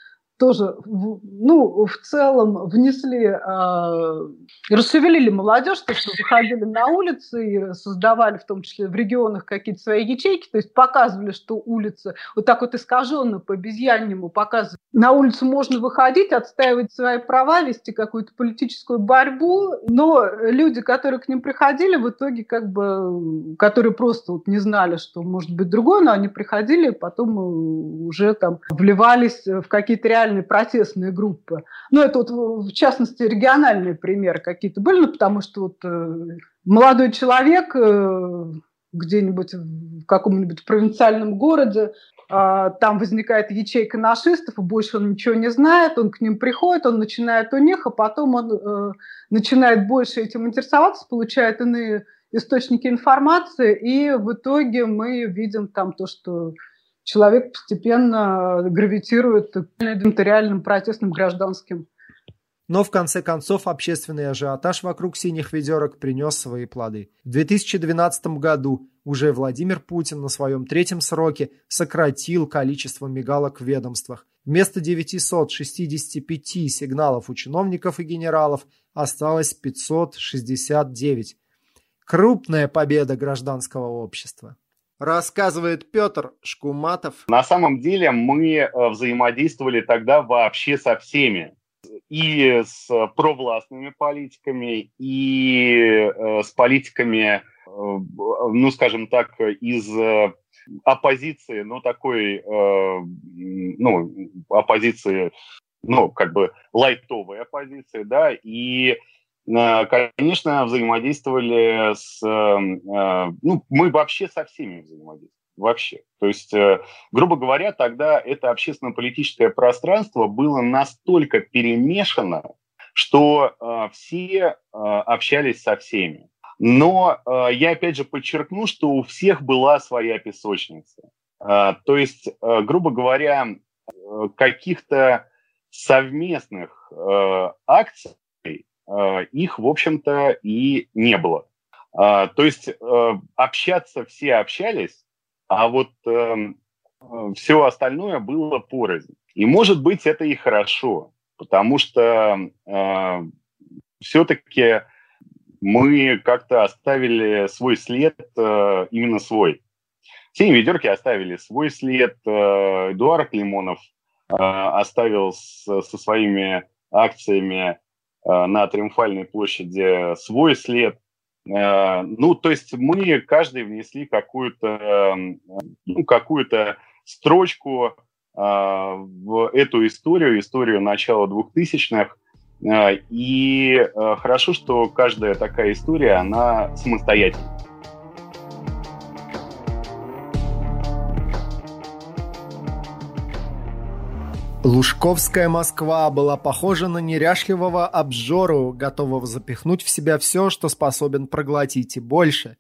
тоже, ну, в целом внесли, э, расшевелили молодежь, то, что выходили на улицы и создавали в том числе в регионах какие-то свои ячейки, то есть показывали, что улицы вот так вот искаженно по обезьяннему показывали. На улицу можно выходить, отстаивать свои права, вести какую-то политическую борьбу, но люди, которые к ним приходили, в итоге как бы, которые просто вот не знали, что может быть другое, но они приходили, потом уже там вливались в какие-то реальные региональные протестные группы. Ну, это вот, в частности, региональные примеры какие-то были, ну, потому что вот э, молодой человек э, где-нибудь в каком-нибудь провинциальном городе, э, там возникает ячейка нашистов, и больше он ничего не знает, он к ним приходит, он начинает у них, а потом он э, начинает больше этим интересоваться, получает иные источники информации, и в итоге мы видим там то, что человек постепенно гравитирует к реальным протестным гражданским. Но в конце концов общественный ажиотаж вокруг синих ведерок принес свои плоды. В 2012 году уже Владимир Путин на своем третьем сроке сократил количество мигалок в ведомствах. Вместо 965 сигналов у чиновников и генералов осталось 569. Крупная победа гражданского общества. Рассказывает Петр Шкуматов. На самом деле мы э, взаимодействовали тогда вообще со всеми. И с провластными политиками, и э, с политиками, э, ну, скажем так, из оппозиции, ну, такой, ну, оппозиции, ну, как бы лайтовой оппозиции, да, и Э, конечно, взаимодействовали с... Эм, э, ну, мы вообще со всеми взаимодействовали. Вообще. То есть, э, грубо говоря, тогда это общественно-политическое пространство было настолько перемешано, что все общались со всеми. Но я опять же подчеркну, что у всех была своя песочница. То есть, грубо говоря, каких-то совместных акций Э, их, в общем-то, и не было. А, то есть э, общаться все общались, а вот эм, э, все остальное было порознь. И, может быть, это и хорошо, потому что все-таки мы как-то оставили свой след, именно свой. Все ведерки оставили свой след. Эдуард Лимонов оставил со своими акциями Э, на Триумфальной площади свой след. Э, ну, то есть мы каждый внесли какую-то ну, какую-то строчку э, в эту историю, историю начала 2000-х. И хорошо, что каждая такая история, она самостоятельна. Лужковская Москва была похожа на неряшливого обжору, готового запихнуть в себя все, что способен проглотить, и больше.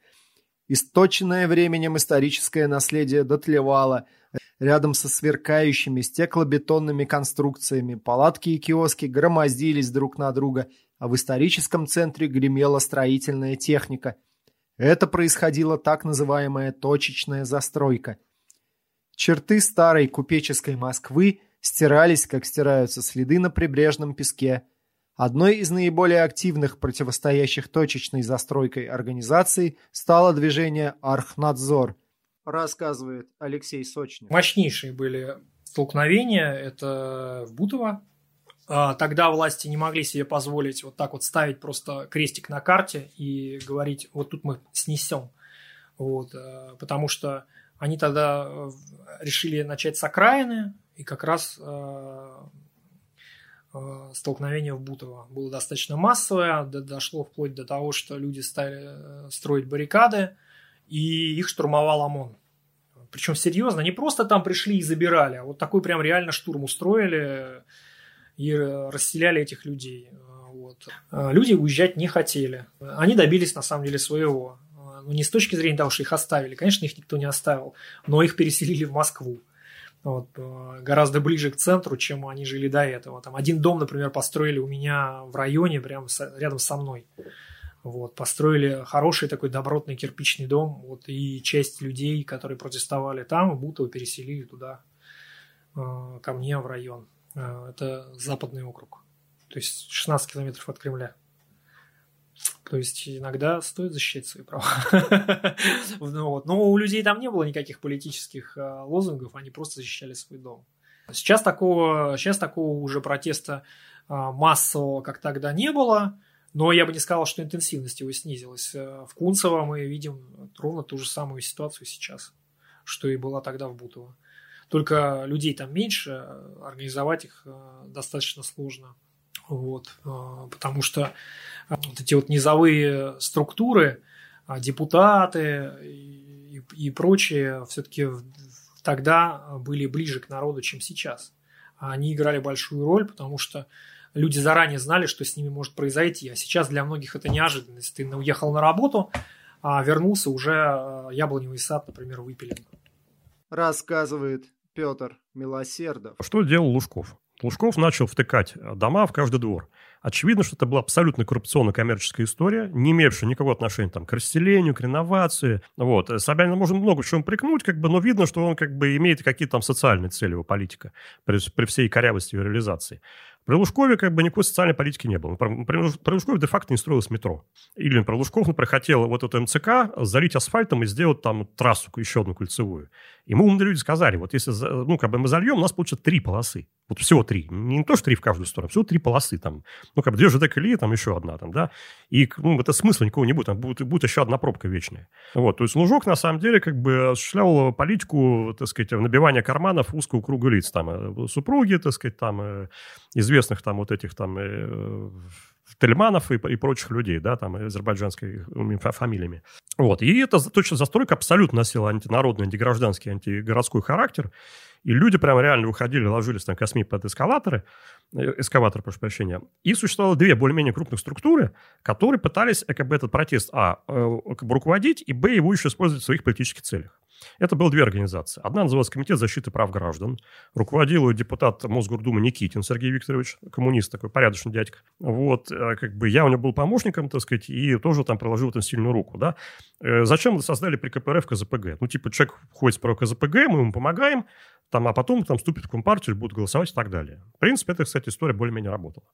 Источенное временем историческое наследие дотлевало. Рядом со сверкающими стеклобетонными конструкциями палатки и киоски громоздились друг на друга, а в историческом центре гремела строительная техника. Это происходила так называемая точечная застройка. Черты старой купеческой Москвы – стирались, как стираются следы на прибрежном песке. Одной из наиболее активных противостоящих точечной застройкой организаций стало движение «Архнадзор», рассказывает Алексей Сочнев. Мощнейшие были столкновения, это в Бутово. А, тогда власти не могли себе позволить вот так вот ставить просто крестик на карте и говорить, вот тут мы снесем. Вот, э, потому что они тогда э, решили начать с окраины, и как раз э, э, столкновение в Бутово было достаточно массовое, дошло вплоть до того, что люди стали э, строить баррикады, и их штурмовал ОМОН. Причем серьезно, не просто там пришли и забирали, а вот такой прям реально штурм устроили и расселяли этих людей. Вот. Люди уезжать не хотели. Они добились на самом деле своего. ну, не с точки зрения того, что их оставили, конечно, их никто не оставил, но их переселили в Москву. Вот, э, гораздо ближе к центру, чем они жили до этого. Там один дом, например, построили у меня в районе, прямо рядом со мной. Вот, построили хороший такой добротный кирпичный дом, вот, и часть людей, которые протестовали там, будто переселили туда, э, ко мне в район. Э, это западный округ, то есть 16 километров от Кремля. То есть иногда стоит защищать свои права. ну. Но у людей там не было никаких политических э, лозунгов, они просто защищали свой дом. Сейчас такого, сейчас такого уже протеста э, массового, как тогда, не было. Но я бы не сказал, что интенсивность его снизилась. Э, в Кунцево мы видим ровно ту же самую ситуацию сейчас, что и была тогда в Бутово. Только людей там меньше, организовать их э, достаточно сложно. Вот, э, потому что вот эти вот низовые структуры, депутаты и, и прочие все-таки тогда были ближе к народу, чем сейчас. Они играли большую роль, потому что люди заранее знали, что с ними может произойти. А сейчас для многих это неожиданность. Ты уехал на работу, а вернулся уже яблоневый сад, например, выпилен. Рассказывает Петр Милосердов. Что делал Лужков? Лужков начал втыкать дома в каждый двор. Очевидно, что это была абсолютно коррупционно-коммерческая история, не имевшая никакого отношения там, к расселению, к реновации. Вот. Собянина можно много чего прикнуть, как бы, но видно, что он как бы имеет какие-то там социальные цели его политика при, при всей корявости ее реализации. При Лужкове как бы никакой социальной политики не было. При, при Лужкове де-факто не строилось метро. Или при Лужков, например, хотел вот эту МЦК залить асфальтом и сделать там трассу, еще одну кольцевую. Мы умные люди сказали, вот если ну, как бы мы зальем, у нас получится три полосы. Вот всего три. Не то, что три в каждую сторону, всего три полосы там. Ну, как бы две ЖД колеи, там еще одна там, да. И, ну, это смысла никакого не будет. Там будет, будет еще одна пробка вечная. Вот, то есть Лужок, на самом деле, как бы осуществлял политику, так сказать, набивания карманов узкого круга лиц. Там э, супруги, так сказать, там э, известных там вот этих там э, Тельманов и, и прочих людей, да, там, азербайджанской фамилиями. Вот. И эта точно застройка абсолютно носила антинародный, антигражданский, антигородской характер. И люди прямо реально выходили, ложились на косми под эскалаторы, э, эскаватор, прошу прощения. И существовало две более-менее крупных структуры, которые пытались как бы, этот протест, а, э, как бы руководить, и, б, его еще использовать в своих политических целях. Это было две организации. Одна называлась Комитет защиты прав граждан. Руководил ее депутат Мосгордумы Никитин Сергей Викторович, коммунист такой, порядочный дядька. Вот, э, как бы я у него был помощником, так сказать, и тоже там приложил этом сильную руку, да. Э, зачем создали при КПРФ КЗПГ? Ну, типа, человек ходит про КЗПГ, мы ему помогаем, там, а потом там вступит в Компартию, будет голосовать и так далее. В принципе, эта, кстати, история более-менее работала.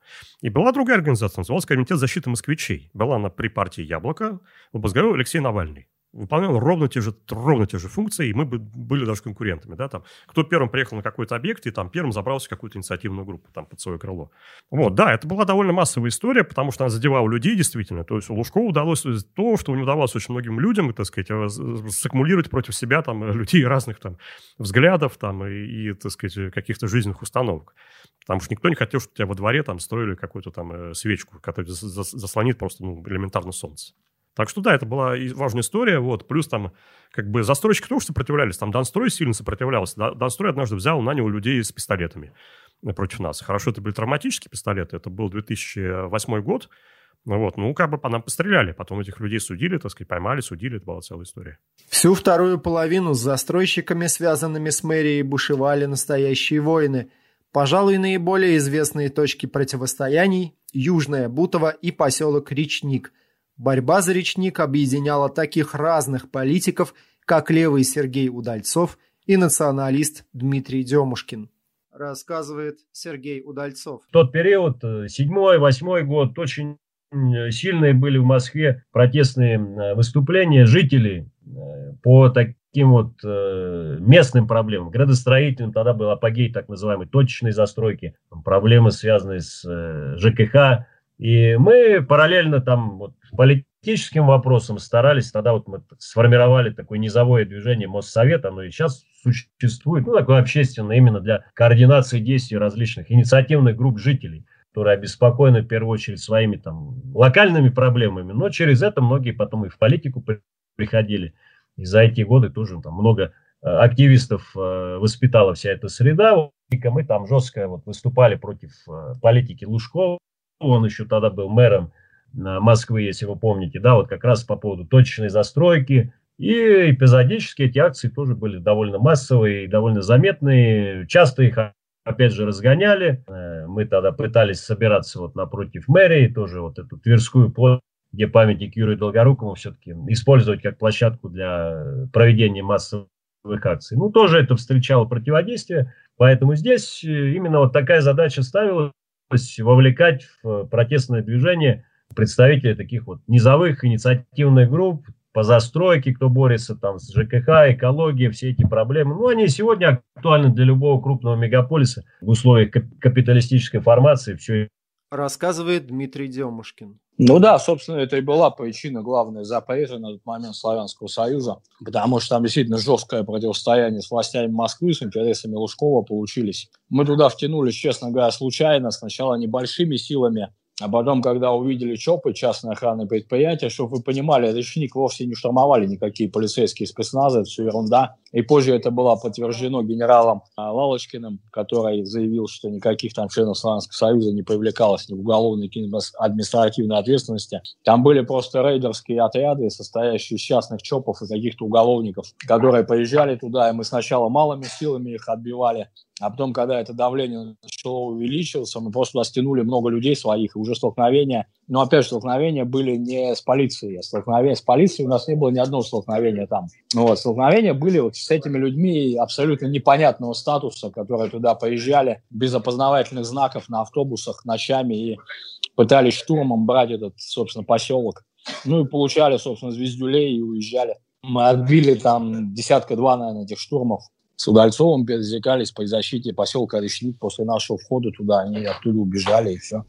И была другая организация, называлась Комитет защиты москвичей. Была она при партии «Яблоко», возглавлял Алексей Навальный выполнял ровно те же, ровно те же функции, и мы бы были даже конкурентами. Да, там, кто первым приехал на какой-то объект и там первым забрался в какую-то инициативную группу там, под свое крыло. Вот, да, это была довольно массовая история, потому что она задевала людей действительно. То есть у Лужкова удалось то, что не удавалось очень многим людям, так сказать, э, саккумулировать против себя там, людей разных там, взглядов там, и, и так сказать, каких-то жизненных установок. Потому что никто не хотел, чтобы тебя во дворе там строили какую-то там э, свечку, которая заслонит просто ну, элементарно солнце. Так что да, это была важная история, вот, плюс там как бы застройщики тоже сопротивлялись, там Донстрой сильно сопротивлялся, Донстрой однажды взял, нанял людей с пистолетами против нас. Хорошо, это были травматические пистолеты, это был 2008 год, ну вот, ну, как бы по нам постреляли. Потом этих людей судили, так сказать, поймали, судили. Это была целая история. Всю вторую половину с застройщиками, связанными с мэрией, бушевали настоящие войны. Пожалуй, наиболее известные точки противостояний – Южная Бутово и поселок Речник – Борьба за речник объединяла таких разных политиков, как левый Сергей Удальцов и националист Дмитрий Демушкин. Рассказывает Сергей Удальцов. В тот период, э, седьмой, восьмой год, очень э, сильные были в Москве протестные э, выступления жителей по таким вот местным проблемам, градостроительным, тогда был апогей так называемой точечной застройки, проблемы, связанные с ЖКХ, и мы параллельно там вот, политическим вопросам старались, тогда вот мы сформировали такое низовое движение Моссовет, оно и сейчас существует, ну, такое общественное именно для координации действий различных инициативных групп жителей, которые обеспокоены в первую очередь своими там локальными проблемами, но через это многие потом и в политику приходили. И за эти годы тоже там много э, активистов э, воспитала вся эта среда. Мы там жестко вот выступали против э, политики Лужкова, он еще тогда был мэром Москвы, если вы помните, да, вот как раз по поводу точечной застройки, и эпизодически эти акции тоже были довольно массовые довольно заметные. Часто их, опять же, разгоняли. Э, мы тогда пытались собираться вот напротив мэрии, тоже вот эту Тверскую площадь, где памятник Юрию Долгорукому все-таки использовать как площадку для проведения массовых акций. Ну, тоже это встречало противодействие, поэтому здесь э, именно вот такая задача ставилась вовлекать в протестное движение представителей таких вот низовых инициативных групп, по застройке, кто борется там с ЖКХ, экология, все эти проблемы. Ну, они сегодня актуальны для любого крупного мегаполиса в условиях капиталистической формации. Все Рассказывает Дмитрий Демушкин. Ну да, собственно, это и была причина главная запрета на тот момент Славянского Союза, потому что там действительно жесткое противостояние с властями Москвы, с интересами Лужкова получились. Мы туда втянулись, честно говоря, случайно, сначала небольшими силами, а потом, когда увидели ЧОПы, частные охранные предприятия, чтобы вы понимали, Речник вовсе не штурмовали никакие полицейские спецназы, это все ерунда. И позже это было подтверждено генералом а, Лалочкиным, который заявил, что никаких там членов Славянского Союза не привлекалось ни в уголовной, ни в административной ответственности. Там были просто рейдерские отряды, состоящие из частных ЧОПов и каких-то уголовников, которые приезжали туда, и мы сначала малыми силами их отбивали, а потом, когда это давление начало увеличиваться, мы просто туда стянули много людей своих, и уже столкновения, но опять же, столкновения были не с полицией, а столкновения с полицией у нас не было ни одного столкновения там. Вот, столкновения были вот с этими людьми абсолютно непонятного статуса, которые туда поезжали без опознавательных знаков на автобусах ночами и пытались штурмом брать этот, собственно, поселок. Ну и получали, собственно, звездюлей и уезжали. Мы отбили там десятка-два, наверное, этих штурмов с Удальцовым пересекались по защите поселка Речник после нашего входа туда. Они оттуда убежали и все.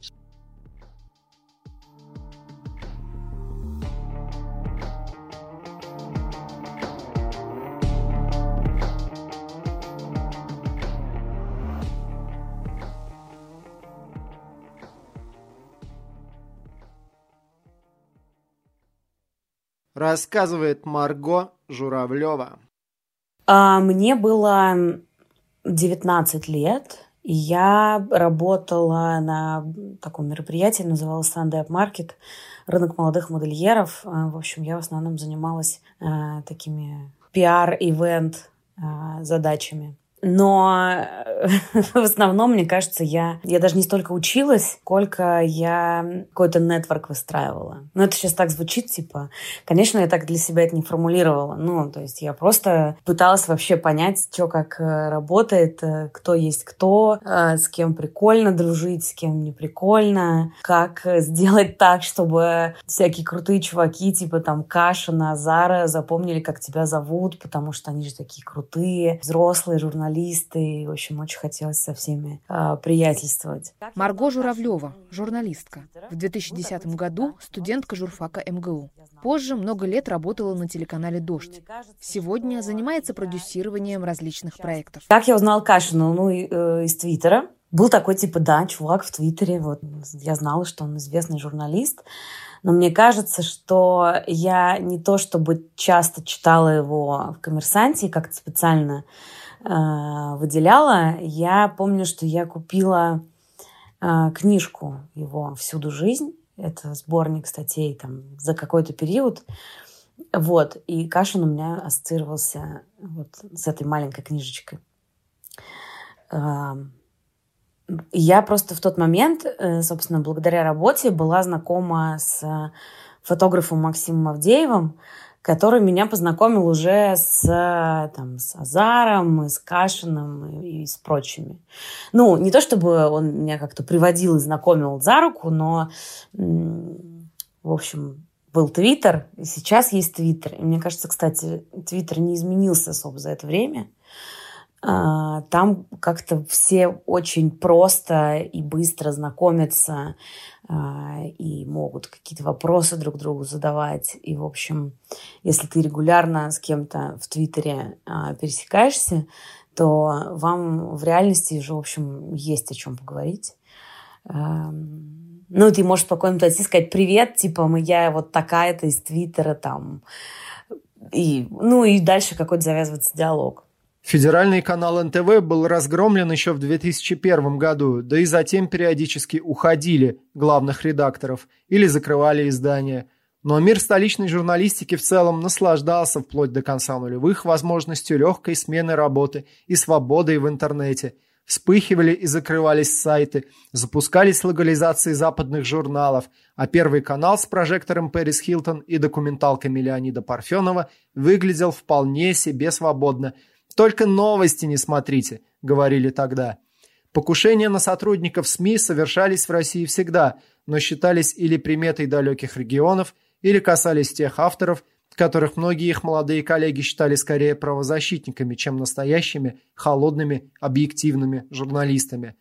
Рассказывает Марго Журавлева. А, мне было 19 лет, и я работала на таком мероприятии, называлось Sunday Up Market, рынок молодых модельеров. А, в общем, я в основном занималась а, такими пиар-ивент задачами. Но э, в основном, мне кажется, я, я даже не столько училась, сколько я какой-то нетворк выстраивала. Ну, это сейчас так звучит, типа, конечно, я так для себя это не формулировала. Ну, то есть я просто пыталась вообще понять, что как э, работает, э, кто есть кто, с кем прикольно дружить, с кем не прикольно, как сделать так, чтобы всякие крутые чуваки, типа там Кашина, Зара, запомнили, как тебя зовут, потому что они же такие крутые, взрослые журналисты журналисты. И, в общем, очень хотелось со всеми э, приятельствовать. Марго Журавлева, журналистка. В 2010 году студентка журфака МГУ. Позже много лет работала на телеканале «Дождь». Сегодня занимается продюсированием различных проектов. Как я узнала Кашину? Ну, э, из Твиттера. Был такой, типа, да, чувак в Твиттере. Вот я знала, что он известный журналист. Но мне кажется, что я не то чтобы часто читала его в «Коммерсанте», как-то специально выделяла, я помню, что я купила э, книжку его «Всюду жизнь». Это сборник статей там за какой-то период. Вот. И Кашин у меня ассоциировался вот с этой маленькой книжечкой. Э, я просто в тот момент, собственно, благодаря работе была знакома с фотографом Максимом Авдеевым, который меня познакомил уже с, там, с Азаром, и с Кашиным и, и с прочими. Ну, не то чтобы он меня как-то приводил и знакомил за руку, но, в общем, был Твиттер, и сейчас есть Твиттер. И мне кажется, кстати, Твиттер не изменился особо за это время. А, там как-то все очень просто и быстро знакомятся а, и могут какие-то вопросы друг другу задавать. И, в общем, если ты регулярно с кем-то в Твиттере а, пересекаешься, то вам в реальности уже, в общем, есть о чем поговорить. Ну, ты можешь спокойно подойти и сказать «Привет, типа, мы, я вот такая-то из Твиттера, там». И, ну, и дальше какой-то завязывается диалог. Федеральный канал НТВ был разгромлен еще в 2001 году, да и затем периодически уходили главных редакторов или закрывали издания. Но мир столичной журналистики в целом наслаждался вплоть до конца нулевых возможностью легкой смены работы и свободой в интернете. Вспыхивали и закрывались сайты, запускались легализации западных журналов, а Первый канал с прожектором Пэрис Хилтон и документалками Леонида Парфенова выглядел вполне себе свободно – только новости не смотрите, говорили тогда. Покушения на сотрудников СМИ совершались в России всегда, но считались или приметой далеких регионов, или касались тех авторов, которых многие их молодые коллеги считали скорее правозащитниками, чем настоящими, холодными, объективными журналистами.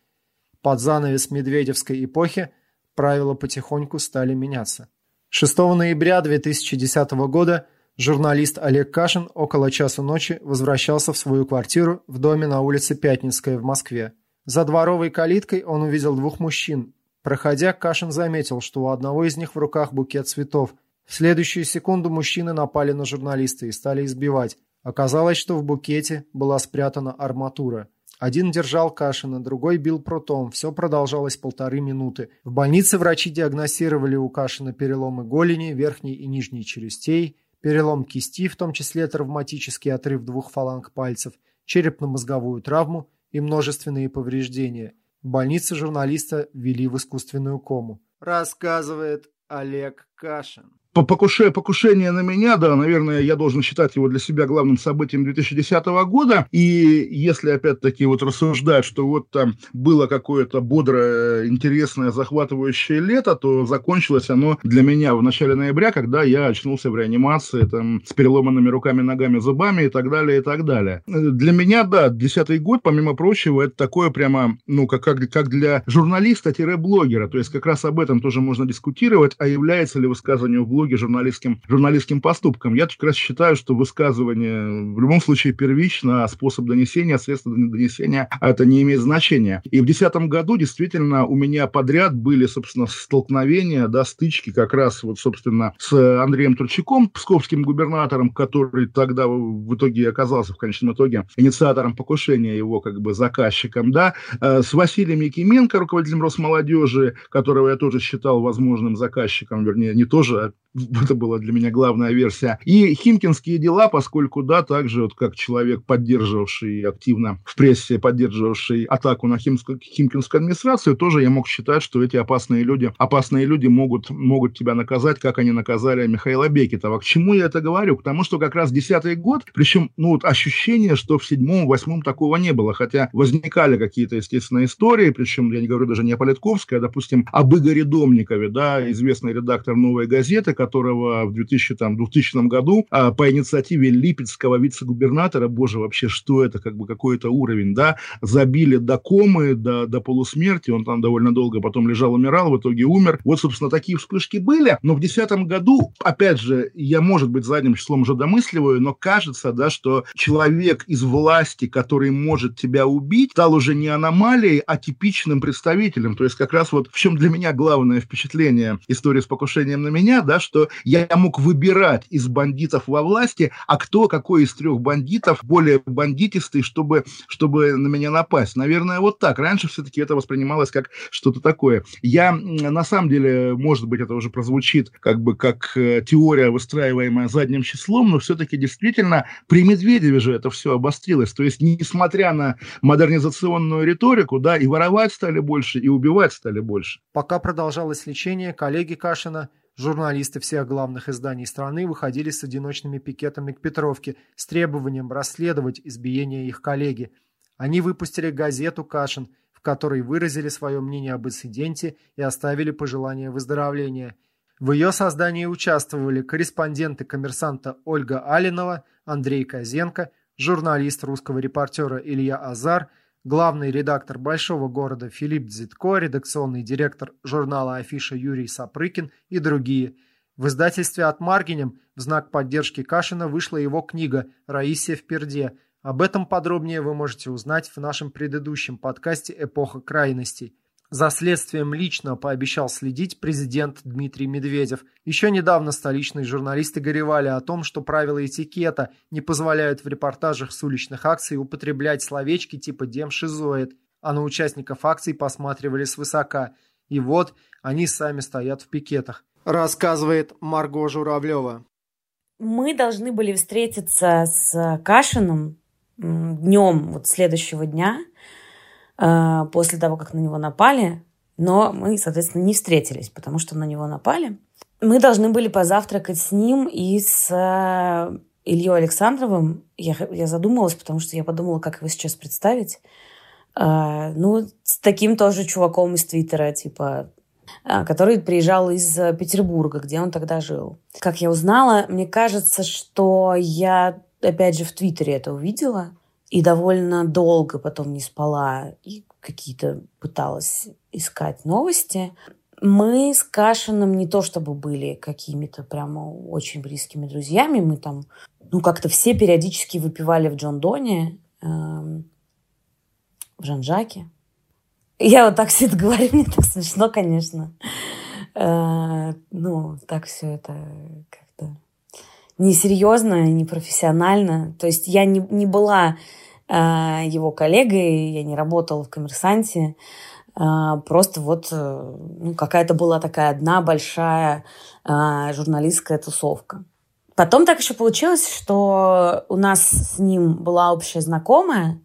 Под занавес Медведевской эпохи правила потихоньку стали меняться. 6 ноября 2010 года Журналист Олег Кашин около часу ночи возвращался в свою квартиру в доме на улице Пятницкая в Москве. За дворовой калиткой он увидел двух мужчин. Проходя, Кашин заметил, что у одного из них в руках букет цветов. В следующую секунду мужчины напали на журналиста и стали избивать. Оказалось, что в букете была спрятана арматура. Один держал Кашина, другой бил прутом. Все продолжалось полторы минуты. В больнице врачи диагностировали у Кашина переломы голени, верхней и нижней челюстей, перелом кисти, в том числе травматический отрыв двух фаланг пальцев, черепно-мозговую травму и множественные повреждения. В больнице журналиста ввели в искусственную кому. Рассказывает Олег Кашин покушение, покушение на меня, да, наверное, я должен считать его для себя главным событием 2010 года. И если, опять-таки, вот рассуждать, что вот там было какое-то бодрое, интересное, захватывающее лето, то закончилось оно для меня в начале ноября, когда я очнулся в реанимации, там, с переломанными руками, ногами, зубами и так далее, и так далее. Для меня, да, десятый год, помимо прочего, это такое прямо, ну, как, как, как для журналиста-блогера, то есть как раз об этом тоже можно дискутировать, а является ли высказывание в блоге заслуги журналистским, журналистским поступкам. Я как раз считаю, что высказывание в любом случае первично, а способ донесения, средства донесения, это не имеет значения. И в 2010 году действительно у меня подряд были, собственно, столкновения, да, стычки как раз вот, собственно, с Андреем Турчаком, псковским губернатором, который тогда в итоге оказался в конечном итоге инициатором покушения его как бы заказчиком, да, э, с Василием Якименко, руководителем Росмолодежи, которого я тоже считал возможным заказчиком, вернее, не тоже, а это была для меня главная версия. И химкинские дела, поскольку, да, также вот как человек, поддерживавший активно в прессе, поддерживавший атаку на химскую, химкинскую администрацию, тоже я мог считать, что эти опасные люди, опасные люди могут, могут тебя наказать, как они наказали Михаила Бекетова. К чему я это говорю? К тому, что как раз десятый год, причем, ну, вот ощущение, что в седьмом, восьмом такого не было, хотя возникали какие-то, естественно, истории, причем я не говорю даже не о Политковской, а, допустим, об Игоре Домникове, да, известный редактор «Новой газеты», которого в 2000, там, 2000 году а, по инициативе липецкого вице-губернатора, боже, вообще, что это, как бы какой-то уровень, да, забили до комы, до, до полусмерти, он там довольно долго потом лежал, умирал, в итоге умер. Вот, собственно, такие вспышки были, но в 2010 году, опять же, я, может быть, задним числом уже домысливаю, но кажется, да, что человек из власти, который может тебя убить, стал уже не аномалией, а типичным представителем. То есть как раз вот в чем для меня главное впечатление истории с покушением на меня, да, что что я мог выбирать из бандитов во власти, а кто, какой из трех бандитов более бандитистый, чтобы, чтобы на меня напасть. Наверное, вот так. Раньше все-таки это воспринималось как что-то такое. Я, на самом деле, может быть, это уже прозвучит как бы как э, теория, выстраиваемая задним числом, но все-таки действительно при Медведеве же это все обострилось. То есть, несмотря на модернизационную риторику, да, и воровать стали больше, и убивать стали больше. Пока продолжалось лечение, коллеги Кашина Журналисты всех главных изданий страны выходили с одиночными пикетами к Петровке с требованием расследовать избиение их коллеги. Они выпустили газету «Кашин», в которой выразили свое мнение об инциденте и оставили пожелания выздоровления. В ее создании участвовали корреспонденты коммерсанта Ольга Алинова, Андрей Козенко, журналист русского репортера Илья Азар – главный редактор «Большого города» Филипп Дзитко, редакционный директор журнала «Афиша» Юрий Сапрыкин и другие. В издательстве «От Маргинем» в знак поддержки Кашина вышла его книга «Раисия в перде». Об этом подробнее вы можете узнать в нашем предыдущем подкасте «Эпоха крайностей». За следствием лично пообещал следить президент Дмитрий Медведев. Еще недавно столичные журналисты горевали о том, что правила этикета не позволяют в репортажах с уличных акций употреблять словечки типа «демшизоид», а на участников акций посматривали свысока. И вот они сами стоят в пикетах. Рассказывает Марго Журавлева. Мы должны были встретиться с Кашиным днем вот следующего дня – после того, как на него напали, но мы, соответственно, не встретились, потому что на него напали. Мы должны были позавтракать с ним и с э, Ильей Александровым. Я, я задумалась, потому что я подумала, как его сейчас представить. А, ну, с таким тоже чуваком из Твиттера, типа, который приезжал из Петербурга, где он тогда жил. Как я узнала, мне кажется, что я, опять же, в Твиттере это увидела – и довольно долго потом не спала и какие-то пыталась искать новости. Мы с Кашиным не то чтобы были какими-то прямо очень близкими друзьями, мы там, ну, как-то все периодически выпивали в Джон Доне, э, в Жан-Жаке. Я вот так все это говорю, мне так смешно, конечно. Э, ну, так все это как-то несерьезно, непрофессионально. То есть я не, не была э, его коллегой, я не работала в «Коммерсанте». Э, просто вот э, ну, какая-то была такая одна большая э, журналистская тусовка. Потом так еще получилось, что у нас с ним была общая знакомая,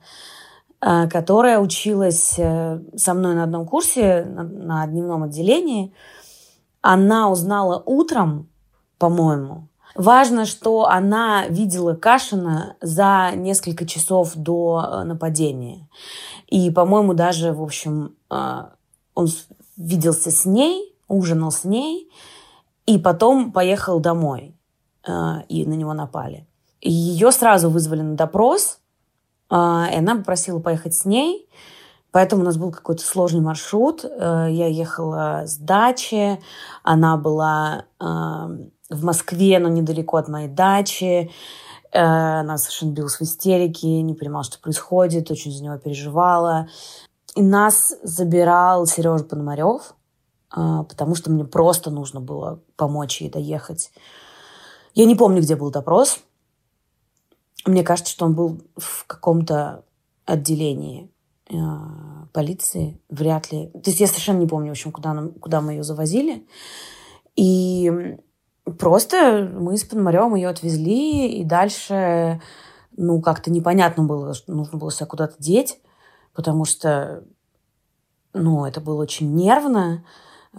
э, которая училась э, со мной на одном курсе, на, на дневном отделении. Она узнала утром, по-моему, Важно, что она видела Кашина за несколько часов до э, нападения. И, по-моему, даже, в общем, э, он виделся с ней, ужинал с ней, и потом поехал домой, э, и на него напали. Ее сразу вызвали на допрос, и она попросила поехать с ней, Поэтому у нас был какой-то сложный маршрут. Я ехала с дачи, она была в Москве, но недалеко от моей дачи. Э, она совершенно билась в истерике, не понимала, что происходит, очень за него переживала. И нас забирал Сережа Пономарев, э, потому что мне просто нужно было помочь ей доехать. Я не помню, где был допрос. Мне кажется, что он был в каком-то отделении э, полиции, вряд ли. То есть я совершенно не помню, в общем, куда, нам, куда мы ее завозили. И Просто мы с Пономаревым ее отвезли, и дальше, ну, как-то непонятно было, нужно было себя куда-то деть, потому что, ну, это было очень нервно.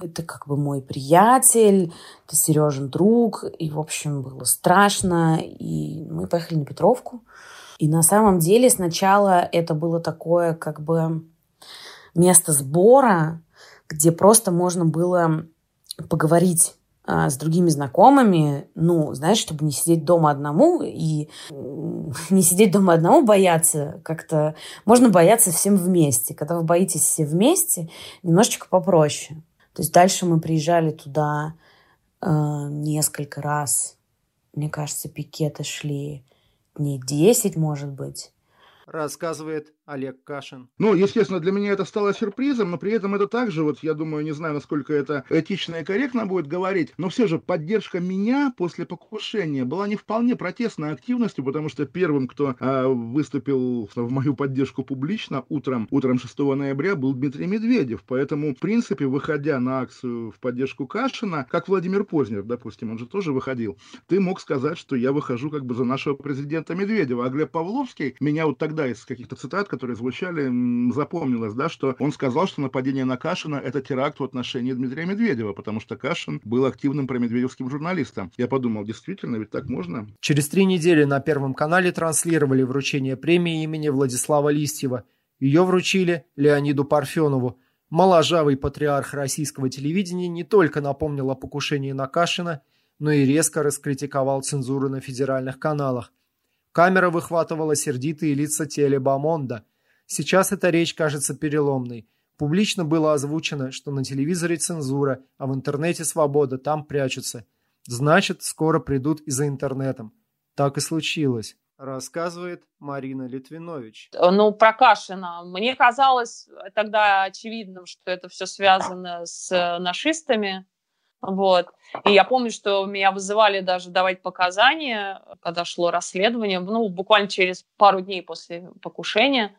Это как бы мой приятель, это Сережин друг, и, в общем, было страшно. И мы поехали на Петровку. И на самом деле сначала это было такое как бы место сбора, где просто можно было поговорить с другими знакомыми, ну, знаешь, чтобы не сидеть дома одному и не сидеть дома одному бояться как-то. Можно бояться всем вместе. Когда вы боитесь все вместе, немножечко попроще. То есть дальше мы приезжали туда э, несколько раз. Мне кажется, пикеты шли дней 10, может быть. Рассказывает Олег Кашин. Ну, естественно, для меня это стало сюрпризом, но при этом это также, вот я думаю, не знаю, насколько это этично и корректно будет говорить, но все же поддержка меня после покушения была не вполне протестной активностью, потому что первым, кто э, выступил в мою поддержку публично утром, утром 6 ноября был Дмитрий Медведев. Поэтому, в принципе, выходя на акцию в поддержку Кашина, как Владимир Познер, допустим, он же тоже выходил, ты мог сказать, что я выхожу как бы за нашего президента Медведева. А Глеб Павловский, меня вот тогда из каких-то цитат, которые звучали, запомнилось, да, что он сказал, что нападение на Кашина – это теракт в отношении Дмитрия Медведева, потому что Кашин был активным промедведевским журналистом. Я подумал, действительно, ведь так можно? Через три недели на Первом канале транслировали вручение премии имени Владислава Листьева. Ее вручили Леониду Парфенову. Моложавый патриарх российского телевидения не только напомнил о покушении на Кашина, но и резко раскритиковал цензуру на федеральных каналах. Камера выхватывала сердитые лица телебамонда – Сейчас эта речь кажется переломной. Публично было озвучено, что на телевизоре цензура, а в интернете свобода, там прячутся. Значит, скоро придут и за интернетом. Так и случилось. рассказывает Марина Литвинович. Ну, про Кашина. Мне казалось тогда очевидным, что это все связано с нашистами. Вот. И я помню, что меня вызывали даже давать показания, когда шло расследование, ну, буквально через пару дней после покушения.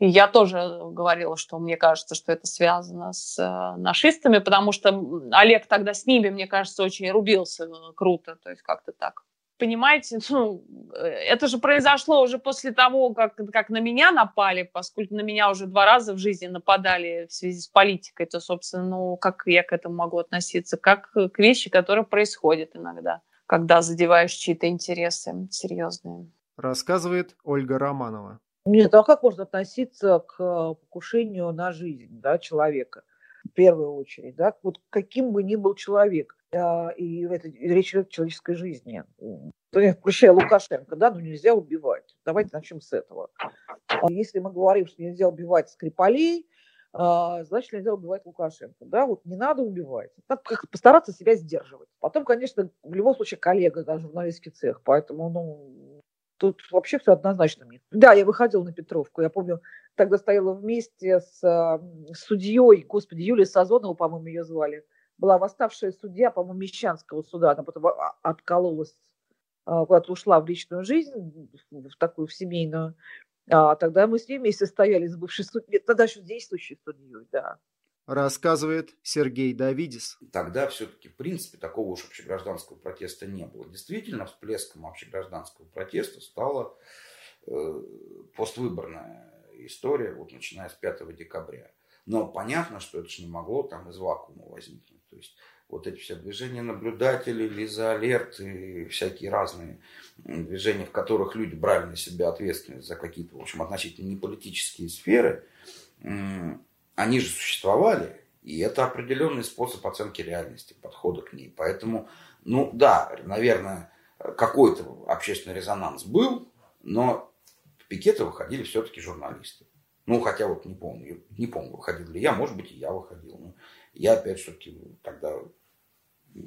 И я тоже говорила, что мне кажется, что это связано с э, нашистами, потому что Олег тогда с ними, мне кажется, очень рубился э, круто, то есть как-то так понимаете, ну, это же произошло уже после того, как, как на меня напали, поскольку на меня уже два раза в жизни нападали в связи с политикой, то, собственно, ну, как я к этому могу относиться? Как к вещи, которые происходят иногда, когда задеваешь чьи-то интересы серьезные. Рассказывает Ольга Романова. Нет, а как можно относиться к покушению на жизнь да, человека? В первую очередь, да, вот каким бы ни был человек, и это речь идет о человеческой жизни. Включая Лукашенко, да, ну нельзя убивать. Давайте начнем с этого. А если мы говорим, что нельзя убивать Скрипалей, а, значит, нельзя убивать Лукашенко. Да, вот не надо убивать. Надо постараться себя сдерживать. Потом, конечно, в любом случае коллега, да, журналистский цех. Поэтому, ну, тут вообще все однозначно. Да, я выходила на Петровку. Я помню, тогда стояла вместе с, с судьей, господи, Юлия Сазонова, по-моему, ее звали была восставшая судья, по-моему, Мещанского суда, она потом откололась, а, куда-то ушла в личную жизнь, в такую, в семейную. А тогда мы с ней вместе стояли с бывшей судьей, тогда еще действующей судьей, да. Рассказывает Сергей Давидис. Тогда все-таки, в принципе, такого уж общегражданского протеста не было. Действительно, всплеском общегражданского протеста стала э, поствыборная история, вот начиная с 5 декабря. Но понятно, что это же не могло там из вакуума возникнуть. То есть вот эти все движения наблюдателей, Лиза Алерт и всякие разные движения, в которых люди брали на себя ответственность за какие-то, в общем, относительно неполитические сферы, они же существовали, и это определенный способ оценки реальности, подхода к ней. Поэтому, ну да, наверное, какой-то общественный резонанс был, но в пикеты выходили все-таки журналисты. Ну, хотя вот не помню, не помню, выходил ли я, может быть, и я выходил. Но я, опять же, тогда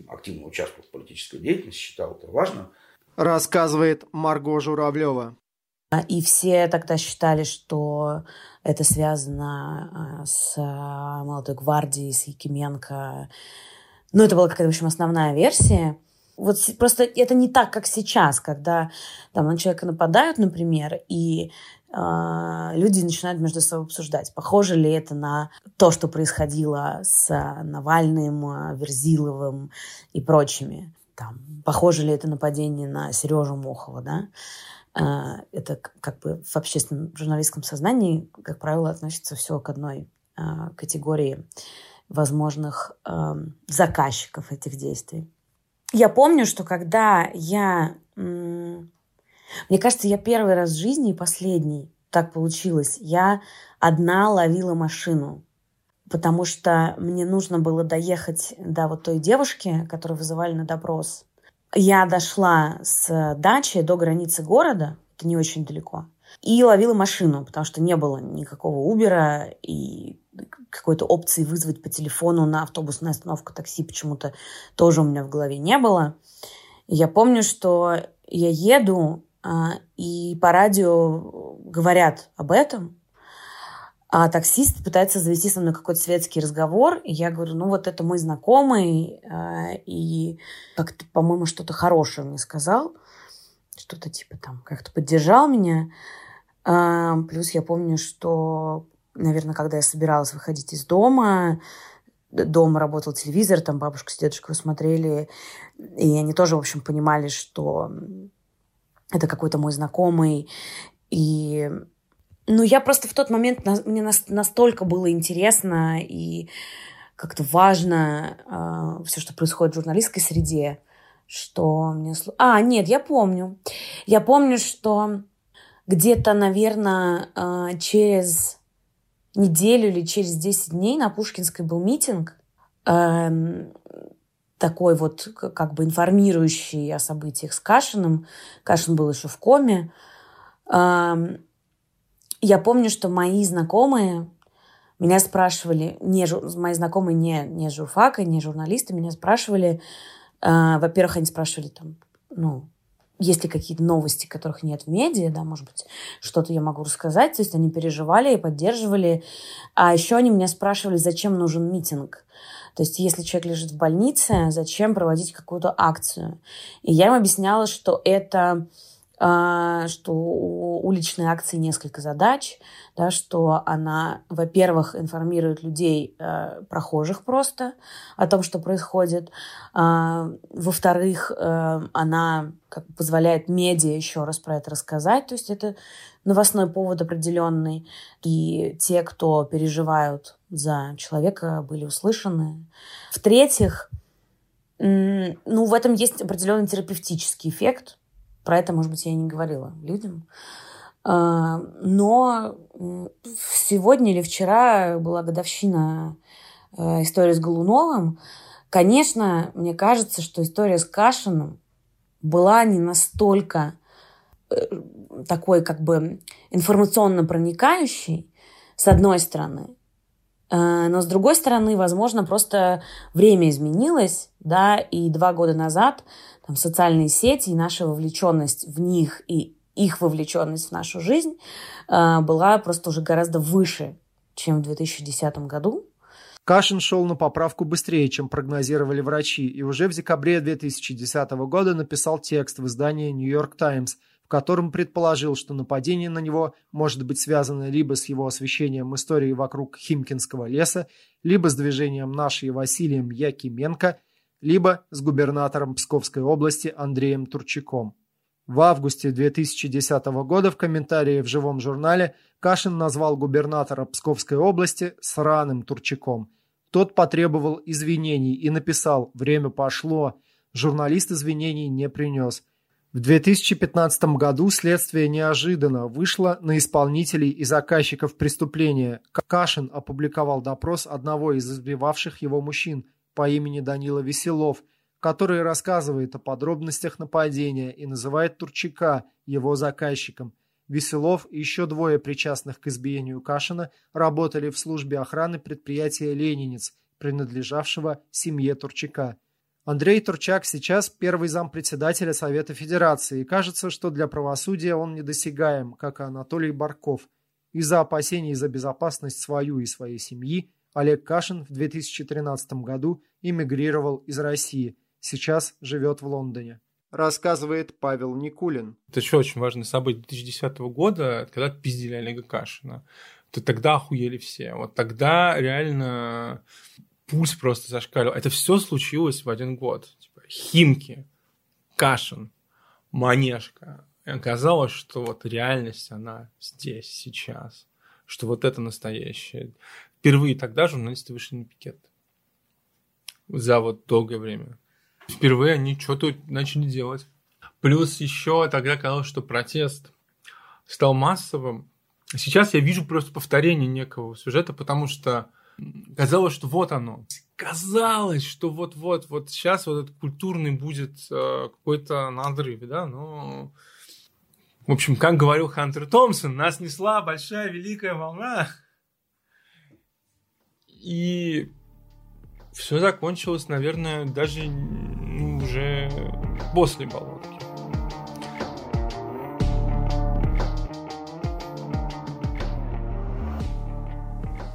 активно участвовал в политической деятельности, считал это важным. Рассказывает Марго Журавлева. И все тогда считали, что это связано а, с а, молодой гвардией, с Якименко. Ну, это была какая-то, в общем, основная версия. Вот просто это не так, как сейчас, когда там на человека нападают, например, и люди начинают между собой обсуждать, похоже ли это на то, что происходило с Навальным, Верзиловым и прочими. Там, похоже ли это нападение на Сережу Мохова, да? Это как бы в общественном журналистском сознании, как правило, относится все к одной категории возможных заказчиков этих действий. Я помню, что когда я... Мне кажется, я первый раз в жизни и последний, так получилось, я одна ловила машину, потому что мне нужно было доехать до вот той девушки, которую вызывали на допрос. Я дошла с дачи до границы города, это не очень далеко, и ловила машину, потому что не было никакого Убера, и какой-то опции вызвать по телефону на автобусную остановку такси почему-то тоже у меня в голове не было. Я помню, что я еду, и по радио говорят об этом, а таксист пытается завести со мной какой-то светский разговор, и я говорю, ну вот это мой знакомый, а, и как-то, по-моему, что-то хорошее мне сказал, что-то типа там как-то поддержал меня. А, плюс я помню, что наверное, когда я собиралась выходить из дома, дома работал телевизор, там бабушка с дедушкой смотрели, и они тоже, в общем, понимали, что это какой-то мой знакомый. И ну, я просто в тот момент, мне настолько было интересно и как-то важно э, а, все, что происходит в журналистской среде, что мне... А, нет, я помню. Я помню, что где-то, наверное, э, через неделю или через 10 дней на Пушкинской был митинг, эм, такой вот как бы информирующий о событиях с Кашиным. Кашин был еще в коме. Я помню, что мои знакомые меня спрашивали, не, мои знакомые не, не журфака, не журналисты, меня спрашивали, э, во-первых, они спрашивали там, ну, есть ли какие-то новости, которых нет в медиа, да, может быть, что-то я могу рассказать. То есть они переживали и поддерживали. А еще они меня спрашивали, зачем нужен митинг. То есть если человек лежит в больнице, зачем проводить какую-то акцию? И я им объясняла, что это а, что у уличной акции несколько задач, да, что она, во-первых, информирует людей, э, прохожих просто о том, что происходит, а, во-вторых, э, она как позволяет медиа еще раз про это рассказать, то есть это новостной повод определенный, и те, кто переживают за человека, были услышаны. В-третьих, ну, в этом есть определенный терапевтический эффект, про это, может быть, я и не говорила людям. А, но сегодня или вчера была годовщина э, истории с Голуновым. Конечно, мне кажется, что история с Кашиным была не настолько э, такой как бы информационно проникающей, с одной стороны. Э, но с другой стороны, возможно, просто время изменилось, да, и два года назад там, социальные сети и наша вовлеченность в них и их вовлеченность в нашу жизнь э, была просто уже гораздо выше, чем в 2010 году. Кашин шел на поправку быстрее, чем прогнозировали врачи, и уже в декабре 2010 года написал текст в издании Times, в котором предположил, что нападение на него может быть связано либо с его освещением истории вокруг Химкинского леса, либо с движением нашей Василием Якименко – либо с губернатором Псковской области Андреем Турчаком. В августе 2010 года в комментарии в живом журнале Кашин назвал губернатора Псковской области сраным Турчаком. Тот потребовал извинений и написал «Время пошло». Журналист извинений не принес. В 2015 году следствие неожиданно вышло на исполнителей и заказчиков преступления. Кашин опубликовал допрос одного из избивавших его мужчин, по имени Данила Веселов, который рассказывает о подробностях нападения и называет Турчака его заказчиком. Веселов и еще двое причастных к избиению Кашина работали в службе охраны предприятия «Ленинец», принадлежавшего семье Турчака. Андрей Турчак сейчас первый зампредседателя Совета Федерации, и кажется, что для правосудия он недосягаем, как и Анатолий Барков. Из-за опасений за безопасность свою и своей семьи Олег Кашин в 2013 году эмигрировал из России. Сейчас живет в Лондоне. Рассказывает Павел Никулин. Это еще очень важное событие 2010 года, когда пиздили Олега Кашина. То тогда охуели все. Вот тогда реально пульс просто зашкаливал. Это все случилось в один год. Типа, Химки, Кашин, Манежка. И оказалось, что вот реальность, она здесь, сейчас. Что вот это настоящее. Впервые тогда журналисты вышли на пикет. За вот долгое время. Впервые они что-то начали делать. Плюс еще тогда казалось, что протест стал массовым. Сейчас я вижу просто повторение некого сюжета, потому что казалось, что вот оно. Казалось, что вот-вот, вот сейчас вот этот культурный будет э, какой-то надрыв, да, но... В общем, как говорил Хантер Томпсон, нас несла большая великая волна и все закончилось, наверное, даже ну, уже после болотки.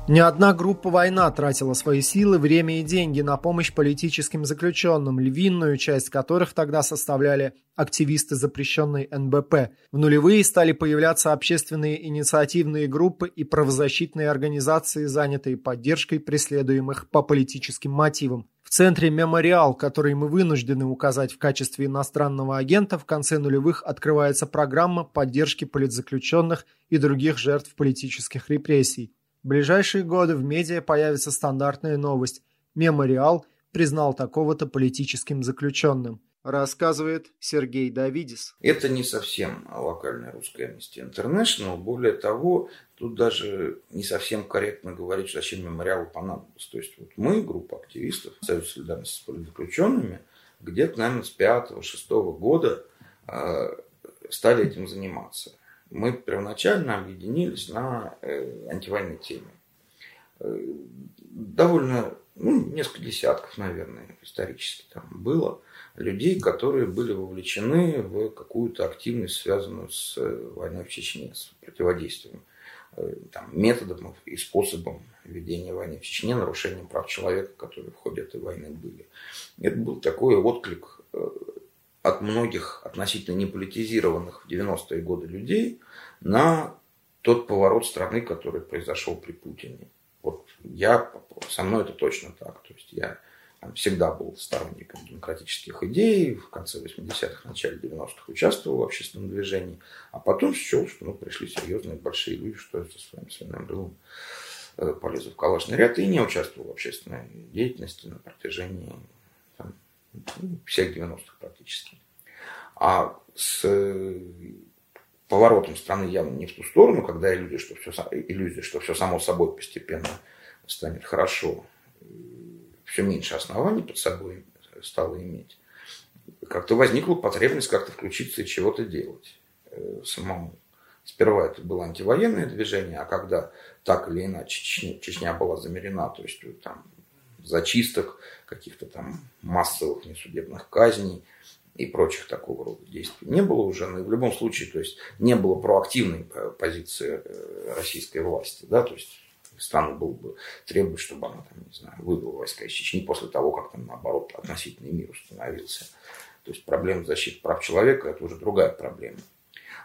Ни одна группа «Война» тратила свои силы, время и деньги на помощь политическим заключенным, львиную часть которых тогда составляли активисты запрещенной НБП. В нулевые стали появляться общественные инициативные группы и правозащитные организации, занятые поддержкой преследуемых по политическим мотивам. В центре «Мемориал», который мы вынуждены указать в качестве иностранного агента, в конце нулевых открывается программа поддержки политзаключенных и других жертв политических репрессий. В ближайшие годы в медиа появится стандартная новость. Мемориал признал такого-то политическим заключенным. Рассказывает Сергей Давидис. Это не совсем локальная русская Amnesty International. Более того, тут даже не совсем корректно говорить, зачем мемориалу понадобилось. То есть вот мы, группа активистов, Союз солидарности с политзаключенными, где-то, наверное, с 5-6 года э, стали этим заниматься мы первоначально объединились на э, антивоенной теме. довольно, ну, несколько десятков, наверное, исторически там было людей, которые были вовлечены в какую-то активность, связанную с войной в Чечне, с противодействием там, методом и способом ведения войны в Чечне, нарушением прав человека, которые в ходе этой войны были. Это был такой отклик от многих относительно неполитизированных в 90-е годы людей на тот поворот страны, который произошел при Путине. Вот я, со мной это точно так. То есть я всегда был сторонником демократических идей, в конце 80-х, начале 90-х участвовал в общественном движении, а потом счел, что ну, пришли серьезные большие люди, что я со своим свиным рылом э, полезу в калашный ряд и не участвовал в общественной деятельности на протяжении всех 90-х практически. А с э, поворотом страны явно не в ту сторону, когда иллюзия, что все, иллюзия, что все само собой постепенно станет хорошо, все меньше оснований под собой стало иметь, как-то возникла потребность как-то включиться и чего-то делать э, самому. Сперва это было антивоенное движение, а когда так или иначе Чечня, Чечня была замерена, то есть там зачисток, каких-то там массовых несудебных казней и прочих такого рода действий не было уже, но и в любом случае, то есть не было проактивной позиции э, российской власти, да, то есть странно было бы требовать, чтобы она, там, не знаю, вывела войска из Чечни после того, как там, наоборот, относительный мир установился. То есть проблема защиты прав человека – это уже другая проблема.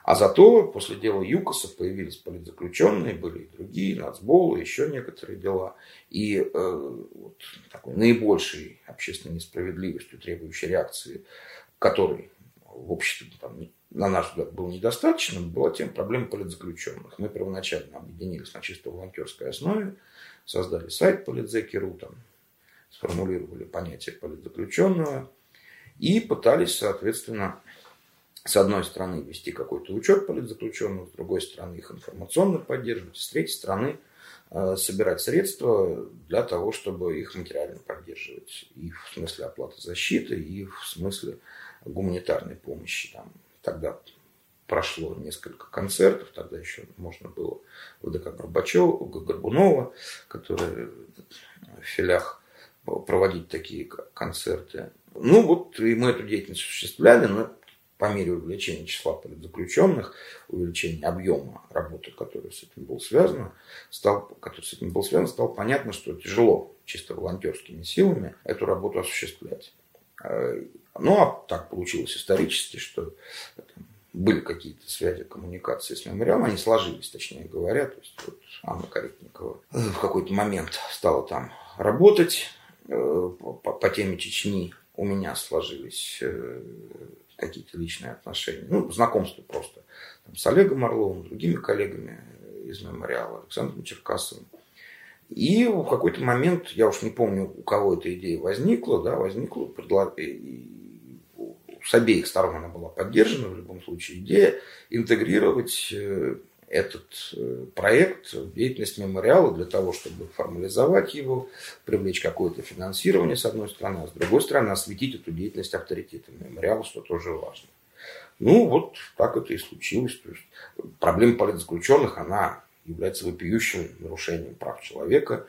А зато после дела ЮКОСа появились политзаключенные, были и другие, нацболы, еще некоторые дела. И э, вот, такой наибольшей общественной несправедливостью, требующей реакции, которой в обществе там, на наш взгляд, был недостаточным, была тема проблемы политзаключенных. Мы первоначально объединились на чисто волонтерской основе, создали сайт политзеки.ру, там, сформулировали понятие политзаключенного и пытались, соответственно, с одной стороны вести какой-то учет политзаключенных, с другой стороны их информационно поддерживать, с третьей стороны э, собирать средства для того, чтобы их материально поддерживать. И в смысле оплаты защиты, и в смысле гуманитарной помощи, там, Тогда прошло несколько концертов, тогда еще можно было ВДК Горбачева, Горбунова, который в филях проводить такие концерты. Ну вот и мы эту деятельность осуществляли, но по мере увеличения числа политзаключенных, увеличения объема работы, которая с этим был связана, стал, который с этим был связан, стало понятно, что тяжело чисто волонтерскими силами эту работу осуществлять. Ну, а так получилось исторически, что были какие-то связи, коммуникации с мемориалом, они сложились, точнее говоря. То есть вот Анна Каретникова в какой-то момент стала там работать э, по, по теме Чечни. У меня сложились э, какие-то личные отношения, ну, знакомство просто там, с Олегом Орловым, другими коллегами из мемориала, Александром Черкасовым. И в какой-то момент, я уж не помню, у кого эта идея возникла, да, возникла предлог с обеих сторон она была поддержана, в любом случае, идея интегрировать э, этот э, проект деятельность мемориала для того, чтобы формализовать его, привлечь какое-то финансирование с одной стороны, а с другой стороны осветить эту деятельность авторитетом мемориала, что тоже важно. Ну, вот так это и случилось. То есть проблема политзаключенных, она является вопиющим нарушением прав человека.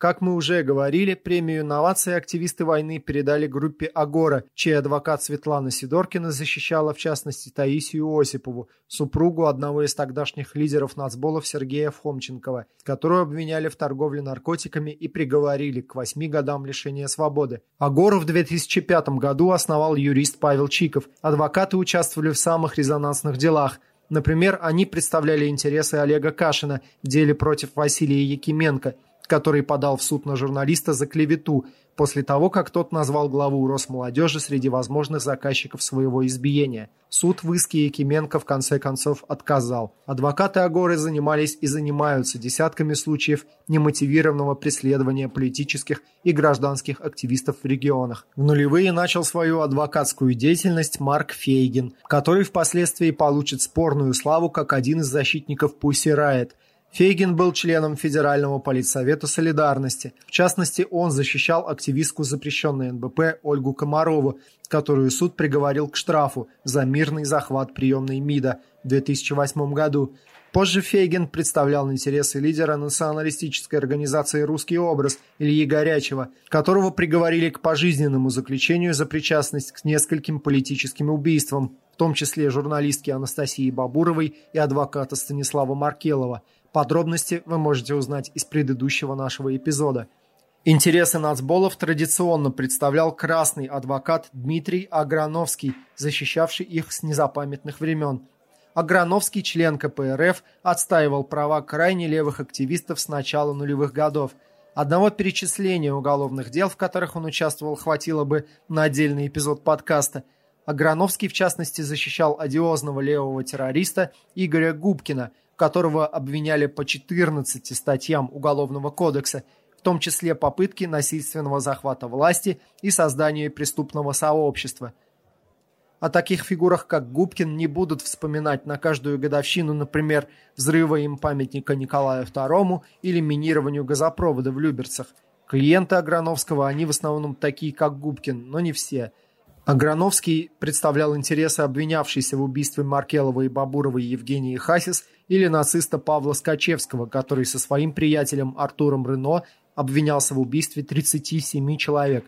Как мы уже говорили, премию инновации активисты войны передали группе «Агора», чей адвокат Светлана Сидоркина защищала, в частности, Таисию Осипову, супругу одного из тогдашних лидеров нацболов Сергея Фомченкова, которую обвиняли в торговле наркотиками и приговорили к восьми годам лишения свободы. «Агору» в 2005 году основал юрист Павел Чиков. Адвокаты участвовали в самых резонансных делах – Например, они представляли интересы Олега Кашина в деле против Василия Якименко – который подал в суд на журналиста за клевету после того, как тот назвал главу Росмолодежи среди возможных заказчиков своего избиения. Суд в иске Якименко в конце концов отказал. Адвокаты Агоры занимались и занимаются десятками случаев немотивированного преследования политических и гражданских активистов в регионах. В нулевые начал свою адвокатскую деятельность Марк Фейгин, который впоследствии получит спорную славу как один из защитников Pussy Riot – Фейгин был членом Федерального политсовета «Солидарности». В частности, он защищал активистку запрещенной НБП Ольгу Комарову, которую суд приговорил к штрафу за мирный захват приемной МИДа в 2008 году. Позже Фейгин представлял интересы лидера националистической организации «Русский образ» Ильи Горячева, которого приговорили к пожизненному заключению за причастность к нескольким политическим убийствам, в том числе журналистки Анастасии Бабуровой и адвоката Станислава Маркелова – Подробности вы можете узнать из предыдущего нашего эпизода. Интересы нацболов традиционно представлял красный адвокат Дмитрий Аграновский, защищавший их с незапамятных времен. Аграновский, член КПРФ, отстаивал права крайне левых активистов с начала нулевых годов. Одного перечисления уголовных дел, в которых он участвовал, хватило бы на отдельный эпизод подкаста. Аграновский, в частности, защищал одиозного левого террориста Игоря Губкина – которого обвиняли по 14 статьям Уголовного кодекса, в том числе попытки насильственного захвата власти и создания преступного сообщества. О таких фигурах, как Губкин, не будут вспоминать на каждую годовщину, например, взрыва им памятника Николаю II или минированию газопровода в Люберцах. Клиенты Аграновского, они в основном такие, как Губкин, но не все – Аграновский представлял интересы обвинявшейся в убийстве Маркелова и Бабуровой Евгении Хасис или нациста Павла Скачевского, который со своим приятелем Артуром Рено обвинялся в убийстве 37 человек.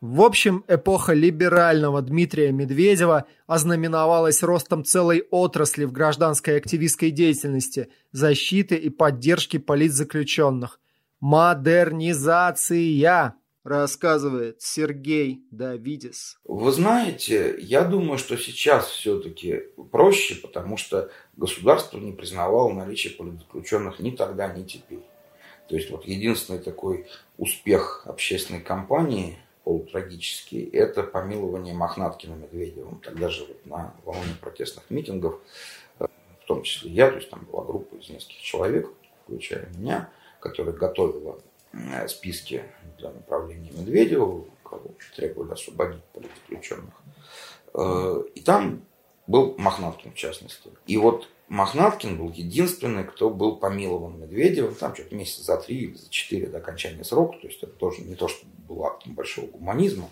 В общем, эпоха либерального Дмитрия Медведева ознаменовалась ростом целой отрасли в гражданской активистской деятельности, защиты и поддержки политзаключенных. Модернизация! Рассказывает Сергей Давидис. Вы знаете, я думаю, что сейчас все-таки проще, потому что государство не признавало наличие политзаключенных ни тогда, ни теперь. То есть вот единственный такой успех общественной кампании полутрагический, это помилование Мохнаткина Медведевым. Тогда же вот на волне протестных митингов, в том числе я, то есть там была группа из нескольких человек, включая меня, которая готовила списке для направления Медведева, кого требовали освободить политзаключенных. Э, и там был Мохнаткин в частности. И вот Мохнаткин был единственный, кто был помилован Медведевым, там что-то месяца за три или за четыре до окончания срока, то есть это тоже не то, что был актом большого гуманизма,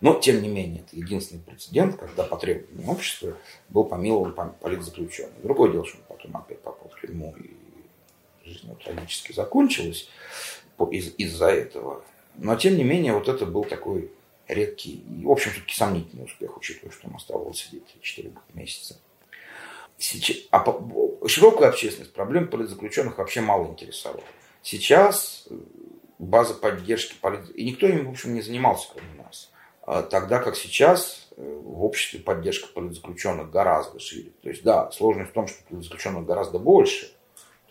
но, тем не менее, это единственный прецедент, когда по требованию общества был помилован политзаключенный. Другое дело, что он потом опять попал в тюрьму и жизнь трагически закончилась из- из-за этого. Но, тем не менее, вот это был такой редкий в общем, все-таки сомнительный успех, учитывая, что он оставался сидеть 4 месяца. Сейчас, а по, широкую общественность проблем политзаключенных вообще мало интересовала. Сейчас э, база поддержки полит... и никто им, в общем, не занимался, кроме нас. А тогда как сейчас э, в обществе поддержка политзаключенных гораздо шире. То есть, да, сложность в том, что политзаключенных гораздо больше,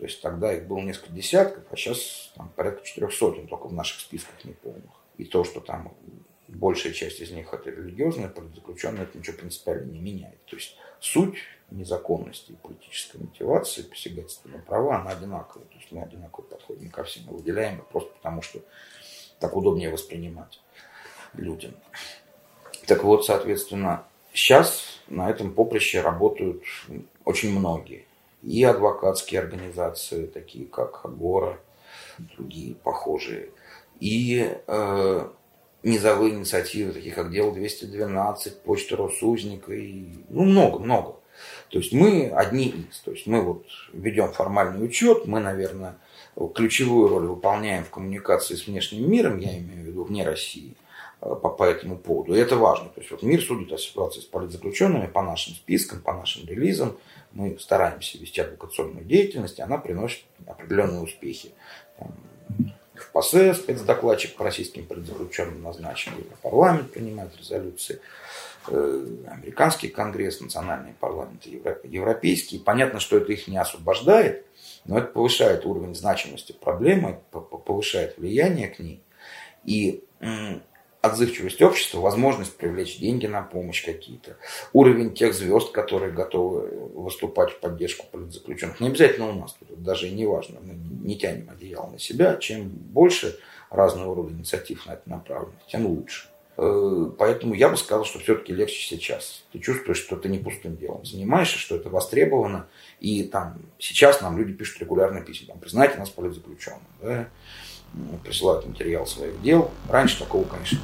то есть тогда их было несколько десятков, а сейчас там, порядка четырех сотен, только в наших списках неполных. И то, что там большая часть из них это религиозные политзаключенные, это ничего принципиально не меняет. То есть суть незаконности и политической мотивации, посягательства на права, она одинаковая. То есть мы одинаково подходим ко всем и выделяем их просто потому, что так удобнее воспринимать людям. Так вот, соответственно, сейчас на этом поприще работают очень многие и адвокатские организации, такие как Агора, другие похожие, и э, низовые инициативы, такие как Дело 212, Почта Росузника, и, ну, много-много. То есть мы одни из. То есть мы вот ведем формальный учет, мы, наверное, ключевую роль выполняем в коммуникации с внешним миром, я имею в виду вне России, по, по этому поводу. И это важно. То есть вот мир судит о ситуации с политзаключенными по нашим спискам, по нашим релизам, мы стараемся вести адвокационную деятельность, и она приносит определенные успехи. В ПАСЕ спецдокладчик по российским политзаключенным назначен, парламент принимает резолюции, э, американский конгресс, национальные парламенты, европейские. Понятно, что это их не освобождает, но это повышает уровень значимости проблемы, повышает влияние к ней. И отзывчивость общества, возможность привлечь деньги на помощь какие-то, уровень тех звезд, которые готовы выступать в поддержку политзаключенных. Не обязательно у нас, тут даже не важно, мы не тянем одеяло на себя. Чем больше разного рода инициатив на это направлено, тем лучше. Э, поэтому я бы сказал, что все-таки легче сейчас. Ты чувствуешь, что ты не пустым делом занимаешься, что это востребовано. И там сейчас нам люди пишут регулярно письма. Там, признайте нас политзаключенным. Да? Присылают материал своих дел. Раньше такого, конечно,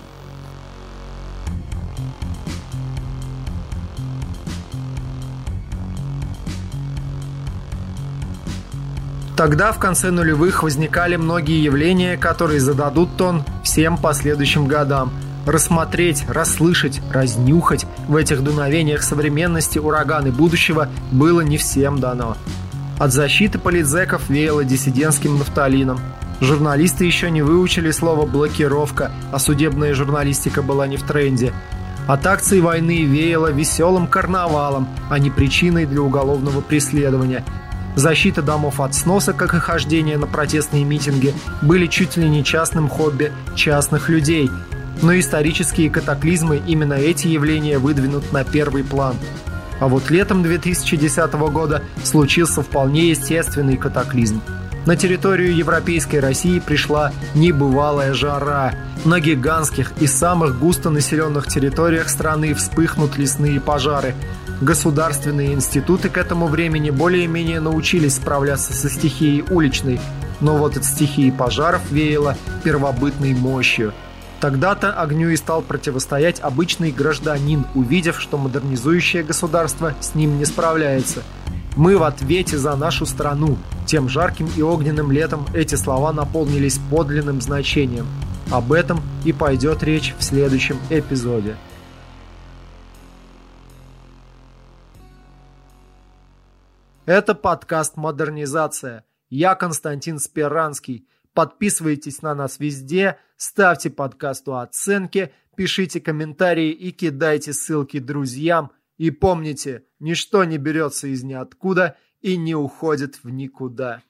Тогда в конце нулевых возникали многие явления, которые зададут тон всем последующим годам. Рассмотреть, расслышать, разнюхать в этих дуновениях современности ураганы будущего было не всем дано. От защиты политзеков веяло диссидентским нафталином. Журналисты еще не выучили слово «блокировка», а судебная журналистика была не в тренде. От акции войны веяло веселым карнавалом, а не причиной для уголовного преследования – Защита домов от сноса, как и хождение на протестные митинги, были чуть ли не частным хобби частных людей. Но исторические катаклизмы именно эти явления выдвинут на первый план. А вот летом 2010 года случился вполне естественный катаклизм. На территорию Европейской России пришла небывалая жара. На гигантских и самых густонаселенных территориях страны вспыхнут лесные пожары – Государственные институты к этому времени более-менее научились справляться со стихией уличной, но вот от стихии пожаров веяло первобытной мощью. Тогда-то огню и стал противостоять обычный гражданин, увидев, что модернизующее государство с ним не справляется. «Мы в ответе за нашу страну». Тем жарким и огненным летом эти слова наполнились подлинным значением. Об этом и пойдет речь в следующем эпизоде. Это подкаст «Модернизация». Я Константин Спиранский. Подписывайтесь на нас везде, ставьте подкасту оценки, пишите комментарии и кидайте ссылки друзьям. И помните, ничто не берется из ниоткуда и не уходит в никуда.